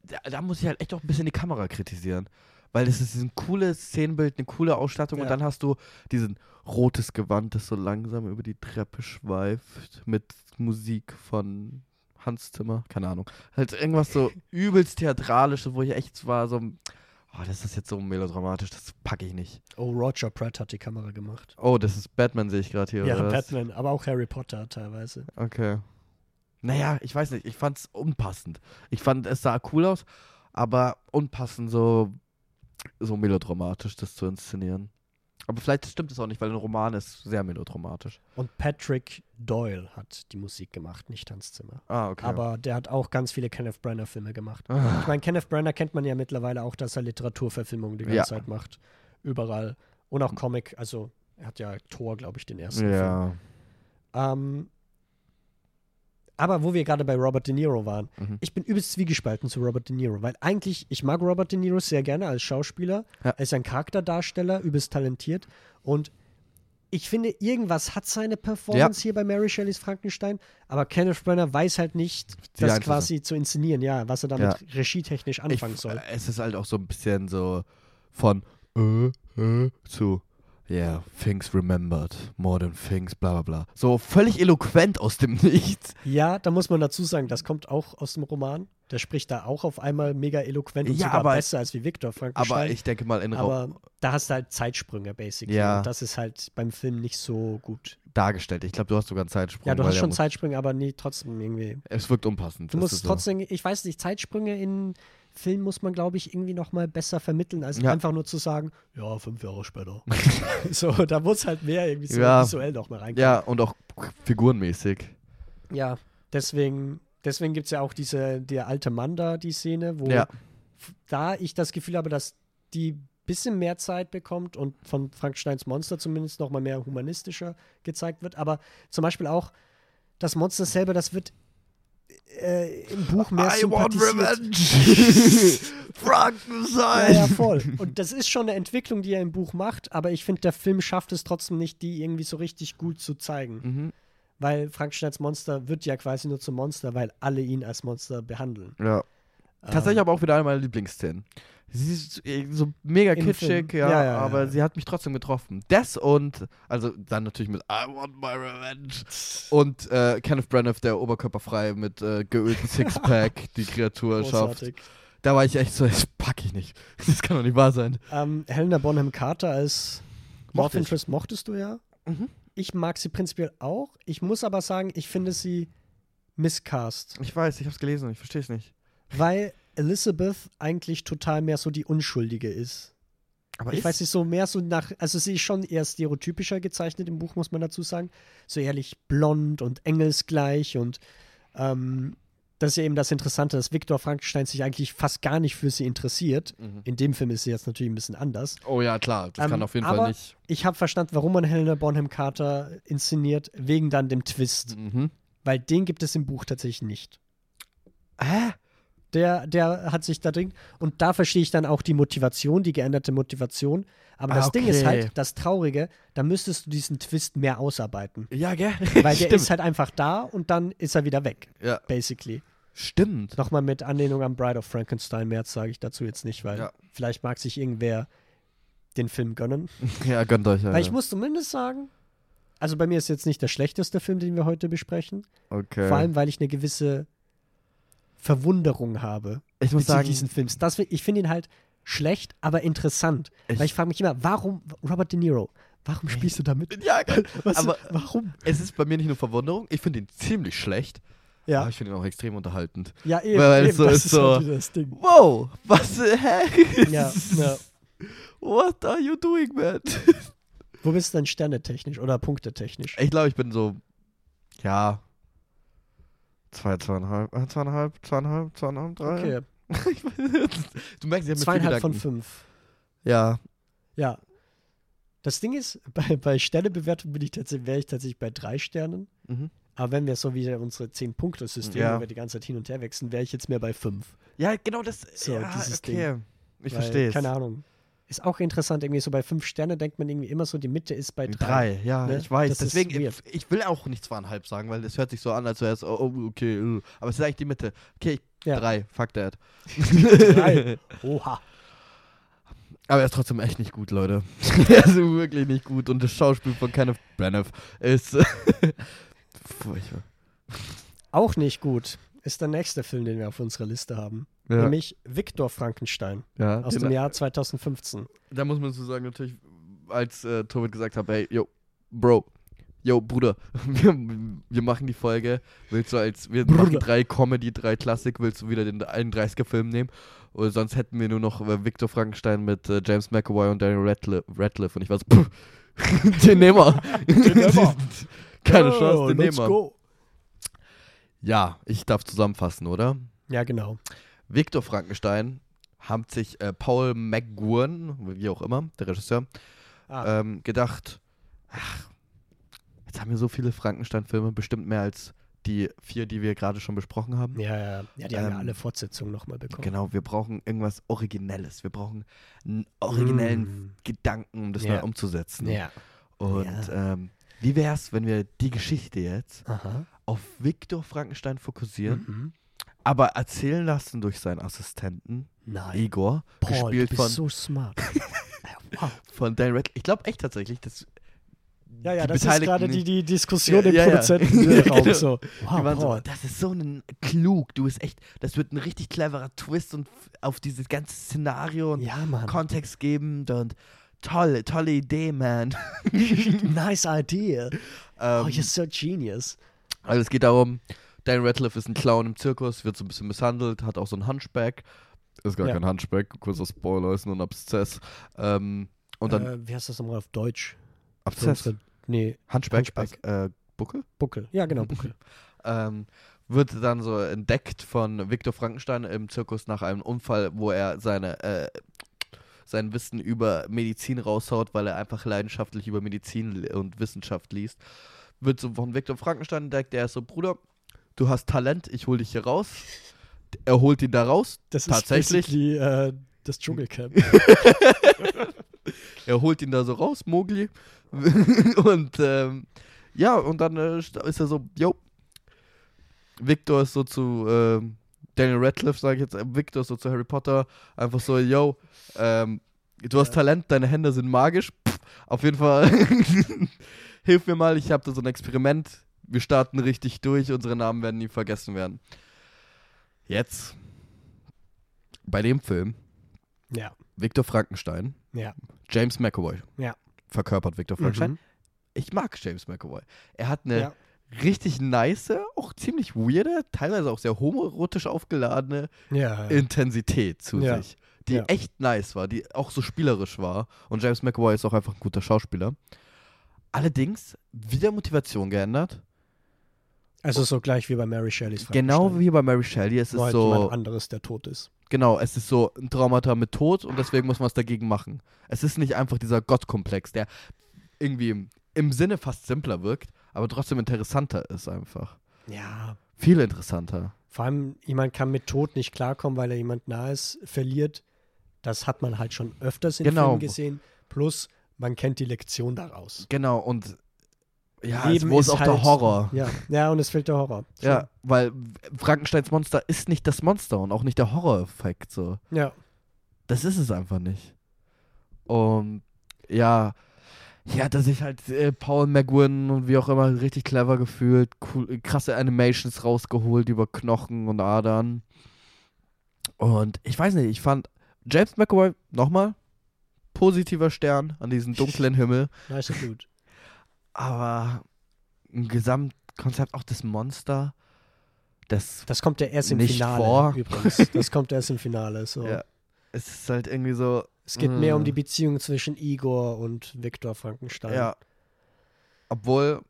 S2: da, da muss ich halt echt auch ein bisschen die Kamera kritisieren. Weil das ist ein cooles Szenenbild, eine coole Ausstattung und
S1: Ja.
S2: dann hast du diesen rotes Gewand, das so langsam über die Treppe schweift mit Musik von Hans Zimmer, keine Ahnung. Halt irgendwas so übelst theatralisches, wo ich echt war so, oh, das ist jetzt so melodramatisch, das packe ich nicht.
S1: Oh, Roger Pratt hat die Kamera gemacht.
S2: Oh, das ist Batman, sehe ich gerade hier.
S1: ja? Batman, aber auch Harry Potter teilweise.
S2: Okay. Naja, ich weiß nicht, ich fand's unpassend. Ich fand, es sah cool aus, aber unpassend, so, so melodramatisch, das zu inszenieren. Aber vielleicht stimmt es auch nicht, weil ein Roman ist sehr melodramatisch.
S1: Und Patrick Doyle hat die Musik gemacht, nicht Hans Zimmer.
S2: Ah, okay.
S1: Aber der hat auch ganz viele Kenneth Branagh-Filme gemacht.
S2: Ah,
S1: Ich meine, Kenneth Branagh kennt man ja mittlerweile auch, dass er Literaturverfilmungen die ganze
S2: Ja.
S1: Zeit macht. Überall. Und auch Comic, also er hat ja Thor, glaube ich, den ersten Film.
S2: ja.
S1: Ähm, aber wo wir gerade bei Robert De Niro waren,
S2: Mhm.
S1: ich bin übelst zwiegespalten zu Robert De Niro, weil eigentlich, ich mag Robert De Niro sehr gerne als Schauspieler.
S2: Ja.
S1: Er ist ein Charakterdarsteller, übelst talentiert. Und ich finde, irgendwas hat seine Performance hier bei Mary Shelleys Frankenstein, aber Kenneth Branagh weiß halt nicht,
S2: Die
S1: das
S2: Einflüsse.
S1: quasi zu inszenieren, ja, was er damit
S2: Ja.
S1: regietechnisch
S2: Ich,
S1: anfangen soll.
S2: äh, es ist halt auch so ein bisschen so von äh, äh, zu Yeah, things remembered, more than things, bla bla bla. So völlig eloquent aus dem (laughs) Nichts.
S1: Ja, da muss man dazu sagen, das kommt auch aus dem Roman. Der spricht da auch auf einmal mega eloquent und
S2: Ja,
S1: sogar
S2: aber-
S1: besser als wie Victor Frankenstein.
S2: Aber ich denke mal in
S1: Aber da hast du halt Zeitsprünge, basically.
S2: Ja.
S1: Und das ist halt beim Film nicht so gut.
S2: dargestellt. Ich glaube, du hast sogar einen Zeitsprung.
S1: Ja, du hast schon Zeitsprünge, aber nie trotzdem irgendwie.
S2: Es wirkt unpassend.
S1: Du musst
S2: ist so.
S1: trotzdem, ich weiß nicht, Zeitsprünge in Film muss man, glaube ich, irgendwie noch mal besser vermitteln, als
S2: Ja.
S1: einfach nur zu sagen, ja, fünf Jahre später. (laughs) so, da muss halt mehr irgendwie so
S2: Ja.
S1: visuell noch mal reinkommen.
S2: Ja, und auch figurenmäßig.
S1: Ja, deswegen, deswegen gibt es ja auch diese, der alte Mann da, die Szene, wo
S2: Ja.
S1: da ich das Gefühl habe, dass die bisschen mehr Zeit bekommt und von Frankensteins Monster zumindest noch mal mehr humanistischer gezeigt wird. Aber zum Beispiel auch das Monster selber, das wird äh, im Buch mehr
S2: I want
S1: sympathisiert.
S2: revenge!
S1: Ja, (laughs)
S2: Frankenstein!
S1: ja, voll. Und das ist schon eine Entwicklung, die er im Buch macht, aber ich finde, der Film schafft es trotzdem nicht, die irgendwie so richtig gut zu zeigen.
S2: Mhm.
S1: Weil Frankensteins Monster wird ja quasi nur zum Monster, weil alle ihn als Monster behandeln.
S2: Ja. Tatsächlich aber auch wieder eine meiner Lieblingsszenen. Sie ist äh, so mega
S1: Im
S2: kitschig, ja,
S1: Ja, ja,
S2: aber sie hat mich trotzdem getroffen. Das und, also dann natürlich mit I want my revenge. Und äh, Kenneth Branagh, der oberkörperfrei mit äh, geölten Sixpack (laughs) die Kreatur schafft. Da war ich echt so, das pack ich nicht. (laughs) Das kann doch nicht wahr sein.
S1: Ähm, Helena Bonham Carter als Love
S2: Mochte.
S1: Interest mochtest du ja.
S2: Mhm.
S1: Ich mag sie prinzipiell auch. Ich muss aber sagen, ich finde sie miscast.
S2: Ich weiß, ich hab's gelesen, ich verstehe es nicht.
S1: Weil Elizabeth eigentlich total mehr so die Unschuldige ist.
S2: Aber
S1: ich weiß nicht, so mehr so nach, also sie ist schon eher stereotypischer gezeichnet im Buch, muss man dazu sagen. So ehrlich blond und engelsgleich und ähm, das ist ja eben das Interessante, dass Viktor Frankenstein sich eigentlich fast gar nicht für sie interessiert.
S2: Mhm.
S1: In dem Film ist sie jetzt natürlich ein bisschen anders.
S2: Oh ja, klar, das
S1: Ähm,
S2: kann auf jeden
S1: aber
S2: Fall nicht.
S1: Ich habe verstanden, warum man Helena Bonham Carter inszeniert, wegen dann dem Twist.
S2: Mhm.
S1: Weil den gibt es im Buch tatsächlich nicht.
S2: Hä?
S1: Der, der hat sich da drin. Und da verstehe ich dann auch die Motivation, die geänderte Motivation. Aber
S2: Ah,
S1: das Ding ist
S2: okay.
S1: halt, das Traurige, da müsstest du diesen Twist mehr ausarbeiten.
S2: Ja, gell? (laughs)
S1: Weil der ist halt einfach da und dann ist er wieder weg,
S2: Ja,
S1: basically.
S2: stimmt.
S1: Nochmal mit Anlehnung an Bride of Frankenstein, mehr sage ich dazu jetzt nicht, weil
S2: Ja.
S1: vielleicht mag sich irgendwer den Film gönnen. (laughs)
S2: Ja, gönnt euch. Ja,
S1: Weil ich
S2: ja.
S1: muss zumindest sagen, also bei mir ist jetzt nicht der schlechteste Film, den wir heute besprechen.
S2: Okay.
S1: Vor allem, weil ich eine gewisse Verwunderung habe
S2: ich muss sagen,
S1: diesen Films. Das, ich finde ihn halt schlecht, aber interessant.
S2: Ich-
S1: weil ich frage mich immer, warum Robert De Niro? Warum spielst du damit?
S2: ja? (laughs)
S1: Was,
S2: aber
S1: warum?
S2: es ist bei mir nicht nur Verwunderung, ich finde ihn ziemlich schlecht, aber
S1: Ja,
S2: ich finde ihn auch extrem unterhaltend.
S1: ja eben,
S2: weil
S1: eben
S2: so
S1: das
S2: ist
S1: ist
S2: so-
S1: das Ding.
S2: Wow, was, hä?
S1: Ja, ja. (laughs)
S2: What are you doing, man?
S1: Wo bist du denn sternetechnisch oder punktetechnisch?
S2: Ich glaube, ich bin so, ja, zwei, zweieinhalb, äh, zweieinhalb, zweieinhalb, zweieinhalb, drei.
S1: Okay, (laughs)
S2: Ich du merkst, ich habe
S1: zweieinhalb von fünf.
S2: Ja,
S1: Ja. Das Ding ist, (laughs) bei, bei Sternebewertung bin ich tatsächlich, wäre ich tatsächlich bei drei Sternen.
S2: mhm.
S1: Aber wenn wir so wie unsere 10-Punkte-System,
S2: Ja.
S1: wo wir die ganze Zeit hin und her wechseln, wäre ich jetzt mehr bei fünf.
S2: ja, genau das.
S1: So,
S2: ja,
S1: dieses
S2: okay. Ich
S1: Weil,
S2: verstehe es.
S1: Keine Ahnung. Ist auch interessant, irgendwie so bei fünf Sterne denkt man irgendwie immer so, die Mitte ist bei drei.
S2: Drei, ja,
S1: ne?
S2: ich weiß.
S1: Das
S2: Deswegen, ich, ich will auch nicht zweieinhalb sagen, weil das hört sich so an, als wäre es, oh, oh, okay, äh. aber es ist eigentlich die Mitte. Okay, ich,
S1: Ja.
S2: drei, fuck that.
S1: Drei. (laughs) Oha.
S2: Aber er ist trotzdem echt nicht gut, Leute. (laughs) er ist wirklich nicht gut und das Schauspiel von Kenneth Branagh ist (laughs) furchtbar.
S1: Auch nicht gut ist der nächste Film, den wir auf unserer Liste haben.
S2: Ja,
S1: Nämlich Viktor Frankenstein
S2: ja.
S1: aus dem Jahr 2015.
S2: Da muss man so sagen, natürlich, als äh, Tobit gesagt hat, hey, yo, Bro, yo, Bruder, (laughs) wir, wir machen die Folge, willst du als, wir machen
S1: Bruder.
S2: drei Comedy, drei Klassik, willst du wieder den 31er-Film nehmen? Oder sonst hätten wir nur noch äh, Victor Frankenstein mit äh, James McAvoy und Daniel Radcliffe, Radcliffe. und ich war so, pff, (laughs) den nehmen wir.
S1: Den nehmen wir. (laughs)
S2: Keine
S1: Oh,
S2: Chance, den nehmen wir. Ja, ich darf zusammenfassen, oder?
S1: Ja, genau.
S2: Victor Frankenstein hat sich äh, Paul McGowan, wie auch immer, der Regisseur,
S1: Ah,
S2: ähm, gedacht, ach, jetzt haben wir so viele Frankenstein-Filme, bestimmt mehr als die vier, die wir gerade schon besprochen haben.
S1: ja, ja, ja, die haben ja
S2: ähm,
S1: alle Fortsetzungen nochmal bekommen.
S2: Genau, wir brauchen irgendwas Originelles. Wir brauchen einen originellen
S1: Mm.
S2: Gedanken, um das
S1: Ja.
S2: neu umzusetzen.
S1: Ja.
S2: Und
S1: Ja.
S2: ähm, wie wäre es, wenn wir die Geschichte jetzt
S1: Aha.
S2: auf Victor Frankenstein fokussieren,
S1: Mhm.
S2: Aber erzählen lassen durch seinen Assistenten
S1: Nein.
S2: Igor,
S1: Paul,
S2: gespielt
S1: du bist
S2: von,
S1: so smart. (laughs) Wow.
S2: von Dan Radcliffe. Ich glaube echt tatsächlich, dass
S1: Ja, ja, das ist gerade die, die Diskussion
S2: Ja,
S1: im
S2: ja, ja.
S1: Produzentenraum. (laughs)
S2: Genau.
S1: So, wow,
S2: so, das ist so ein klug, du bist echt, das wird ein richtig cleverer Twist und auf dieses ganze Szenario und
S1: Ja.
S2: Kontext gebend und tolle, tolle Idee, man. (laughs)
S1: nice idea.
S2: ähm,
S1: Oh, you're so genius.
S2: also es geht darum, Dan Radcliffe ist ein Clown im Zirkus, wird so ein bisschen misshandelt, hat auch so ein Hunchback. Ist gar
S1: Ja.
S2: kein Hunchback, kurzer Spoiler, ist nur ein Abszess. Ähm, und dann
S1: äh, wie heißt das nochmal auf Deutsch?
S2: Abszess,
S1: unsere- Nee,
S2: Hunchback,
S1: Hunchback.
S2: Äh, Buckel?
S1: Buckel. Ja, genau, Buckel. (laughs)
S2: ähm, wird dann so entdeckt von Viktor Frankenstein im Zirkus nach einem Unfall, wo er seine, äh, sein Wissen über Medizin raushaut, weil er einfach leidenschaftlich über Medizin und Wissenschaft liest. Wird so von Viktor Frankenstein entdeckt, der ist so, Bruder, du hast Talent, ich hol dich hier raus. Er holt ihn da raus.
S1: Das ist
S2: Tatsächlich?
S1: basically, äh, das Dschungelcamp. (laughs)
S2: Er holt ihn da so raus, Mowgli. (laughs) und ähm, ja, und dann äh, st- ist er so, yo. Victor ist so zu ähm, Daniel Radcliffe, sage ich jetzt. äh, Victor ist so zu Harry Potter. Einfach so, yo, ähm, du hast
S1: Ja.
S2: Talent, deine Hände sind magisch. Pff, auf jeden Fall, (laughs) hilf mir mal, ich habe da so ein Experiment. Wir starten richtig durch, unsere Namen werden nie vergessen werden. Jetzt, bei dem Film,
S1: ja,
S2: Victor Frankenstein,
S1: ja.
S2: James McAvoy.
S1: Ja.
S2: Verkörpert Victor Frankenstein.
S1: Mhm.
S2: Ich mag James McAvoy. Er hat eine
S1: Ja.
S2: richtig nice, auch ziemlich weirde, teilweise auch sehr homoerotisch aufgeladene
S1: Ja.
S2: Intensität zu
S1: Ja.
S2: sich. Die
S1: Ja.
S2: echt nice war, die auch so spielerisch war. Und James McAvoy ist auch einfach ein guter Schauspieler. Allerdings wieder Motivation geändert.
S1: Also so gleich wie bei Mary Shelleys
S2: Genau wie bei Mary Shelley. Es
S1: Nur
S2: ist
S1: halt
S2: so.
S1: jemand anderes, der tot ist.
S2: Genau, es ist so ein Traumata mit Tod und deswegen muss man es dagegen machen. Es ist nicht einfach dieser Gottkomplex, der irgendwie im, im Sinne fast simpler wirkt, aber trotzdem interessanter ist einfach.
S1: Ja.
S2: Viel interessanter.
S1: Vor allem, jemand kann mit Tod nicht klarkommen, weil er jemand nahe ist, verliert. Das hat man halt schon öfters in
S2: Genau.
S1: Filmen gesehen. Plus, man kennt die Lektion daraus.
S2: Genau, und ja,
S1: Leben
S2: es, wo ist
S1: ist
S2: auch der
S1: halt-
S2: Horror.
S1: Ja, ja, und es fehlt der Horror. So.
S2: Ja, weil Frankensteins Monster ist nicht das Monster und auch nicht der Horror-Effekt. So.
S1: Ja.
S2: Das ist es einfach nicht. Und ja, hier hat er sich halt äh, Paul McGuinn und wie auch immer richtig clever gefühlt, cool, krasse Animations rausgeholt über Knochen und Adern. Und ich weiß nicht, ich fand James McAvoy, nochmal, positiver Stern an diesem dunklen Himmel,
S1: Nice gut.
S2: Aber im Gesamtkonzept auch das Monster, das
S1: Das kommt ja erst im
S2: Nicht
S1: Finale
S2: vor.
S1: übrigens. Das kommt erst im Finale. So. (laughs)
S2: Ja. es ist halt irgendwie so,
S1: Es geht mehr um
S2: Mm.
S1: die Beziehung zwischen Igor und Viktor Frankenstein.
S2: Ja. Obwohl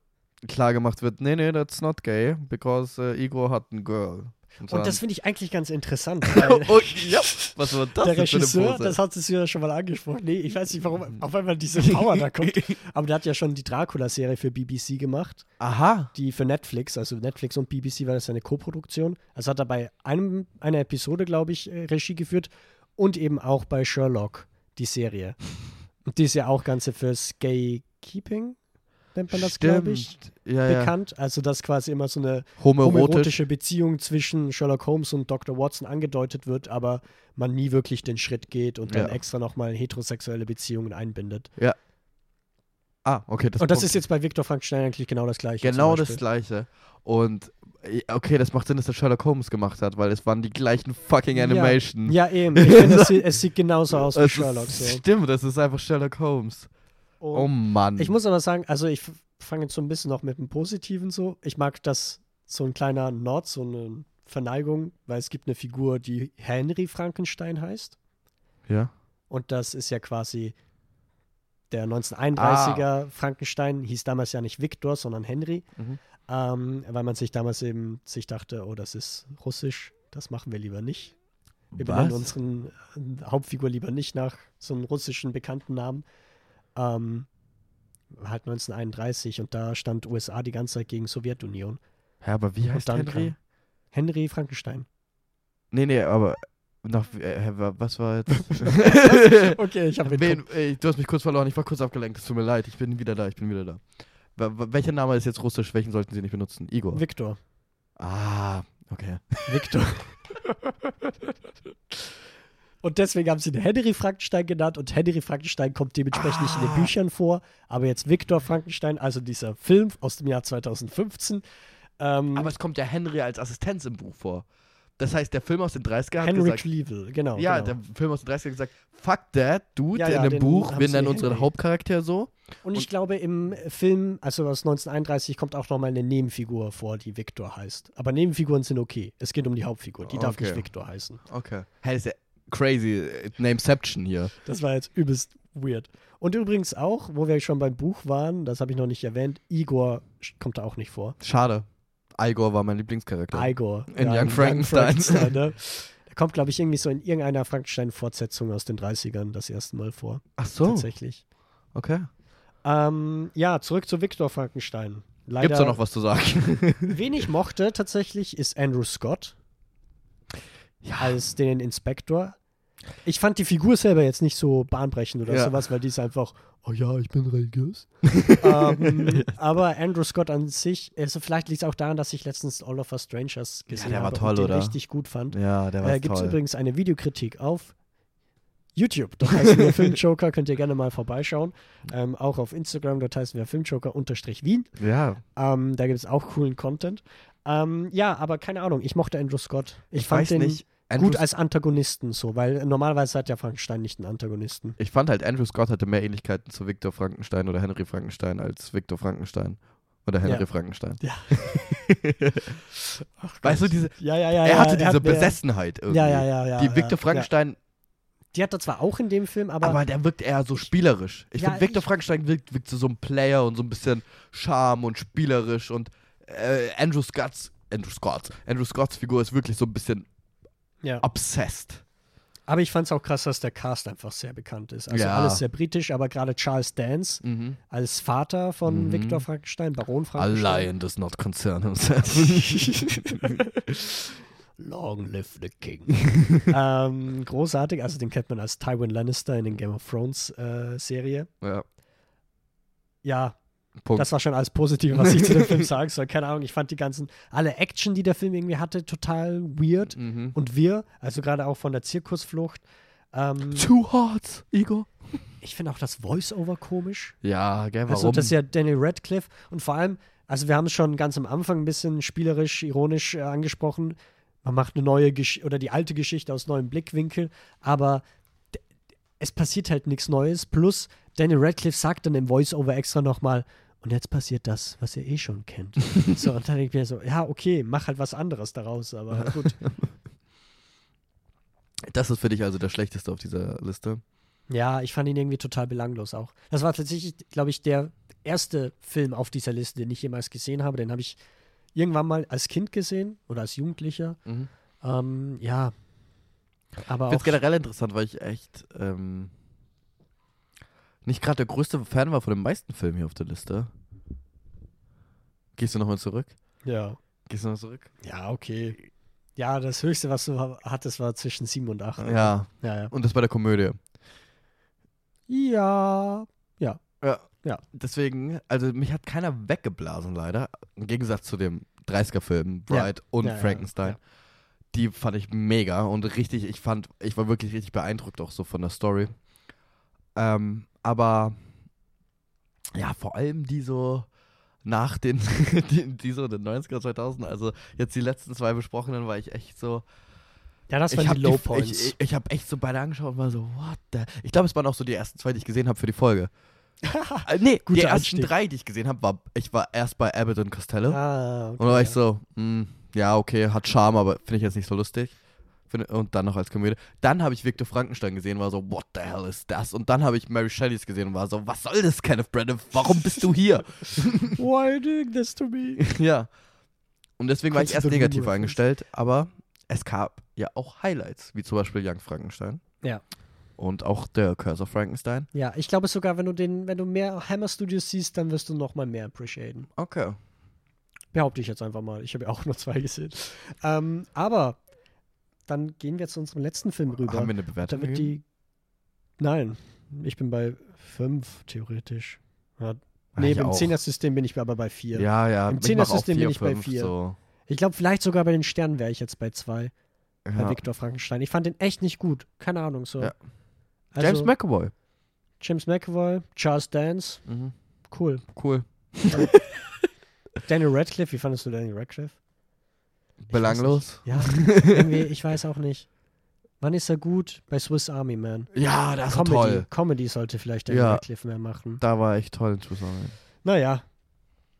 S2: klar gemacht wird, nee, nee, that's not gay, because äh, Igor hat ein Girl.
S1: Und
S2: dann-
S1: das finde ich eigentlich ganz interessant, (laughs)
S2: oh, ja, was war das
S1: der Regisseur, das hat es ja schon mal angesprochen. Nee, ich weiß nicht, warum, auf einmal diese Power da kommt. (laughs) Aber der hat ja schon die Dracula-Serie für BBC gemacht,
S2: Aha.
S1: die für Netflix, also Netflix und BBC war das eine Co-Produktion. Also hat er bei einem, einer Episode, glaube ich, äh, Regie geführt und eben auch bei Sherlock, die Serie. Und die ist ja auch Ganze fürs Gay-Keeping, nennt man das, glaube ich.
S2: Ja, ja.
S1: bekannt. Also, dass quasi immer so eine
S2: Homoerotisch.
S1: homoerotische Beziehung zwischen Sherlock Holmes und Dr. Watson angedeutet wird, aber man nie wirklich den Schritt geht und dann
S2: Ja.
S1: extra nochmal heterosexuelle Beziehungen einbindet.
S2: Ah, okay. Das
S1: und das ist jetzt bei Viktor Frankenstein eigentlich genau das gleiche.
S2: genau das gleiche. Und äh, okay, das macht Sinn, dass der Sherlock Holmes gemacht hat, weil es waren die gleichen fucking
S1: Ja.
S2: Animation.
S1: Ja, eben. (laughs) Ich finde, es, sieht- es sieht genauso aus wie Sherlock. So.
S2: Stimmt, das ist einfach Sherlock Holmes.
S1: Und
S2: Oh Mann.
S1: Ich muss aber sagen, also ich fange jetzt so ein bisschen noch mit dem Positiven so. Ich mag das so ein kleiner Nord, so eine Verneigung, weil es gibt eine Figur, die Henry Frankenstein heißt.
S2: ja.
S1: Und das ist ja quasi der 1931er
S2: Ah.
S1: Frankenstein, hieß damals ja nicht Viktor, sondern Henry,
S2: Mhm.
S1: ähm, weil man sich damals eben sich dachte, oh, das ist russisch, das machen wir lieber nicht. Wir benennen unseren äh, Hauptfigur lieber nicht nach so einem russischen bekannten Namen. Ähm, halt 1931 und da stand USA die ganze Zeit gegen Sowjetunion.
S2: Ja, aber wie heißt Henry?
S1: Henry Frankenstein.
S2: Nee, nee, aber nach, äh, was war jetzt? (laughs)
S1: Okay, ich habe
S2: du hast mich kurz verloren, ich war kurz abgelenkt, es tut mir leid, ich bin wieder da, ich bin wieder da. Welcher Name ist jetzt russisch? Welchen sollten Sie nicht benutzen? Igor.
S1: Viktor.
S2: ah, okay.
S1: Victor. (laughs) (laughs) Und deswegen haben sie den Henry Frankenstein genannt und Henry Frankenstein kommt dementsprechend nicht in den
S2: Ah.
S1: Büchern vor, aber jetzt Victor Frankenstein, also dieser Film aus dem Jahr 2015. Ähm,
S2: Aber es kommt ja Henry als Assistenz im Buch vor. Das heißt, der Film aus den 30er hat
S1: Henry
S2: gesagt,
S1: Cleveland, genau.
S2: ja,
S1: genau.
S2: der Film aus den 30er hat gesagt, fuck that, dude,
S1: Ja,
S2: in
S1: ja,
S2: dem
S1: den
S2: Buch, wir nennen unseren
S1: Henry.
S2: Hauptcharakter so.
S1: Und ich glaube, im Film, also aus 1931, kommt auch nochmal eine Nebenfigur vor, die Victor heißt. Aber Nebenfiguren sind okay. Es geht um die Hauptfigur. Die darf
S2: Okay.
S1: nicht Victor heißen.
S2: Okay. Hey, das ist ja crazy, Nameception hier.
S1: Das war jetzt übelst weird. Und übrigens auch, wo wir schon beim Buch waren, das habe ich noch nicht erwähnt, Igor kommt da auch nicht vor.
S2: Schade. Igor war mein Lieblingscharakter.
S1: Igor.
S2: In Young Frankenstein.
S1: ne? (laughs) Der kommt, glaube ich, irgendwie so in irgendeiner Frankenstein-Fortsetzung aus den 30ern das erste Mal vor.
S2: Ach so,
S1: Tatsächlich.
S2: okay.
S1: Ähm, ja, zurück zu Victor Frankenstein. Leider
S2: Gibt's da noch was zu sagen?
S1: wen ich mochte tatsächlich ist Andrew Scott
S2: ja.
S1: als den Inspektor. Ich fand die Figur selber jetzt nicht so bahnbrechend oder
S2: Ja.
S1: sowas, weil die ist einfach, oh ja, ich bin religiös. (laughs) ähm, aber Andrew Scott an sich, also vielleicht liegt es auch daran, dass ich letztens All of Us Strangers gesehen
S2: war
S1: habe
S2: toll,
S1: und den
S2: oder?
S1: richtig gut fand.
S2: Ja, der war
S1: Äh, Gibt es übrigens eine Videokritik auf YouTube. Dort heißen wir (laughs) Filmjoker, könnt ihr gerne mal vorbeischauen. Ähm, auch auf Instagram, dort heißen wir Filmjoker-Wien.
S2: Ja,
S1: Ähm, da gibt es auch coolen Content. Ähm, ja, aber keine Ahnung, ich mochte Andrew Scott. Ich,
S2: ich,
S1: fand den
S2: nicht.
S1: gut
S2: Andrew,
S1: als Antagonisten so, weil normalerweise hat ja Frankenstein nicht einen Antagonisten.
S2: ich fand halt, Andrew Scott hatte mehr Ähnlichkeiten zu Victor Frankenstein oder Henry Frankenstein als Victor Frankenstein. Oder Henry
S1: Ja.
S2: Frankenstein.
S1: Ja. (laughs) Ach
S2: Weißt du, diese,
S1: ja, ja, ja,
S2: er
S1: ja,
S2: hatte diese
S1: hat
S2: Besessenheit irgendwie.
S1: Ja, ja, ja, ja.
S2: Die
S1: ja,
S2: Victor
S1: ja.
S2: Frankenstein,
S1: Die hat er zwar auch in dem Film, aber,
S2: aber, der wirkt eher so spielerisch. Ich
S1: Ja,
S2: finde, Victor
S1: ich-
S2: Frankenstein wirkt, wirkt so, so ein Player und so ein bisschen Charme und spielerisch und äh, Andrew Scotts, Andrew Scott, Andrew Scotts Figur ist wirklich so ein bisschen
S1: ja.
S2: obsessed.
S1: aber ich fand es auch krass, dass der Cast einfach sehr bekannt ist. Also
S2: Ja.
S1: alles sehr britisch, aber gerade Charles Dance
S2: Mhm.
S1: als Vater von
S2: Mhm.
S1: Victor Frankenstein, Baron
S2: A
S1: Frankenstein.
S2: lion does not concern himself. (laughs)
S1: Long live the king. (laughs) ähm, großartig, also den kennt man als Tywin Lannister in den Game of Thrones äh, Serie.
S2: ja,
S1: Ja,
S2: Punkt.
S1: das war schon alles Positive, was ich zu dem (laughs) Film sagen soll. Keine Ahnung, ich fand die ganzen, alle Action, die der Film irgendwie hatte, total weird
S2: mhm.
S1: und wir, also gerade auch von der Zirkusflucht. Ähm,
S2: Two Hearts, Igor.
S1: ich finde auch das Voice-Over komisch.
S2: Ja, gell, warum?
S1: Also das ist ja Daniel Radcliffe und vor allem, also wir haben es schon ganz am Anfang ein bisschen spielerisch, ironisch äh, angesprochen. Man macht eine neue Geschichte oder die alte Geschichte aus neuem Blickwinkel, aber es passiert halt nichts Neues. Plus Daniel Radcliffe sagt dann im Voice-Over extra nochmal, und jetzt passiert das, was ihr eh schon kennt. (laughs) so, und dann denke ich mir so, ja, okay, mach halt was anderes daraus, aber (laughs) gut.
S2: das ist für dich also der schlechteste auf dieser Liste.
S1: Ja, ich fand ihn irgendwie total belanglos auch. Das war tatsächlich, glaube ich, der erste Film auf dieser Liste, den ich jemals gesehen habe. Den habe ich irgendwann mal als Kind gesehen oder als Jugendlicher.
S2: Mhm.
S1: Ähm, ja. Aber
S2: Ich finde es generell interessant, weil ich echt ähm, nicht gerade der größte Fan war von den meisten Filmen hier auf der Liste. Gehst du nochmal zurück?
S1: Ja.
S2: Gehst du noch zurück?
S1: Ja, okay. Ja, das höchste, was du ha- hattest, war zwischen 7 und 8.
S2: Ja.
S1: Ja, ja.
S2: Und das bei der Komödie.
S1: Ja.
S2: Ja.
S1: Ja.
S2: Deswegen, also mich hat keiner weggeblasen, leider. Im Gegensatz zu dem 30er-Film,
S1: Ja.
S2: Bride und
S1: Ja, ja,
S2: Frankenstein.
S1: ja.
S2: Die fand ich mega und richtig, ich fand, ich war wirklich richtig beeindruckt auch so von der Story. Ähm, aber ja, vor allem die so nach den, (laughs) die, die so den 90er, 2000, also jetzt die letzten zwei besprochenen, war ich echt so,
S1: Ja, das
S2: ich
S1: waren die Low Points.
S2: ich, ich, ich habe echt so beide angeschaut und war so, what the? Ich glaube, es waren auch so die ersten zwei, die ich gesehen habe für die Folge. (laughs) äh, nee, die
S1: Guter
S2: ersten
S1: Einstieg.
S2: drei, die ich gesehen habe, war, ich war erst bei Abbott und Costello.
S1: ah, okay.
S2: und da war ich so, hm, ja, okay, hat Charme, aber finde ich jetzt nicht so lustig. Und dann noch als Komödie. Dann habe ich Victor Frankenstein gesehen und war so, what the hell is das? Und dann habe ich Mary Shelleys gesehen und war so, was soll das, Kenneth Branagh? Warum bist du hier? (laughs)
S1: Why are you doing this to me? (laughs)
S2: ja. Und deswegen war ich erst negativ eingestellt, aber es gab ja auch Highlights, wie zum Beispiel Young Frankenstein.
S1: Ja.
S2: Und auch der Curse of Frankenstein.
S1: Ja, ich glaube sogar, wenn du den, wenn du mehr Hammer Studios siehst, dann wirst du noch mal mehr appreciaten.
S2: Okay.
S1: Behaupte ich jetzt einfach mal. Ich habe ja auch nur zwei gesehen. Ähm, aber dann gehen wir zu unserem letzten Film rüber.
S2: Haben wir eine Bewertung
S1: damit die. Nein, ich bin bei fünf theoretisch. Ja,
S2: Ja,
S1: nee,
S2: ich
S1: im. Zehner-System bin ich aber bei vier.
S2: Ja, ja.
S1: Im Zehner-System bin ich bei vier.
S2: So.
S1: Ich glaube, vielleicht sogar bei den Sternen wäre ich jetzt bei zwei. Bei
S2: Ja.
S1: Viktor Frankenstein. Ich fand den echt nicht gut. Keine Ahnung, so.
S2: Ja.
S1: Also,
S2: James McAvoy.
S1: James McAvoy, Charles Dance,
S2: Mhm.
S1: cool.
S2: Cool.
S1: Daniel Radcliffe, wie fandest du Daniel Radcliffe?
S2: Belanglos.
S1: Ja, (laughs) irgendwie, ich weiß auch nicht. Wann ist er gut? Bei Swiss Army Man.
S2: Ja, das war
S1: Comedy.
S2: toll.
S1: Comedy sollte vielleicht Daniel
S2: Ja.
S1: Radcliffe mehr machen.
S2: Da war echt toll in Zusammenhang.
S1: Naja,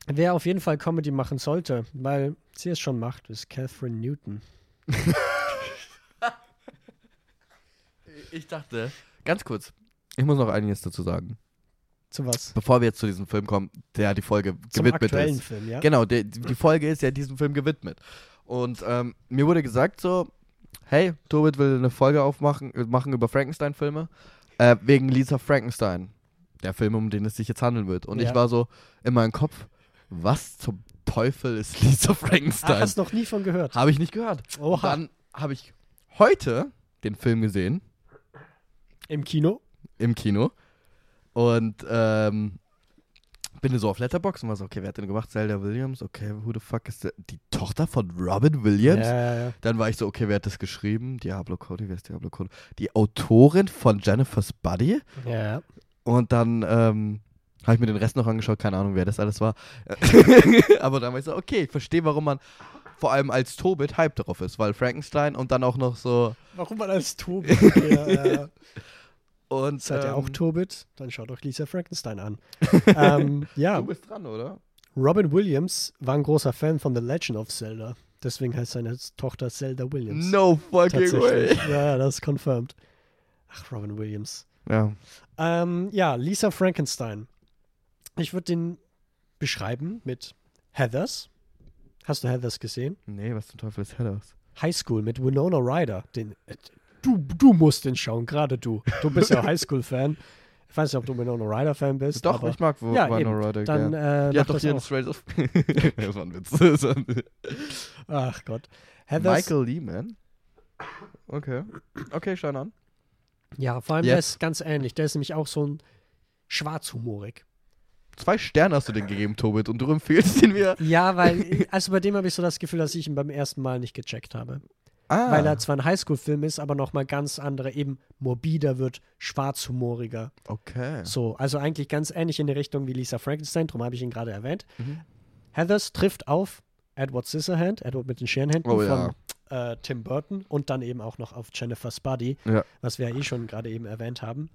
S1: wer auf jeden Fall Comedy machen sollte, weil sie es schon macht, ist Catherine Newton. (laughs)
S2: Ich dachte, ganz kurz, ich muss noch einiges dazu sagen.
S1: Zu was?
S2: Bevor wir jetzt zu diesem Film kommen, der die Folge
S1: Zum
S2: gewidmet
S1: aktuellen
S2: ist.
S1: Film, ja?
S2: Genau, der, die Folge ist ja diesem Film gewidmet. Und ähm, mir wurde gesagt so, hey, Tobit will eine Folge aufmachen äh, machen über Frankenstein-Filme, äh, wegen Lisa Frankenstein, der Film, um den es sich jetzt handeln wird. Und
S1: Ja.
S2: ich war so in meinem Kopf, was zum Teufel ist (laughs) Lisa Frankenstein?
S1: hast noch nie von gehört.
S2: Habe ich nicht gehört.
S1: Oha.
S2: dann habe ich heute den Film gesehen
S1: Im Kino?
S2: im Kino und ähm, bin so auf Letterboxd und war so, okay, wer hat denn gemacht? Zelda Williams, okay, who the fuck ist der? Die Tochter von Robin Williams?
S1: Ja, ja, ja.
S2: Dann war ich so, okay, wer hat das geschrieben? Diablo Cody, wer ist Diablo Cody? Die Autorin von Jennifer's Buddy.
S1: ja.
S2: Und dann ähm, habe ich mir den Rest noch angeschaut, keine Ahnung, wer das alles war. (laughs) Aber dann war ich so, okay, ich verstehe, warum man vor allem als Tobit Hype darauf ist, weil Frankenstein und dann auch noch so
S1: Warum man als Tobit? (laughs) ja, ja.
S2: Und
S1: Seid ihr auch
S2: ähm,
S1: Tobit? Dann schaut euch Lisa Frankenstein an. (laughs) ähm, ja,
S2: Du bist dran, oder?
S1: Robin Williams war ein großer Fan von The Legend of Zelda. Deswegen heißt seine Tochter Zelda Williams.
S2: No fucking way. (laughs)
S1: Ja, das ist confirmed. Ach, Robin Williams.
S2: Ja.
S1: Ähm, ja, Lisa Frankenstein. Ich würde den beschreiben mit Heathers. Hast du Heathers gesehen?
S2: Nee, was zum Teufel ist Heathers?
S1: High School mit Winona Ryder. Den, äh, du, du musst den schauen, gerade du. Du bist ja Highschool-Fan. Ich weiß nicht, ob du Winona Ryder-Fan bist.
S2: Doch,
S1: aber
S2: ich mag
S1: ja,
S2: Winona
S1: eben.
S2: Ryder
S1: dann
S2: gern.
S1: äh,
S2: Ja, doch hier in. Straight of. (laughs) das war ein Witz. (laughs)
S1: Ach Gott. Heathers,
S2: Michael Lehman? Okay. Okay, schau an.
S1: Ja, vor allem
S2: Ja.
S1: der ist ganz ähnlich. Der ist nämlich auch so ein schwarzhumorig.
S2: Zwei Sterne hast du den gegeben, Tobit, und du empfiehlst ihn mir.
S1: Ja, weil, also bei dem habe ich so das Gefühl, dass ich ihn beim ersten Mal nicht gecheckt habe.
S2: Ah.
S1: Weil er zwar ein Highschool-Film ist, aber nochmal ganz andere, eben morbider wird, schwarzhumoriger.
S2: Okay.
S1: So, also eigentlich ganz ähnlich in die Richtung wie Lisa Frankenstein, darum habe ich ihn gerade erwähnt.
S2: Mhm.
S1: Heathers trifft auf Edward Scissorhand, Edward mit den Scherenhänden
S2: Oh,
S1: von äh, Tim Burton und dann eben auch noch auf Jennifer's Buddy,
S2: Ja.
S1: was wir ja eh schon gerade eben erwähnt haben.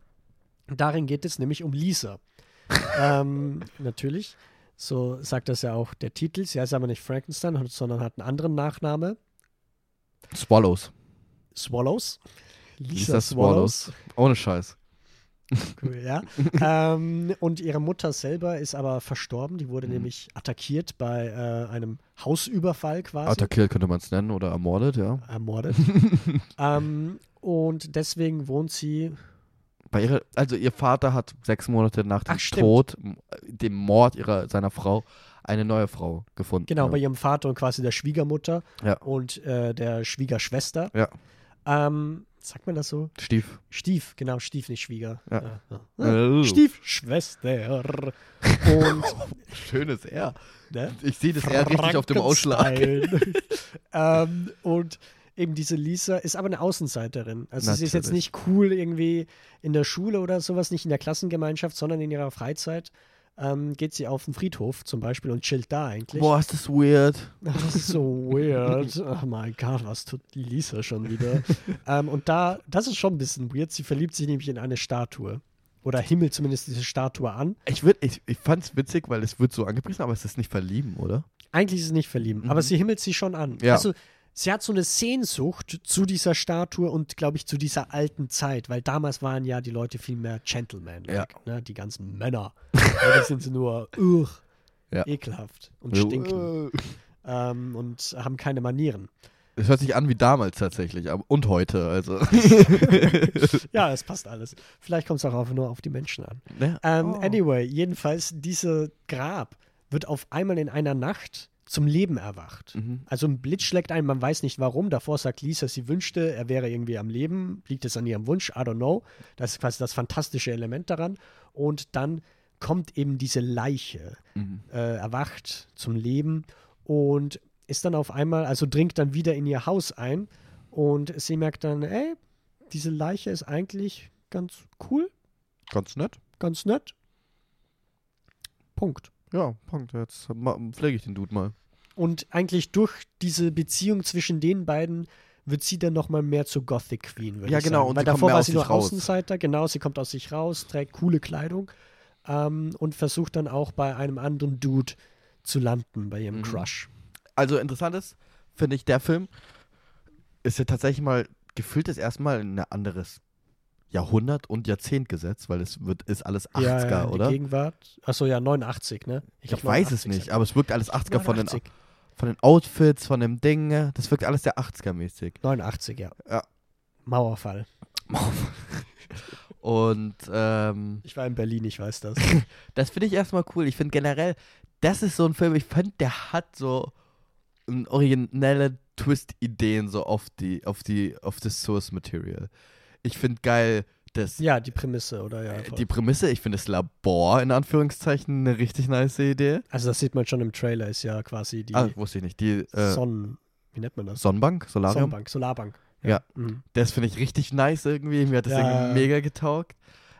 S1: Darin geht es nämlich um Lisa. (laughs) ähm, natürlich. So sagt das ja auch der Titel. Sie heißt aber nicht Frankenstein, sondern hat einen anderen Nachname.
S2: Swallows.
S1: Swallows.
S2: Lisa Swallows. Ohne Scheiß.
S1: Cool, ja. (laughs) ähm, und ihre Mutter selber ist aber verstorben. Die wurde
S2: Mhm.
S1: nämlich attackiert bei äh, einem Hausüberfall quasi.
S2: Attackiert könnte man es nennen oder ermordet, ja.
S1: ermordet. (laughs) ähm, und deswegen wohnt sie.
S2: Bei ihrer, also ihr Vater hat sechs Monate nach dem
S1: Ach.
S2: Tod, m- dem Mord ihrer, seiner Frau, eine neue Frau gefunden.
S1: Genau,
S2: ja.
S1: bei ihrem Vater und quasi der Schwiegermutter
S2: Ja.
S1: und äh, der Schwiegerschwester.
S2: Ja.
S1: Ähm, sagt man das so?
S2: Stief.
S1: Stief, genau, Stief, nicht Schwieger.
S2: Ja.
S1: Ja. Stiefschwester. Und (laughs)
S2: Schönes R.
S1: ne?
S2: Ich sehe das R richtig auf dem Ausschlag. (laughs)
S1: Ähm, und eben diese Lisa ist aber eine Außenseiterin. Also sie ist jetzt
S2: Natürlich.
S1: nicht cool irgendwie in der Schule oder sowas, nicht in der Klassengemeinschaft, sondern in ihrer Freizeit ähm, geht sie auf den Friedhof zum Beispiel und chillt da eigentlich.
S2: Boah, ist das weird. (laughs)
S1: Das ist so weird. Oh mein Gott, was tut die Lisa schon wieder? (laughs) ähm, und da, das ist schon ein bisschen weird. Sie verliebt sich nämlich in eine Statue. Oder himmelt zumindest diese Statue an.
S2: Ich, würd, ich, ich fand es witzig, weil es wird so angepriesen, aber es ist nicht verlieben, oder?
S1: Eigentlich ist es nicht verlieben,
S2: Mhm.
S1: aber sie himmelt sie schon an.
S2: Ja.
S1: Also, sie hat so eine Sehnsucht zu dieser Statue und, glaube ich, zu dieser alten Zeit, weil damals waren ja die Leute viel mehr Gentleman,
S2: Ja.
S1: ne? die ganzen Männer. Heute sind sie nur ugh, (laughs)
S2: Ja.
S1: ekelhaft und
S2: So,
S1: stinken
S2: äh,
S1: ähm, und haben keine Manieren.
S2: Es hört sich an wie damals tatsächlich, und heute, also. (laughs)
S1: Ja, es passt alles. Vielleicht kommt es auch nur auf die Menschen an.
S2: Ne?
S1: Ähm,
S2: Oh.
S1: Anyway, jedenfalls, diese Grab wird auf einmal in einer Nacht zum Leben erwacht.
S2: Mhm.
S1: Also ein Blitz schlägt ein, man weiß nicht warum. Davor sagt Lisa, sie wünschte, er wäre irgendwie am Leben. Liegt es an ihrem Wunsch? I don't know. Das ist quasi das fantastische Element daran. Und dann kommt eben diese Leiche,
S2: Mhm.
S1: äh, erwacht zum Leben und ist dann auf einmal, also dringt dann wieder in ihr Haus ein. Und sie merkt dann, ey, diese Leiche ist eigentlich ganz cool,
S2: Ganz nett.
S1: ganz nett. Punkt.
S2: Ja, Punkt. Jetzt pflege ich den Dude mal.
S1: Und eigentlich durch diese Beziehung zwischen den beiden wird sie dann nochmal mehr zur Gothic Queen, würde
S2: Ja,
S1: ich
S2: genau,
S1: sagen.
S2: und
S1: Weil davor war sie
S2: raus.
S1: Außenseiter, genau, sie kommt aus sich raus, trägt coole Kleidung ähm, und versucht dann auch bei einem anderen Dude zu landen, bei ihrem
S2: Mhm.
S1: Crush.
S2: Also interessant ist, finde ich, der Film ist ja tatsächlich mal gefühlt das erstmal in ein anderes Jahrhundert und Jahrzehnt gesetzt, weil es wird, ist alles 80er,
S1: ja, ja,
S2: oder?
S1: Gegenwart. Achso, ja, 89, ne?
S2: Ich,
S1: glaub,
S2: weiß es
S1: 89
S2: nicht, aber es wirkt alles 80er von den,
S1: 89.
S2: von den Outfits, von dem Ding. Das wirkt alles sehr 80er-mäßig.
S1: 89, ja.
S2: Ja.
S1: Mauerfall. (laughs)
S2: Und ähm,
S1: Ich war in Berlin, ich weiß das. (laughs)
S2: das finde ich erstmal cool. Ich finde generell, das ist so ein Film, ich finde, der hat so originelle Twist-Ideen so auf die, auf die, auf das Source Material. Ich finde geil, dass
S1: ja, die Prämisse, oder ja.
S2: äh,
S1: voll.
S2: die Prämisse, ich finde das Labor in Anführungszeichen eine richtig nice Idee.
S1: also das sieht man schon im Trailer, ist ja quasi die
S2: ah, wusste ich nicht. Die äh,
S1: Sonnen... Wie nennt man das?
S2: Sonnenbank, Solarium.
S1: Sonnenbank, Solarbank.
S2: Ja.
S1: Mhm.
S2: Das finde ich richtig nice irgendwie. Mir hat das
S1: Ja.
S2: irgendwie mega getaugt.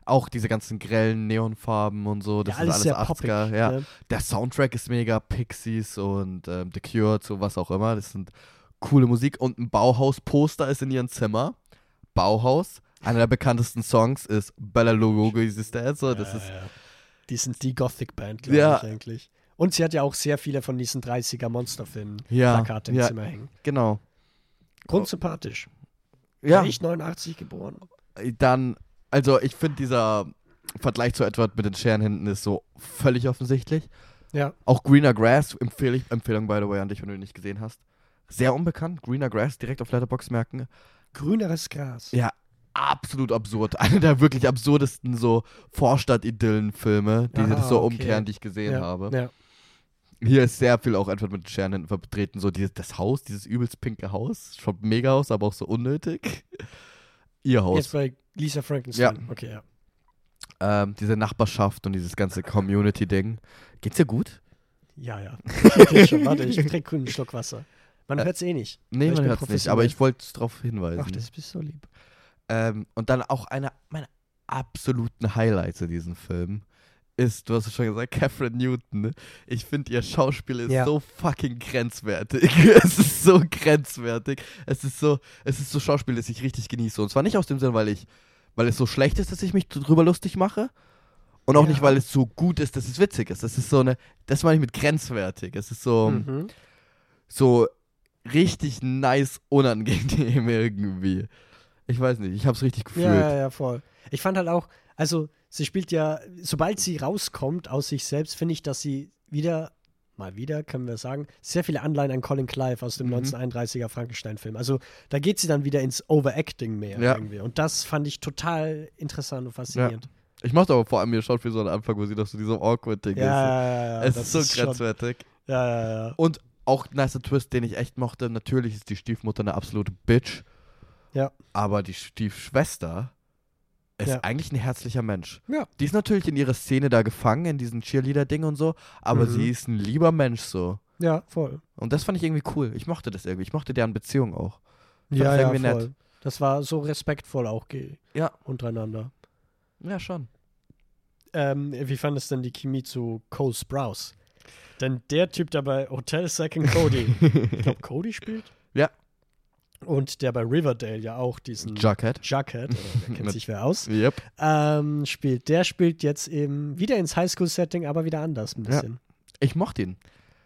S2: Auch diese ganzen grellen Neonfarben und so, das
S1: ja, alles
S2: ist alles 80er.
S1: poppig.
S2: ja.
S1: Ne?
S2: Der Soundtrack ist mega, Pixies und ähm, The Cure, so was auch immer. Das sind coole Musik. Und ein Bauhaus-Poster ist in ihrem Zimmer. Bauhaus. Einer der bekanntesten Songs ist Bella Lugogo is. So, das
S1: ja,
S2: ist,
S1: ja. Die sind die Gothic-Band, glaube
S2: Ja.
S1: ich eigentlich. Und sie hat ja auch sehr viele von diesen 30er Monsterfilmen
S2: Ja,
S1: Plakate im
S2: ja.
S1: Zimmer hängen.
S2: genau.
S1: Grundsympathisch.
S2: Ja,
S1: Ich 89 geboren.
S2: dann, also ich finde dieser Vergleich zu Edward mit den Scherenhänden ist so völlig offensichtlich.
S1: Ja.
S2: Auch Greener Grass, empfehle ich, Empfehlung by the way an dich, wenn du ihn nicht gesehen hast. Sehr unbekannt, Greener Grass, direkt auf Letterbox merken.
S1: Grüneres Gras.
S2: Ja, absolut absurd. (laughs) Einer der wirklich absurdesten so Vorstadt-Idyllen-Filme, die das so
S1: okay.
S2: umkehren, die ich gesehen
S1: ja.
S2: habe.
S1: Ja.
S2: Hier ist sehr viel auch Edward mit Scherenhänden vertreten. So dieses, das Haus, dieses übelst pinke Haus. Schaut mega aus, aber auch so unnötig. (laughs) Ihr Haus.
S1: Jetzt bei Lisa Frankenstein.
S2: Ja.
S1: Okay, ja.
S2: Ähm, diese Nachbarschaft und dieses ganze Community-Ding. Geht's dir gut?
S1: Ja, ja. (laughs) Geht schon. Warte, ich trinke einen Schluck Wasser. Man
S2: Äh,
S1: hört's eh nicht.
S2: Nee,
S1: ich
S2: man
S1: bin
S2: hört's nicht, aber ich wollte darauf hinweisen.
S1: Ach, das bist so lieb.
S2: Ähm, und dann auch einer meiner absoluten Highlights in diesem Film ist, du hast es schon gesagt, Catherine Newton. ne? Ich finde, ihr Schauspiel ist
S1: Ja.
S2: so fucking grenzwertig. (laughs) es ist so grenzwertig. Es ist so, es ist so Schauspiel, das ich richtig genieße. Und zwar nicht aus dem Sinn, weil ich, weil es so schlecht ist, dass ich mich drüber lustig mache. Und auch
S1: Ja.
S2: nicht, weil es so gut ist, dass es witzig ist. Es ist so eine, das meine ich mit grenzwertig. Es ist so,
S1: Mhm.
S2: so richtig nice unangenehm (laughs) irgendwie. Ich weiß nicht, ich hab's richtig gefühlt.
S1: Ja, ja, ja, voll. Ich fand halt auch, also sie spielt ja, sobald sie rauskommt aus sich selbst, finde ich, dass sie wieder, mal wieder, können wir sagen, sehr viele Anleihen an Colin Clive aus dem
S2: Mhm.
S1: 1931er Frankenstein-Film. Also da geht sie dann wieder ins Overacting mehr
S2: Ja.
S1: irgendwie. Und das fand ich total interessant und faszinierend.
S2: Ich mochte aber vor allem ihr Schauspiel so am Anfang, wo sie doch so diesem Awkward-Ding
S1: Ja, ja, ja, ja,
S2: ist. Es ist so grenzwertig.
S1: Ja, ja, ja.
S2: Und auch nicer Twist, den ich echt mochte. Natürlich ist die Stiefmutter eine absolute Bitch.
S1: Ja.
S2: Aber die Stiefschwester ist
S1: Ja.
S2: eigentlich ein herzlicher Mensch.
S1: Ja.
S2: Die ist natürlich in ihrer Szene da gefangen, in diesem Cheerleader-Ding und so. Aber
S1: Mhm.
S2: sie ist ein lieber Mensch so.
S1: Ja, voll.
S2: Und das fand ich irgendwie cool. Ich mochte das irgendwie. Ich mochte deren Beziehung auch. fand
S1: Ja, ja,
S2: irgendwie
S1: voll.
S2: nett.
S1: Das war so respektvoll auch ge
S2: Ja.
S1: untereinander.
S2: Ja, schon.
S1: Ähm, wie fandest denn die Chemie zu Cole Sprouse? Denn der Typ, der bei Hotel Second Cody, (laughs) ich glaube Cody spielt?
S2: Ja.
S1: Und der bei Riverdale ja auch diesen
S2: Jughead.
S1: Jughead, äh, der kennt (laughs) sich wer aus,
S2: Yep.
S1: ähm, spielt. Der spielt jetzt eben wieder ins Highschool-Setting, aber wieder anders ein
S2: Ja.
S1: bisschen.
S2: Ich mochte ihn.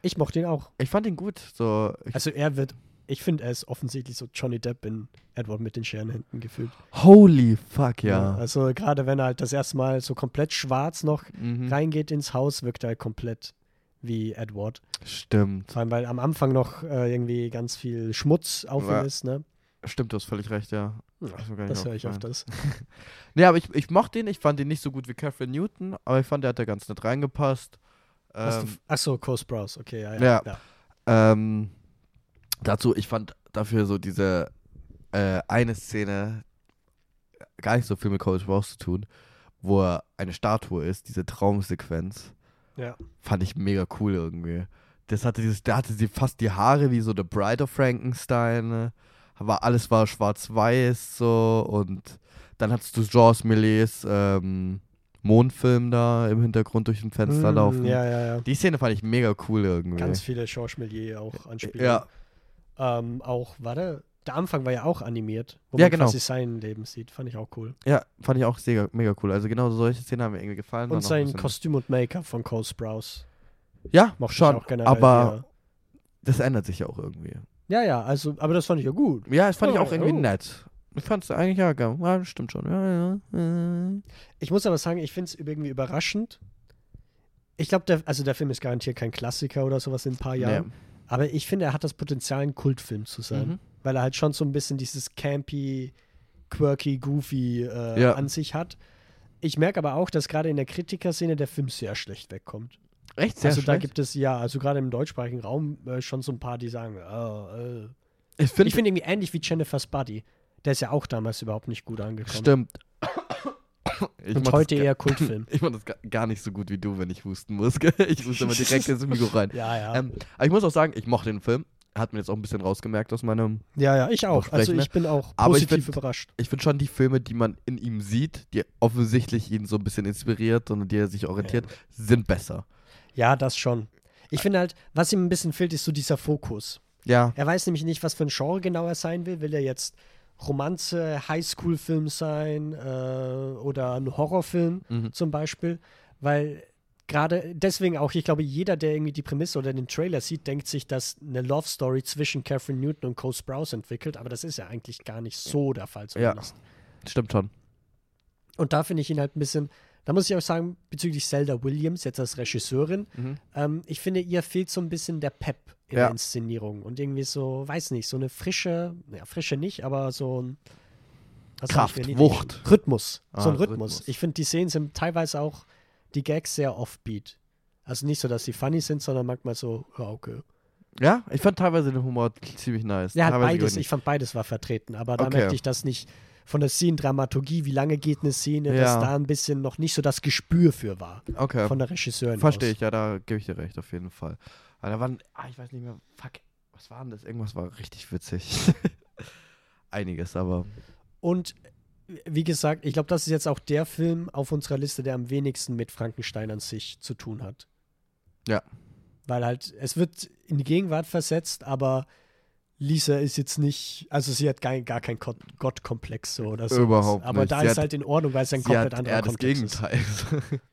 S1: Ich mochte ihn auch.
S2: Ich fand ihn gut. So,
S1: Also er wird, ich finde, er ist offensichtlich so Johnny Depp in Edward mit den Scherenhänden gefühlt.
S2: holy fuck, ja.
S1: Also gerade wenn er halt das erste Mal so komplett schwarz noch
S2: Mhm.
S1: reingeht ins Haus, wirkt er halt komplett wie Edward.
S2: Stimmt.
S1: Vor allem, weil am Anfang noch äh, irgendwie ganz viel Schmutz auf
S2: Ja.
S1: ihm ist, ne?
S2: Stimmt, du hast völlig recht, ja.
S1: Ja, das höre ich öfters. (laughs)
S2: Nee, aber ich, ich mochte ihn. Ich fand ihn nicht so gut wie Catherine Newton, aber ich fand, der hat da ganz nett reingepasst. Ähm,
S1: f- Ach so, Cole Sprouse, okay, ja, ja.
S2: Ja. ähm, dazu, ich fand dafür so diese äh, eine Szene gar nicht so viel mit Cold Sprouse zu tun, wo er eine Statue ist, diese Traumsequenz.
S1: Ja.
S2: Fand ich mega cool irgendwie. Das hatte dieses, da hatte sie fast die Haare wie so The Bride of Frankenstein. ne? Aber alles war schwarz-weiß so und dann hattest du Georges Millets ähm, Mondfilm da im Hintergrund durch ein Fenster
S1: Mm,
S2: laufen.
S1: Ja, ja, ja.
S2: Die Szene fand ich mega cool irgendwie.
S1: Ganz viele Georges Méliès auch anspielen.
S2: ja,
S1: Ähm, auch, warte, der Anfang war ja auch animiert, wo
S2: Ja,
S1: man
S2: genau.
S1: quasi sein Leben sieht. Fand ich auch cool.
S2: ja, fand ich auch sehr, mega cool. Also genau solche Szenen haben mir irgendwie gefallen.
S1: Und sein Kostüm und Make-up von Cole Sprouse.
S2: Ja,
S1: Mochte
S2: schon.
S1: ich auch generell.
S2: aber
S1: wieder.
S2: das ändert sich ja auch irgendwie.
S1: Ja, ja, also, aber das fand ich ja gut.
S2: Ja, das fand ich
S1: Oh,
S2: auch irgendwie
S1: oh.
S2: nett. Ich fand es eigentlich ja, ja, stimmt schon. Ja, ja.
S1: Ich muss aber sagen, ich finde es irgendwie überraschend. Ich glaube, der, also der Film ist garantiert kein Klassiker oder sowas in ein paar Jahren.
S2: Nee.
S1: Aber ich finde, er hat das Potenzial, ein Kultfilm zu sein.
S2: Mhm.
S1: Weil er halt schon so ein bisschen dieses campy, quirky, goofy äh,
S2: Ja.
S1: an sich hat. Ich merke aber auch, dass gerade in der Kritikerszene der Film sehr schlecht wegkommt.
S2: Echt sehr
S1: also da
S2: schlecht?
S1: gibt es ja, also gerade im deutschsprachigen Raum äh, schon so ein paar, die sagen, oh, äh.
S2: ich finde,
S1: ich finde irgendwie ähnlich wie Jennifer's Buddy. Der ist ja auch damals überhaupt nicht gut angekommen.
S2: stimmt. (coughs) Ich
S1: Und heute eher (coughs) Kultfilm.
S2: Ich mach das ga- gar nicht so gut wie du, wenn ich husten muss. gell? Ich huste immer direkt ins Mikro rein. (laughs)
S1: ja, ja.
S2: Ähm, aber ich muss auch sagen, ich mochte den Film. Hat mir jetzt auch ein bisschen rausgemerkt aus meinem.
S1: ja, ja, ich auch. Also ich bin auch
S2: Aber ich
S1: positiv
S2: find-
S1: überrascht.
S2: Ich finde schon die Filme, die man in ihm sieht, die offensichtlich ihn so ein bisschen inspiriert und an die er sich orientiert, sind besser.
S1: Ja, das schon. Ich finde halt, was ihm ein bisschen fehlt, ist so dieser Fokus.
S2: Ja.
S1: Er weiß nämlich nicht, was für ein Genre genau er sein will. Will er jetzt Romanze, Highschool-Film sein äh, oder ein Horrorfilm
S2: Mhm.
S1: zum Beispiel? Weil gerade deswegen auch, ich glaube, jeder, der irgendwie die Prämisse oder den Trailer sieht, denkt sich, dass eine Love Story zwischen Catherine Newton und Cole Sprouse entwickelt. Aber das ist ja eigentlich gar nicht so der Fall zumindest.
S2: Stimmt schon.
S1: Und da finde ich ihn halt ein bisschen, da muss ich auch sagen, bezüglich Zelda Williams, jetzt als Regisseurin,
S2: Mhm.
S1: ähm, ich finde, ihr fehlt so ein bisschen der Pep in
S2: Ja.
S1: der Inszenierung und irgendwie so, weiß nicht, so eine frische, ja, frische nicht, aber so ein
S2: Kraft? Wucht.
S1: Rhythmus.
S2: Ah,
S1: so ein Rhythmus.
S2: Rhythmus.
S1: Ich finde, die Szenen sind teilweise auch die Gags sehr offbeat. Also nicht so, dass sie funny sind, sondern manchmal so, ja, okay.
S2: Ja, ich fand teilweise den Humor ziemlich nice.
S1: Ja,
S2: teilweise
S1: beides. Ich fand beides war vertreten, aber da
S2: Okay.
S1: merkte ich das nicht von der Szenendramaturgie, wie lange geht eine Szene, dass
S2: Ja.
S1: da ein bisschen noch nicht so das Gespür für war
S2: Okay.
S1: von der Regisseurin.
S2: Verstehe ich, ja, da gebe ich dir recht, auf jeden Fall. Aber da waren, ah, ich weiß nicht mehr, fuck, was war denn das? Irgendwas war richtig witzig. (laughs) Einiges, aber.
S1: Und wie gesagt, ich glaube, das ist jetzt auch der Film auf unserer Liste, der am wenigsten mit Frankenstein an sich zu tun hat.
S2: Ja.
S1: Weil halt, es wird in die Gegenwart versetzt, aber Lisa ist jetzt nicht, also sie hat gar, gar keinen Gott- Gottkomplex so oder so.
S2: Überhaupt
S1: Aber
S2: nicht.
S1: da
S2: Sie
S1: ist
S2: hat-
S1: halt in Ordnung, weil es ein komplett
S2: hat
S1: anderer
S2: eher das
S1: Kontext ist.
S2: Gegenteil. (laughs)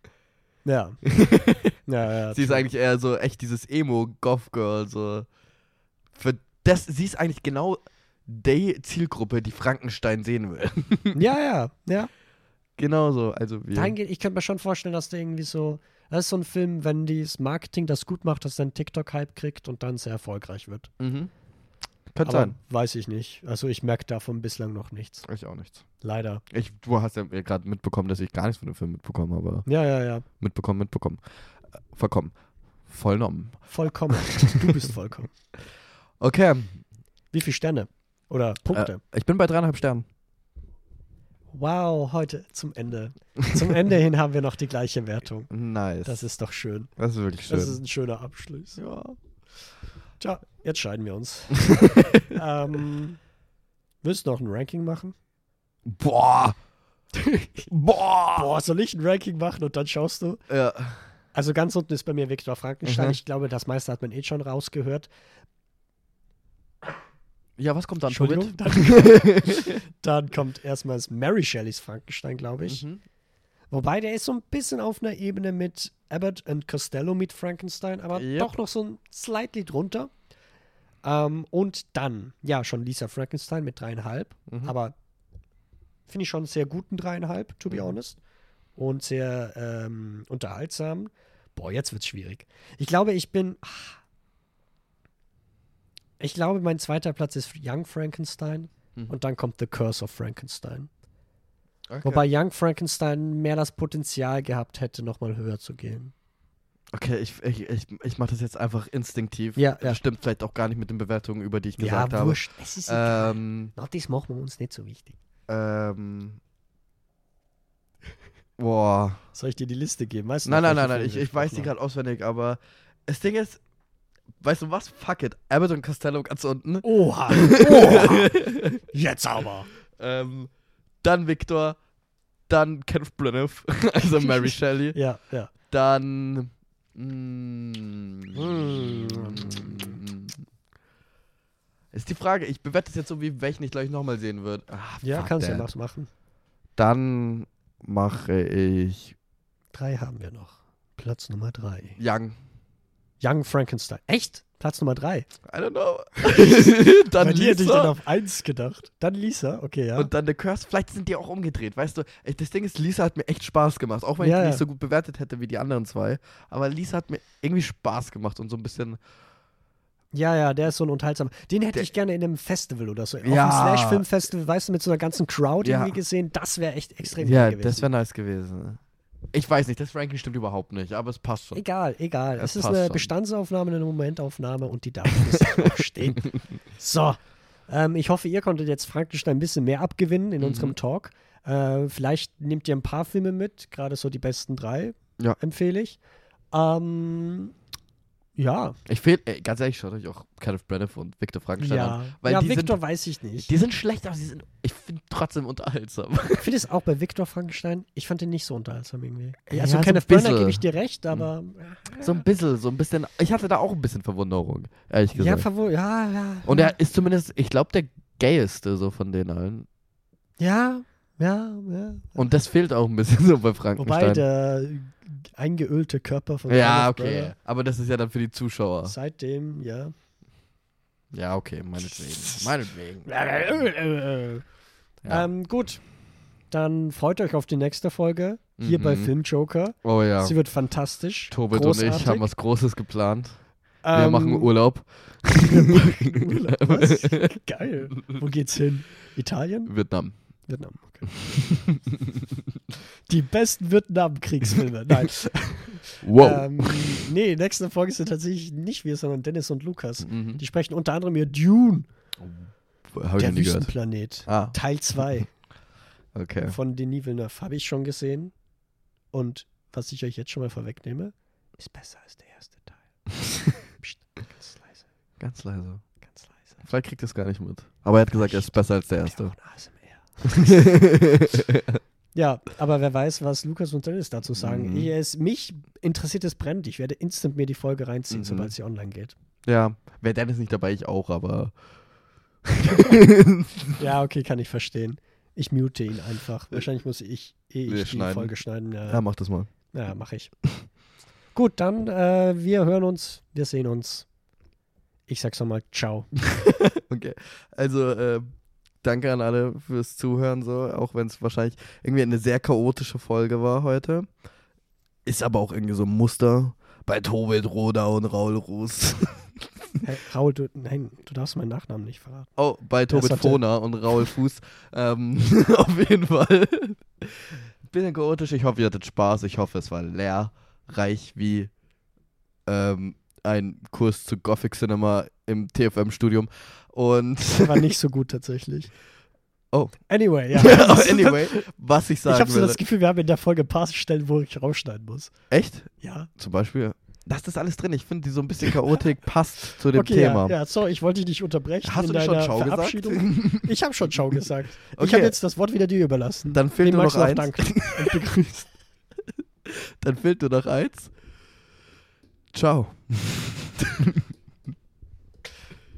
S1: Ja. (laughs) ja, ja.
S2: sie ist eigentlich eher so echt dieses Emo-Goth-Girl, so. Für das, sie ist eigentlich genau die Zielgruppe, die Frankenstein sehen will. (laughs)
S1: ja, ja, ja.
S2: Genauso, also wir.
S1: Dahingehend, ich könnte mir schon vorstellen, dass der irgendwie so. Das ist so ein Film, wenn das Marketing das gut macht, dass einen TikTok-Hype kriegt und dann sehr erfolgreich wird.
S2: Mhm. Könnte sein.
S1: weiß ich nicht. Also ich merke davon bislang noch nichts.
S2: Ich auch nichts.
S1: Leider.
S2: Ich, du hast ja gerade mitbekommen, dass ich gar nichts von dem Film mitbekommen habe.
S1: Ja, ja, ja.
S2: Mitbekommen, mitbekommen. Äh, Verkommen. Vollnommen.
S1: Vollkommen. (laughs) du bist vollkommen.
S2: Okay.
S1: Wie viele Sterne? Oder Punkte?
S2: Äh, ich bin bei dreieinhalb Sternen.
S1: Wow, heute zum Ende. Zum Ende hin haben wir noch die gleiche Wertung.
S2: Nice.
S1: Das ist doch schön.
S2: das ist wirklich schön.
S1: Das ist ein schöner Abschluss. Ja. Tja, jetzt scheiden wir uns. (laughs) ähm, willst du noch ein Ranking machen?
S2: Boah. Boah.
S1: Boah, soll ich ein Ranking machen und dann schaust du?
S2: Ja.
S1: Also ganz unten ist bei mir Viktor Frankenstein.
S2: Mhm.
S1: Ich glaube, das meiste hat man eh schon rausgehört.
S2: Ja, was kommt dann?
S1: Entschuldigung. Dann, dann kommt (laughs) erstmals Mary Shelleys Frankenstein, glaube ich.
S2: Mhm.
S1: Wobei der ist so ein bisschen auf einer Ebene mit Abbott und Costello mit Frankenstein, aber
S2: Yep.
S1: doch noch so ein slightly drunter. Ähm, und dann, ja, schon Lisa Frankenstein mit dreieinhalb,
S2: Mhm.
S1: aber finde ich schon einen sehr guten dreieinhalb, to be
S2: Mhm.
S1: honest. Und sehr ähm, unterhaltsam. Boah, jetzt wird's schwierig. Ich glaube, ich bin. ah. Ich glaube, mein zweiter Platz ist Young Frankenstein
S2: Mhm.
S1: und dann kommt The Curse of Frankenstein.
S2: Okay.
S1: Wobei Young Frankenstein mehr das Potenzial gehabt hätte, nochmal höher zu gehen.
S2: Okay, ich, ich, ich, ich mache das jetzt einfach instinktiv.
S1: Ja, ja.
S2: Das stimmt vielleicht auch gar nicht mit den Bewertungen, über die ich gesagt
S1: ja,
S2: habe.
S1: wurscht. Es ist egal.
S2: Ähm,
S1: Na, das machen wir uns nicht so wichtig.
S2: ähm. Boah.
S1: Soll ich dir die Liste geben? Weißt du
S2: Nein, nein, nein, nein, ich, ich weiß die gerade auswendig, aber das Ding ist, weißt du was? Fuck it. Abbott und Costello ganz unten.
S1: Oha, (laughs) oha. Jetzt aber.
S2: Ähm, dann Victor, dann Kenneth Branagh, (laughs) also Mary Shelley,
S1: Ja, ja.
S2: dann mm, ist die Frage, ich bewerte es jetzt so, wie welchen ich gleich nochmal sehen würde. Ah,
S1: Ja, kannst du was machen.
S2: Dann mache ich
S1: Drei haben wir noch. Platz Nummer drei.
S2: Young.
S1: Young Frankenstein. Echt? Platz Nummer drei.
S2: I don't know. (laughs) dann
S1: Bei dir hätte ich dann
S2: Lisa.
S1: auf eins gedacht. Dann Lisa, okay, ja.
S2: Und dann The Curse, vielleicht sind die auch umgedreht, weißt du? Das Ding ist, Lisa hat mir echt Spaß gemacht, auch wenn
S1: Ja,
S2: ich die
S1: ja.
S2: nicht so gut bewertet hätte wie die anderen zwei. Aber Lisa hat mir irgendwie Spaß gemacht und so ein bisschen.
S1: Ja, ja, der ist so ein unterhaltsamer. Den hätte
S2: Der-
S1: ich gerne in einem Festival oder so. Auf
S2: Ja.
S1: einem Slash-Film-Festival, weißt du, mit so einer ganzen Crowd
S2: Ja.
S1: irgendwie gesehen. Das wäre echt extrem
S2: Ja,
S1: geil gewesen.
S2: das wäre nice gewesen. Ich weiß nicht, das Ranking stimmt überhaupt nicht, aber es passt schon.
S1: Egal, egal.
S2: Es
S1: Es ist eine. Bestandsaufnahme, eine Momentaufnahme und die darf (laughs) stehen. So. Ähm, ich hoffe, ihr konntet jetzt Frankenstein ein bisschen mehr abgewinnen in
S2: Mhm.
S1: unserem Talk. Äh, vielleicht nehmt ihr ein paar Filme mit, gerade so die besten drei,
S2: Ja.
S1: empfehle ich. Ähm, ja.
S2: Ich fehl, ey, ganz ehrlich, schaut euch auch Kenneth Branagh und Victor Frankenstein
S1: Ja,
S2: an. Weil
S1: ja
S2: die
S1: Victor
S2: sind,
S1: weiß ich nicht.
S2: die sind schlecht, aber sie sind, ich finde trotzdem unterhaltsam. (laughs)
S1: Ich finde es auch bei Victor Frankenstein, ich fand den nicht so unterhaltsam irgendwie.
S2: Ja,
S1: also
S2: so ein
S1: Kenneth Branagh gebe ich dir recht, aber
S2: so ein bisschen, so ein bisschen. Ich hatte da auch ein bisschen Verwunderung, ehrlich
S1: ja,
S2: gesagt.
S1: verwo ja, ja.
S2: und er ist zumindest, ich glaube, der gayeste so von den allen.
S1: ja, ja, ja.
S2: Und das fehlt auch ein bisschen (laughs) so bei Frankenstein.
S1: Wobei der eingeölte Körper von
S2: ja,
S1: Kenneth
S2: okay.
S1: Branagh
S2: Aber das ist ja dann für die Zuschauer.
S1: seitdem, ja.
S2: Ja, okay, meinetwegen. (laughs) Meinetwegen. Ja.
S1: Ähm, gut. Dann freut euch auf die nächste Folge hier bei
S2: Mhm.
S1: Filmjoker.
S2: Oh ja.
S1: Sie wird fantastisch.
S2: Tobit
S1: großartig.
S2: und ich haben was Großes geplant. Wir
S1: Ähm,
S2: machen Urlaub. (laughs)
S1: Urlaub, was? Geil. Wo geht's hin? Italien?
S2: Vietnam.
S1: Vietnam, okay. Die besten Vietnam-Kriegsfilme. (laughs) Nein.
S2: Wow.
S1: Ähm, nee, nächste Folge sind tatsächlich nicht wir, sondern Dennis und Lukas.
S2: mhm.
S1: Die sprechen unter anderem über Dune,
S2: Hab ich
S1: der. Wüstenplanet.
S2: Ah,
S1: Teil 2 (laughs)
S2: okay.
S1: von Denis Villeneuve habe ich schon gesehen. Und was ich euch jetzt schon mal vorwegnehme, ist besser als der erste Teil. (laughs) Psst, ganz leise,
S2: Ganz leise.
S1: ganz leise.
S2: Vielleicht kriegt er es gar nicht mit. Aber er hat gesagt, er ist besser als der erste. (laughs)
S1: Ja, aber wer weiß, was Lukas und Dennis dazu sagen.
S2: Mhm.
S1: Ich, mich interessiert es brennend. Ich werde instant mir die Folge reinziehen,
S2: Mhm.
S1: sobald sie online geht.
S2: ja, wäre Dennis nicht dabei, ich auch, aber. (laughs)
S1: Ja, okay, kann ich verstehen. Ich mute ihn einfach. Wahrscheinlich muss ich eh ich die. Folge schneiden. Ja,
S2: Ja, mach das mal.
S1: ja mache ich. Gut, dann äh, wir hören uns, wir sehen uns Ich sag's nochmal, ciao. (laughs)
S2: Okay. Also, äh, danke an alle fürs Zuhören, so, auch wenn es wahrscheinlich irgendwie eine sehr chaotische Folge war heute. Ist aber auch irgendwie so ein Muster bei Tobit Roda und Raul Ruß. (laughs)
S1: Hey, Raul, du, nein, du darfst meinen Nachnamen nicht verraten.
S2: Oh, bei Tobit Fona und Raul Fuß. ähm, (laughs) auf jeden Fall. Bisschen chaotisch. Ich hoffe, ihr hattet Spaß. Ich hoffe, es war lehrreich wie ähm, ein Kurs zu Gothic Cinema im TFM-Studium. Und (laughs)
S1: War nicht so gut tatsächlich.
S2: Oh.
S1: Anyway, ja.
S2: Aber (laughs) anyway, was ich
S1: ich
S2: sagen
S1: habe so das Gefühl, wir haben in der Folge ein paar Stellen, wo ich rausschneiden muss.
S2: Echt?
S1: Ja.
S2: Zum Beispiel. Das ist alles drin. Ich finde, die so ein bisschen Chaotik (laughs) passt zu dem
S1: okay,
S2: Thema.
S1: Ja, ja, sorry, ich wollte dich nicht unterbrechen
S2: Hast
S1: in
S2: du nicht schon Ciao gesagt?
S1: Ich habe schon Ciao gesagt. Ich
S2: Okay.
S1: habe jetzt das Wort wieder dir überlassen.
S2: Dann fehlt nur noch eins.
S1: danken und begrüßen?
S2: Dann fehlt nur noch eins. Ciao.